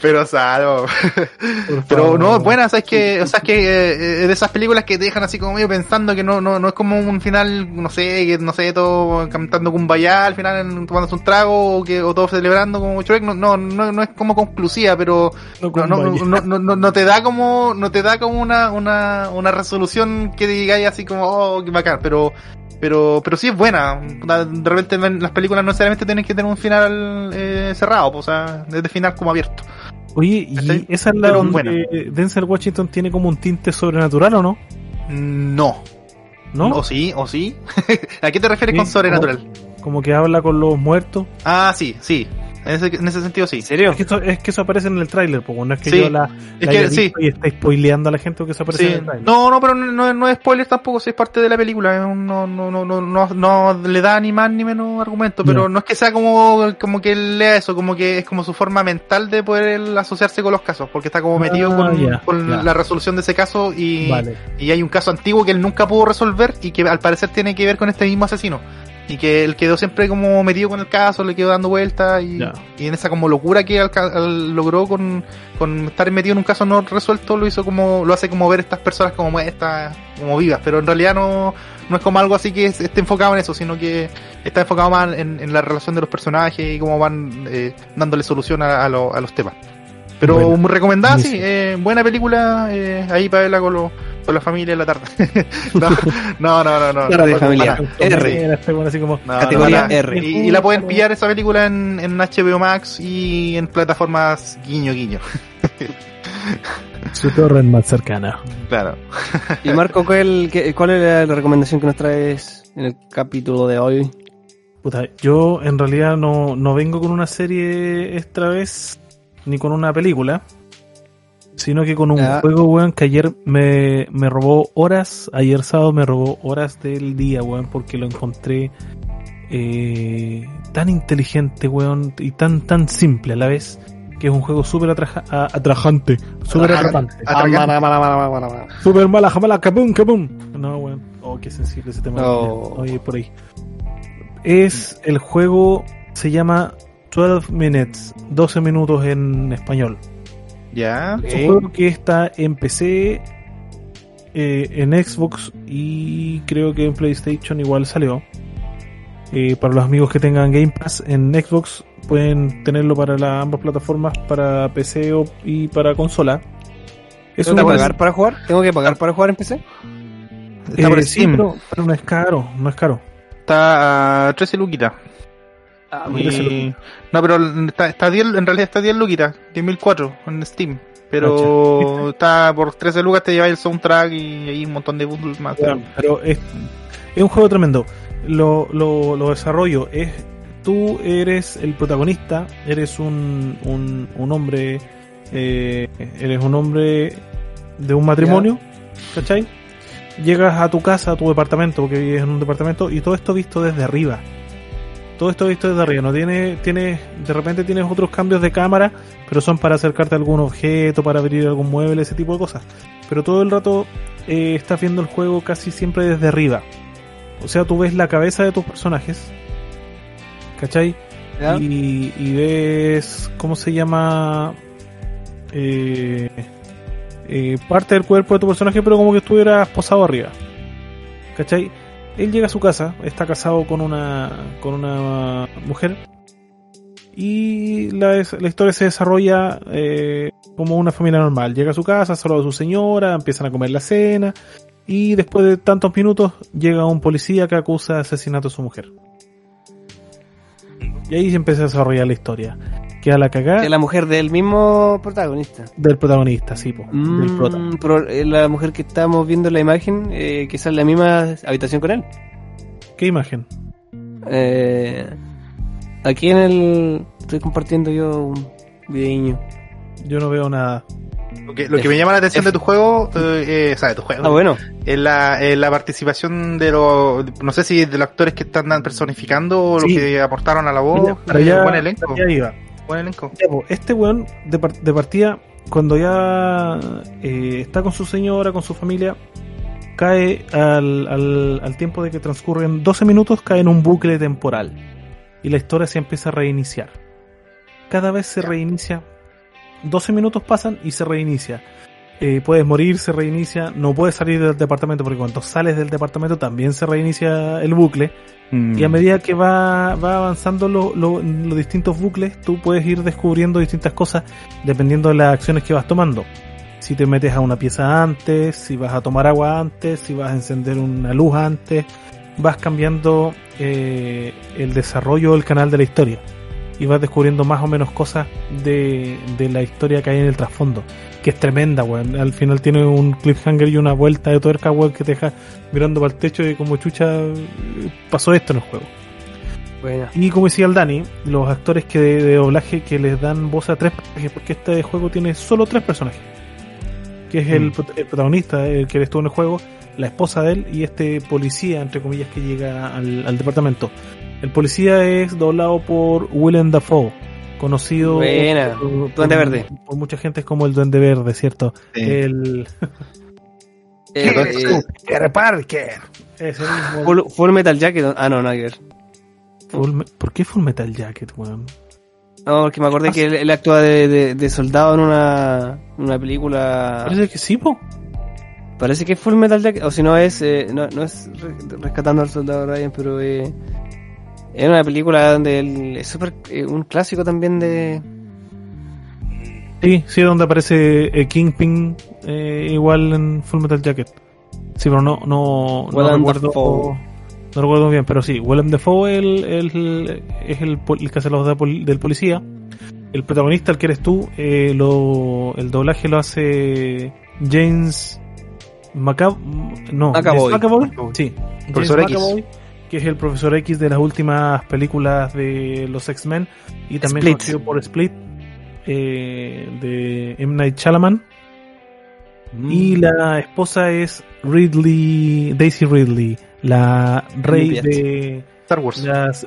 Pero, o sea, no. Por Pero no, buena, sabes que, o sea, es que eh, de esas películas que te dejan así como medio pensando que no, no, no es como un final, no sé, que no sé, todo cantando Kumbaya al final tomándose un trago o que, o todo celebrando como Shrek, no, no, no, no es como pero No, no, no, no, te da como, no te da como una, una, una resolución que digáis así como, oh, qué bacán, pero, pero, pero sí es buena. De repente en las películas no necesariamente tienen que tener un final eh, cerrado, pues, o sea, desde final como abierto. Oye, ¿y esa es la Pero donde buena. Denzel Washington tiene como un tinte sobrenatural o no? No. ¿No? ¿O sí? ¿O sí? ¿A qué te refieres Sí, con sobrenatural? Como que habla con los muertos. Ah, sí, sí. En ese, en ese sentido sí. ¿En serio? Es que eso, es que eso aparece en el tráiler, pues no es que Sí, yo la, Es la que haya sí. visto y está spoileando a la gente porque eso aparece en el tráiler. No, no, pero no, es spoiler tampoco, si es parte de la película. No, no, no, no, no, no le da ni más ni menos argumento, pero no es que sea como, como que él lea eso, como que es como su forma mental de poder asociarse con los casos, porque está como metido Ah, con, la resolución de ese caso y, Vale. y hay un caso antiguo que él nunca pudo resolver y que al parecer tiene que ver con este mismo asesino. Y que él quedó siempre como metido con el caso, le quedó dando vueltas y, y en esa como locura que al- logró con, con estar metido en un caso no resuelto, lo hizo como, lo hace como ver estas personas como muertas, como vivas, pero en realidad no, no es como algo así que es- esté enfocado en eso, sino que está enfocado más en, en la relación de los personajes y cómo van eh, dándole solución a, a lo- a los temas. Pero muy recomendada, sí, eh, buena película, eh, ahí para verla con, los- con la familia en la tarde. no, no, no, no, no. Familiar. R. Este Categoría. R. Y, la pueden pillar esa película en, en HBO Max y en plataformas guiño guiño. su torre más cercana. Claro. Y Marco, ¿cuál, qué- ¿cuál es la recomendación que nos traes en el capítulo de hoy? Puta, yo en realidad no, no vengo con una serie esta vez, ni con una película, sino que con un juego, weón, que ayer me, me robó horas, ayer sábado me robó horas del día, weón, porque lo encontré eh, tan inteligente, weón, y tan, tan simple a la vez, que es un juego súper atraja- atrajante, súper Atrajante. atrapante, Atracante. súper mala, jamala, kabum, kabum. No, weón, oh, qué sensible ese tema. Oh. Oye, por ahí. Es el juego, se llama 12 Minutes, 12 minutos en español. Ya. Es un juego que está en PC, eh, en Xbox y creo que en PlayStation igual salió. Eh, para los amigos que tengan Game Pass en Xbox pueden tenerlo para las ambas plataformas, para PC o- y para consola. Es ¿Tengo que pagar para jugar? ¿Tengo que pagar para jugar en PC? Está por eh, sí, Steam. pero, pero no es caro, no es caro. Está a 13 luquitas. Ah, Y- 13 luquitas. No, pero está, está 10, en realidad está 10 luquitas, 10.004 en Steam. Pero está por 13 lucas te lleva el soundtrack y hay un montón de bundles más. Bueno, pero es, es un juego tremendo. Lo, lo, lo desarrollo es tú eres el protagonista, eres un, un, un hombre, eh, eres un hombre de un matrimonio, ¿cachai? Llegas a tu casa, a tu departamento, porque vives en un departamento, y todo esto visto desde arriba. Todo esto visto desde arriba, no tiene, tienes, de repente tienes otros cambios de cámara, pero son para acercarte a algún objeto, para abrir algún mueble, ese tipo de cosas. Pero todo el rato eh, estás viendo el juego casi siempre desde arriba. O sea, tú ves la cabeza de tus personajes, ¿cachai? Y, y ves, ¿cómo se llama? Eh, eh, parte del cuerpo de tu personaje, pero como que estuvieras posado arriba. ¿Cachai? Él llega a su casa, está casado con una, con una mujer. Y la, la historia se desarrolla eh, como una familia normal. Llega a su casa, saluda a su señora, empiezan a comer la cena. Y después de tantos minutos llega un policía que acusa de asesinato a su mujer. Y ahí se empieza a desarrollar la historia. Queda la cagada Es la mujer del mismo protagonista. del protagonista, sí, po, del prota. Mm, pero, eh, la mujer que estamos viendo en la imagen, eh, que sale en la misma habitación con él. ¿Qué imagen? Eh, aquí en el. Estoy compartiendo yo un videíño. Yo no veo nada. Lo que, lo que me llama la atención de tu juego, eh, eh, o sea, de tu juego, Ah, bueno. es la, es la participación de los, no sé si de los actores que están personificando o Sí. los que aportaron a la voz. Para allá- buen elenco. para allá iba. Buen elenco. Este weón de, par- de partida, cuando ya eh, está con su señora, con su familia, cae al, al, al tiempo de que transcurren 12 minutos, cae en un bucle temporal. Y la historia se empieza a reiniciar. Cada vez se reinicia. 12 minutos pasan y se reinicia. Eh, puedes morir, se reinicia. No puedes salir del departamento porque cuando sales del departamento también se reinicia el bucle. Mm. Y a medida que va, va avanzando lo- lo- los distintos bucles, tú puedes ir descubriendo distintas cosas dependiendo de las acciones que vas tomando. Si te metes a una pieza antes, si vas a tomar agua antes, si vas a encender una luz antes, vas cambiando eh, el desarrollo del canal de la historia. Y vas descubriendo más o menos cosas de, de la historia que hay en el trasfondo. Que es tremenda, weón. Al final tiene un cliffhanger y una vuelta de tuerca, weón, que te deja mirando para el techo y como chucha pasó esto en el juego. Bueno. Y como decía el Dani, los actores que de, de doblaje que les dan voz a tres personajes, porque este juego tiene solo tres personajes. Que es el, Mm. el protagonista, el que estuvo en el juego, la esposa de él y este policía, entre comillas, que llega al, al departamento. El policía es doblado por Willem Dafoe, conocido Buena. por, Duende Verde. por mucha gente como el Duende Verde, ¿cierto? Sí. El Eh, eh, Parker. Es el mismo. full, Full Metal Jacket. Ah, no, nada que ver. Full Me- ¿Por qué Full Metal Jacket, weón? No, porque me acordé que él, él actúa de, de- de soldado en una, una película. Parece que sí, po. Parece que es Full Metal Jacket, o si no es, eh, no, no es re- rescatando al soldado Ryan, pero eh, es una película donde él es súper, eh, un clásico también de... Sí, sí, donde aparece eh, Kingpin eh, igual en Full Metal Jacket. Sí, pero no, no, no Willem recuerdo. No recuerdo muy bien, pero sí, Willem Dafoe el, el- es el, pol- el que hace la voz de pol- del policía. El protagonista, el que eres tú, eh, lo, el doblaje lo hace James Macab no, McAvoy. James McAvoy. Sí, Profesor James X. Que es el profesor X de las últimas películas de los X-Men y también Split. conocido por Split eh, de M. Night Shyamalan. Y la esposa es Ridley, Daisy Ridley, la rey de Star Wars. las...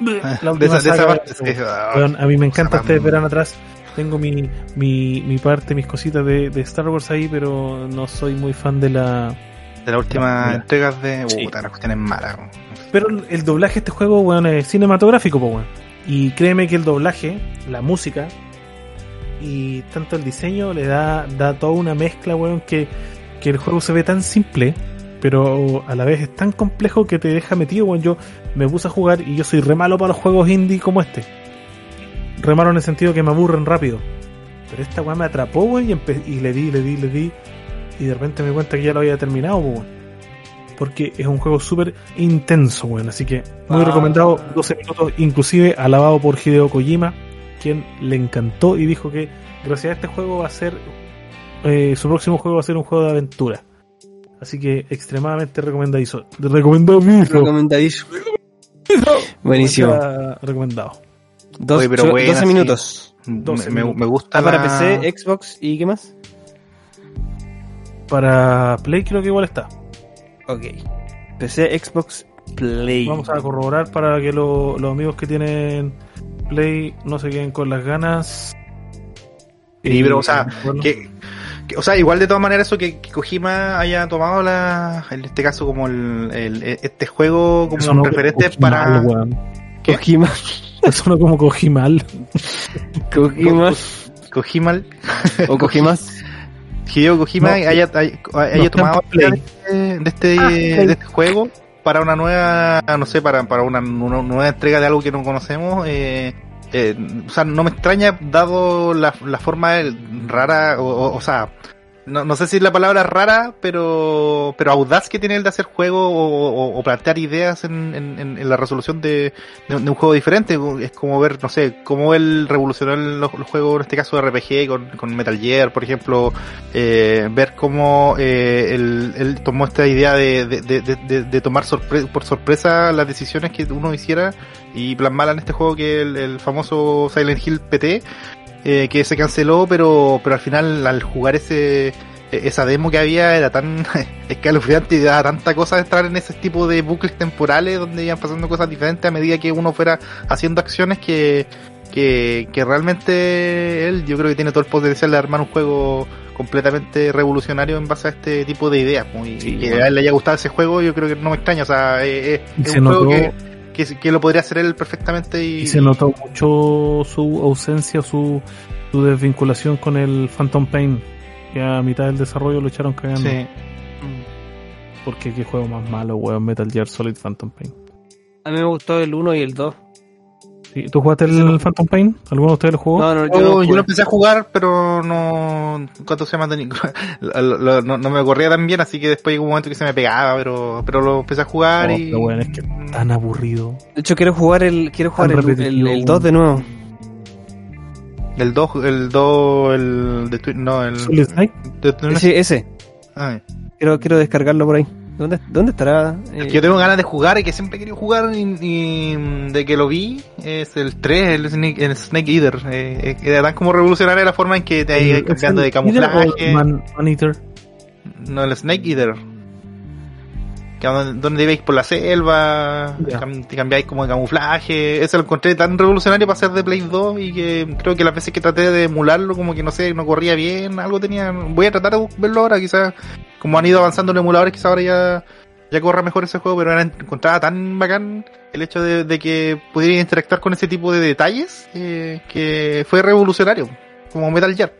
La de última esa, de esa saga parte. de- sí, Weón, a mí me encanta, ustedes verán atrás, tengo mi, mi, mi parte, mis cositas de, de Star Wars ahí, pero no soy muy fan de la... de las últimas Mira. entregas de. Sí. Puta, la cuestión es mala. weón. Pero el doblaje de este juego, weón, es cinematográfico, po, weón. Y créeme que el doblaje, la música y tanto el diseño le da, da toda una mezcla, weón, que, que el juego se ve tan simple, pero a la vez es tan complejo que te deja metido, weón. Yo me puse a jugar y yo soy re malo para los juegos indie como este. Re malo en el sentido que me aburren rápido. Pero esta weón me atrapó, weón, y le di, le di, le di. Y de repente me cuenta que ya lo había terminado, weón. Porque es un juego súper intenso, weón. Así que muy Ah. recomendado, 12 minutos, inclusive alabado por Hideo Kojima, quien le encantó y dijo que gracias a este juego va a ser, eh, su próximo juego va a ser un juego de aventura. Así que extremadamente recomendadizo. Recomendado, Recomendadísimo. Buenísimo. Recomendado. Dos, Oye, pero cho- buena, 12 sí. minutos. Me, 12 me, minutos. me gusta. Ah, para PC, Xbox y qué más? Para Play creo que igual está. Ok. PC, Xbox, Play. Vamos a corroborar para que lo- los amigos que tienen Play no se queden con las ganas. Sí, pero, o sea, bueno, que, que- o sea, igual de todas maneras eso que, que Kojima haya tomado la, en este caso como el, el- este juego como eso un no referente Kojimal, para. Kojima. Eso no como Kojimal. Kojima. Kojima, o Kojimas. Hideo Kojima No, haya, haya, haya no está tomado Play. de, de este, Ah, Play. de este juego para una nueva, no sé, para, para una, una nueva entrega de algo que no conocemos. Eh, eh, o sea, no me extraña dado la, la forma rara, o, o, o sea, no, no sé si la palabra es rara, pero, pero audaz que tiene el de hacer juego o, plantear ideas en, en- la resolución de, de un juego diferente. Es como ver, no sé, cómo él revolucionó los, los juegos, en este caso de RPG, con, con Metal Gear, por ejemplo, eh, ver cómo eh, él, tomó esta idea de, de, tomar por sorpresa las decisiones que uno hiciera y plasmarla en este juego que es el, el famoso Silent Hill PT eh, que se canceló, pero, pero al final al jugar ese e- esa demo que había era tan escalofriante y daba tanta cosa de entrar en ese tipo de bucles temporales donde iban pasando cosas diferentes a medida que uno fuera haciendo acciones que, que, que realmente él yo creo que tiene todo el potencial de armar un juego completamente revolucionario en base a este tipo de ideas pues, y que a él le haya gustado ese juego yo creo que no me extraña o sea eh, Y es se un juego notó- que, que, que lo podría hacer él perfectamente y, Y se notó mucho su ausencia, su, su desvinculación con el Phantom Pain. Que a mitad del desarrollo lo echaron cagando. sí. Porque qué juego más malo, weón, Metal Gear Solid Phantom Pain. A mí me gustó el 1 y el 2. Sí, ¿Tú jugaste el Phantom Pain? ¿Alguno de ustedes lo jugó? No, no, yo, Yo, no yo lo empecé a jugar, pero no. ¿Cuánto se llama? No, no me corría tan bien, así que después llegó un momento que se me pegaba, pero, pero lo empecé a jugar No, y. pero bueno, es que Tan aburrido. De hecho, quiero jugar el, quiero jugar el, el, el 2 de nuevo. El 2, el 2, el. De, no, el. Solid Snake. de- de- Ese, ese. Ay. Quiero, quiero descargarlo por ahí. ¿Dónde, dónde estará? Eh, Yo tengo ganas de jugar y que siempre he querido jugar y, y de que lo vi es el 3, el Snake, el Snake Eater. Eh, eh, era tan como revolucionaria la forma en que te ¿Es cambiando de camuflaje. Man, Man Eater. No, el Snake Eater. Que donde, ibais por la selva, cam- te cambiáis como de camuflaje. Ese lo encontré tan revolucionario para ser de Play 2 y que creo que las veces que traté de emularlo, como que no sé, no corría bien, algo tenía. Voy a tratar de verlo ahora, quizás. Como han ido avanzando los emuladores, quizás ahora ya, ya corra mejor ese juego, pero era, encontraba tan bacán el hecho de, de que pudiera interactuar con ese tipo de detalles eh, que fue revolucionario, como Metal Gear.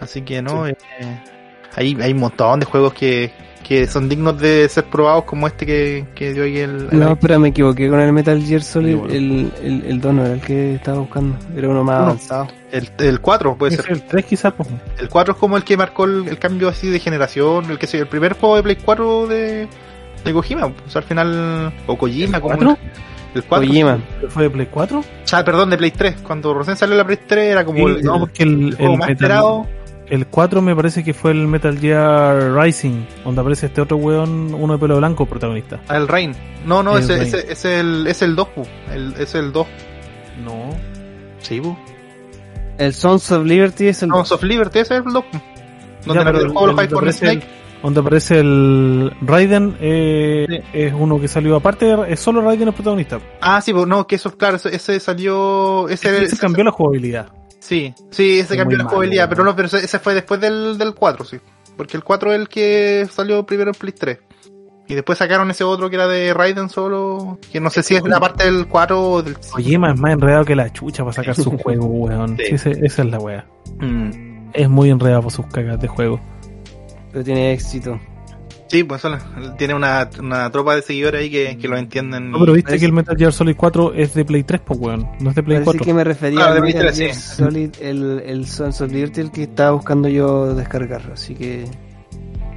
Así que no, eh, hay, hay un montón de juegos que, que son dignos de ser probados como este que, que dio ahí el... el- No, espera, me equivoqué con el Metal Gear Solid. Bueno. El, el, el 2 no era el que estaba buscando. Era uno más Uno. avanzado. el, el 4 puede Es ser. el 3 quizás, pues. El 4 es como el que marcó el, el cambio así de generación, el que se, el primer juego de Play 4 de, de Kojima, o sea, al final, o Kojima, como ¿Cuatro? el 4. Kojima. ¿Fue de Play 4? O sea, perdón, de Play 3, cuando recién salió la Play 3 era como el, no, el- porque el, el juego el más Metal- esperado. El 4 me parece que fue el Metal Gear Rising, donde aparece este otro weón, uno de pelo blanco, protagonista. Ah, El Rain. No, no, El ese, Rain. ese, es el, es el 2, pu. el, es el 2. No. Sí, pu. El Sons of Liberty es el Sons of Liberty, ese es el 2, pu. Donde el el- donde aparece el-. Donde aparece el Raiden, eh, Sí. es uno que salió aparte, es solo Raiden el protagonista. Ah, sí, pues no, que eso, claro, ese, ese salió, ese, Ese cambió la jugabilidad. Sí, sí, ese Es cambió muy la jugabilidad, pero no, pero ese, fue después del, del 4, sí. Porque el 4 es el que salió primero en Play 3. Y después sacaron ese otro que era de Raiden solo, que no sé si es la parte del 4 o del... Kojima es más enredado que la chucha para sacar sus juegos, weón. Sí. Sí, ese- esa es la wea. Mm. Es muy enredado por sus cagas de juego. Pero tiene éxito. Sí, pues solo, tiene una, una tropa de seguidores ahí que, que lo entienden. No, pero viste Parece- que el Metal Gear Solid 4 es de Play 3, pues weón. No es de Play Parece 4. que me refería Ah, de al Play Metal 3, Gear sí. Solid, el, el Sons of Liberty, el que estaba buscando yo descargar. Así que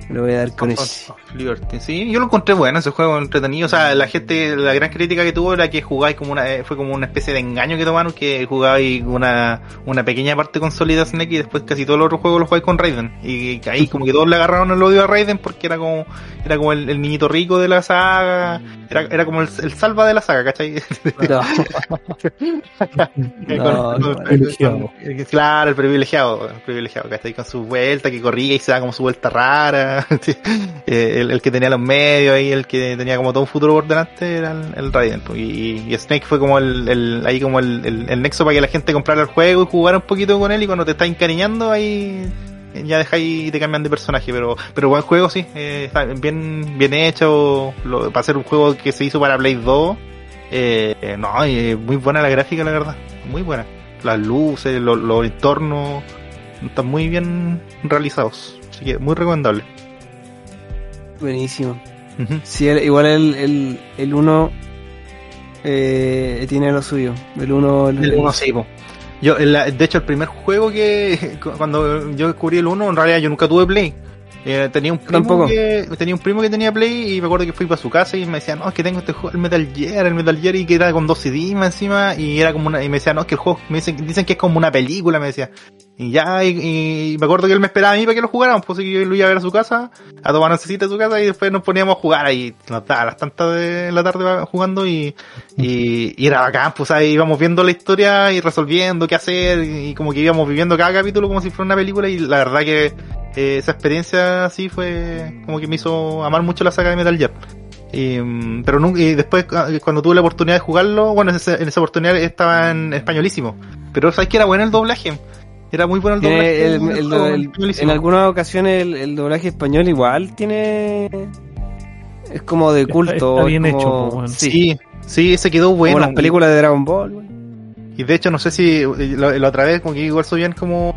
le voy a dar con ese. Of Liberty, sí, yo lo encontré bueno ese juego entretenido, o sea, la gente, la gran crítica que tuvo era que jugáis como una, eh, fue como una especie de engaño que tomaron, que jugabais una, una pequeña parte con Solid Snake y después casi todos los otros juegos los jugáis con Raiden, y ahí como que todos le agarraron el odio a Raiden porque era como, era como el, el niñito rico de la saga, era, era como el, el salva de la saga, ¿cachai? No. Con- No, con- no, privilegiado. con- claro, el privilegiado, el privilegiado, ¿cachai? Con su vuelta, que corría y se da como su vuelta rara. Eh, el, el que tenía los medios ahí, el que tenía como todo un futuro por delante era el, el Raiden. pues, Y, y Snake fue como el, el ahí como el, el, el nexo para que la gente comprara el juego y jugara un poquito con él y cuando te está encariñando ahí ya dejáis y te cambian de personaje, pero pero buen juego sí, eh, está bien bien hecho, lo, para ser un juego que se hizo para Play 2, eh, eh, no, eh, muy buena la gráfica la verdad, muy buena, las luces, los, los entornos, están muy bien realizados, así que muy recomendable. Buenísimo. Sí, el- igual el, el, el 1 eh, tiene lo suyo. El 1 el, El uno sí, po. Yo, de hecho, el primer juego que cuando yo descubrí el 1, en realidad yo nunca tuve Play. Eh, tenía un primo Tampoco. que tenía un primo que tenía Play y me acuerdo que fui para su casa y me decía, no, es que tengo este juego, el Metal Gear, el Metal Gear y que era con dos CD más encima y era como una, y me decía, no, es que el juego, me dicen, dicen que es como una película, me decía. Y ya, y, y me acuerdo que él me esperaba a mí para que lo jugáramos, pues que yo lo iba a ver a su casa, a tomar oncecita a su casa y después nos poníamos a jugar ahí, nos daba las tantas de la tarde jugando y, y, era bacán, pues ahí íbamos viendo la historia y resolviendo qué hacer y, como que íbamos viviendo cada capítulo como si fuera una película y la verdad que eh, esa experiencia así fue como que me hizo amar mucho la saga de Metal Gear. Y, pero nunca, y después ah, cuando tuve la oportunidad de jugarlo, bueno, en esa, en esa oportunidad estaba en españolísimo. Pero sabes que era bueno el doblaje. Era muy bueno el doblaje. El- el- el- en algunas ocasiones el, el doblaje español igual tiene. Es como de culto. está bien es hecho, como- pues, bueno. Sí, Sí, sí, se quedó bueno. como las películas de Dragon Ball. Y de hecho, no sé si la, la otra vez, como que igual bien como.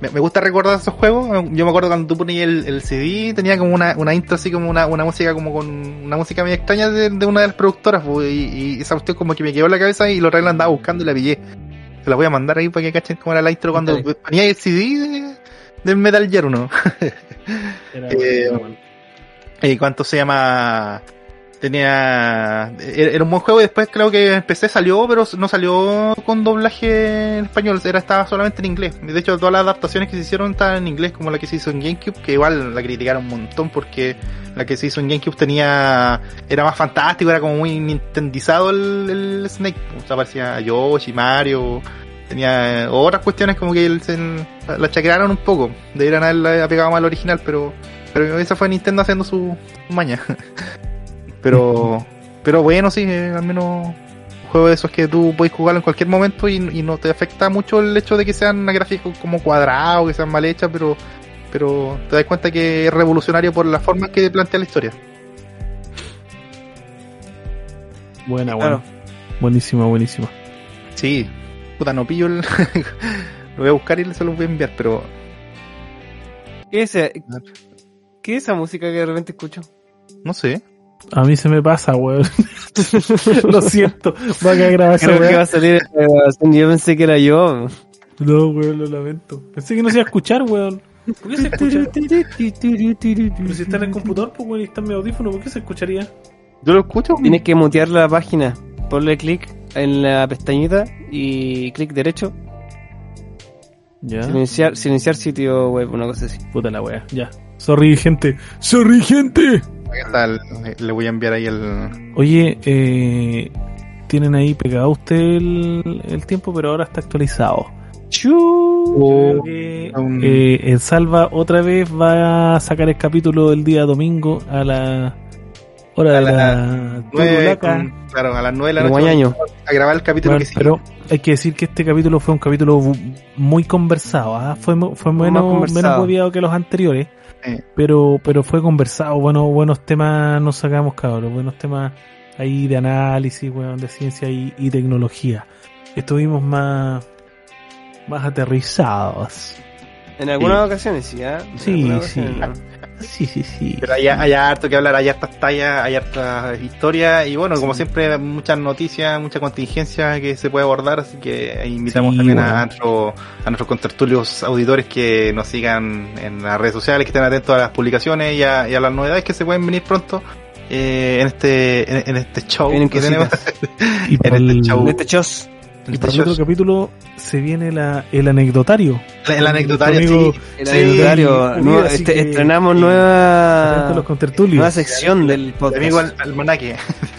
Me, me gusta recordar esos juegos. Yo me acuerdo cuando tú ponías el, el CD, tenía como una, una intro así como una, una música como con una música medio extraña de, de una de las productoras. pues, y, y esa cuestión como que me quedó en la cabeza y lo otra vez la andaba buscando y la pillé. Se la voy a mandar ahí para que cachen cómo era la intro cuando Dale. ponía el CD de, del Metal Gear 1. Era Eh, bueno, bueno. ¿Y cuánto se llama? Tenía. Era era un buen juego y después creo que en PC salió, pero no salió con doblaje en español, era estaba solamente en inglés. De hecho, todas las adaptaciones que se hicieron estaban en inglés, como la que se hizo en GameCube, que igual la criticaron un montón porque la que se hizo en GameCube tenía. Era más fantástico, era como muy nintendizado el, el Snake. O sea, parecía Yoshi, Mario. Tenía otras cuestiones como que el- la chacrearon un poco. Deberían haberla pegado más al original, pero pero esa fue Nintendo haciendo su maña. pero, pero bueno, sí, eh, al menos un juego de esos que tú puedes jugarlo en cualquier momento y, y no te afecta mucho el hecho de que sean gráficos como cuadrados, que sean mal hechas, pero, pero te das cuenta que es revolucionario por la forma que plantea la historia. Buena, Claro. buena. Buenísima, buenísima. Sí, puta, no pillo el... lo voy a buscar y se lo voy a enviar, pero ¿Qué es, esa- ¿Qué es esa música que de repente escucho? no sé. A mí se me pasa, weón. Lo siento. Va a quedar grabada esa Creo que va a salir grabación. Yo pensé que era yo. No, weón, lo lamento. Pensé que no se iba a escuchar, weón. ¿Por qué se escucha? Pero si está en el computador, pues, weón, y está en mi audífono, ¿por qué se escucharía? Yo lo escucho. Tienes que mutear la página. Ponle clic en la pestañita y clic derecho. Ya. Silenciar, silenciar sitio web, una cosa así. Puta la wea, ya. Sorry, gente. Sorry, gente. Ahí está, el- le voy a enviar ahí el... Oye, eh, tienen ahí pegado usted el, el tiempo, pero ahora está actualizado. Creo que, un- eh, el Salva otra vez va a sacar el capítulo del día domingo a la hora A de la la Nueve, turulaca. con- claro, a las 9 de la noche a grabar el capítulo Bueno, que sigue. pero hay que decir que este capítulo fue un capítulo muy conversado, ¿ah? fue, menos, conversado. menos que los anteriores, Pero pero fue conversado, bueno, buenos temas nos sacamos cabros, buenos temas ahí de análisis, bueno, de ciencia y, y tecnología. Estuvimos más más aterrizados. En algunas ocasiones sí, ¿ah? En Sí, sí. ocasiones no. Sí, sí, sí. Pero hay, hay harto que hablar, hay hartas tallas, hay hartas historias y bueno, como siempre, muchas noticias, mucha contingencia que se puede abordar, así que invitamos Sí, también bueno. a, nuestro, a nuestros contertulios auditores que nos sigan en las redes sociales, que estén atentos a las publicaciones y a, y a las novedades que se pueden venir pronto eh, en este en, en este show que tenemos. En este show. En este chos. Y para el otro capítulo se viene la, el anecdotario. El, el anecdotario, Amigo, sí. El Sí, anecdotario. sí, nueva- así este- que- estrenamos nueva, los nueva sección del podcast. Amigo al, almanaque.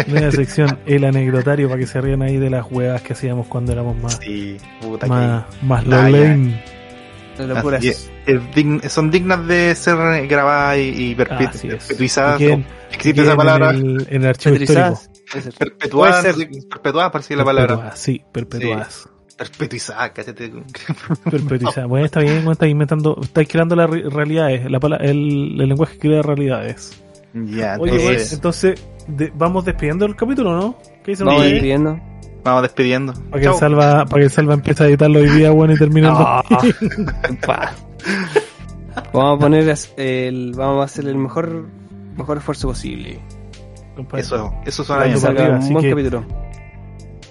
Nueva sección, el anecdotario, para que se rían ahí de las huevas que hacíamos cuando éramos más, Sí, puta más, más Ah, que- locuras. es. Es dign- son dignas de ser grabadas y, y perpetuizadas. Existe queden esa palabra. En el, en el archivo histórico. Ser. Perpetuadas, ser. perpetuadas parece la palabra. Perpetuadas, sí, perpetuadas. Perpetuizadas, cállate. Perpetuadas. Bueno, está bien, bueno, está inventando, está creando las re- realidades, la, el, el lenguaje crea realidades. Ya, Oye, entonces, bueno, entonces, de- vamos despidiendo el capítulo, ¿no? ¿Qué dicen Vamos despidiendo. vamos despidiendo. Para que, el salva, para que el Salva empiece a editarlo hoy día, bueno, y termine el Ah. Vamos a poner el, vamos a hacer el mejor, mejor esfuerzo posible. Compadre. Eso, eso arriba, un buen que- capítulo.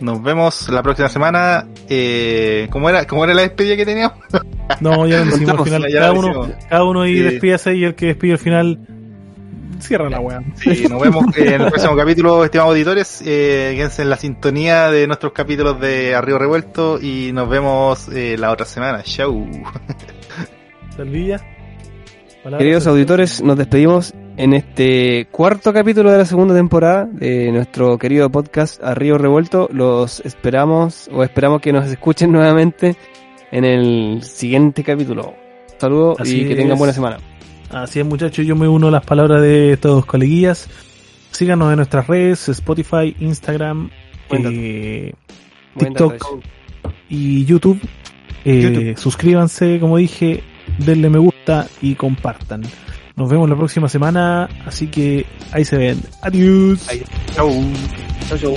Nos vemos la próxima semana. Eh, ¿cómo, era, ¿Cómo era la despedida que teníamos? No, ya lo decimos al final. Cada uno, cada uno ahí Sí. despídase y el que despide al final cierra la weá. Sí, nos vemos en el próximo capítulo, estimados auditores. Eh, quédense en la sintonía de nuestros capítulos de Arriba Revuelto y nos vemos eh, la otra semana. Chau. Queridos auditores, nos despedimos en este cuarto capítulo de la segunda temporada de nuestro querido podcast A Río Revuelto. Los esperamos o esperamos que nos escuchen nuevamente en el siguiente capítulo. Saludos Así y que tengan es. buena semana. Así es, muchachos, yo me uno a las palabras de todos coleguillas. Síganos en nuestras redes, Spotify, Instagram, eh, TikTok y YouTube. Eh, YouTube. Suscríbanse, como dije, denle me gusta y compartan. Nos vemos la próxima semana, así que ahí se ven. Adiós. Chau. Chau, chau.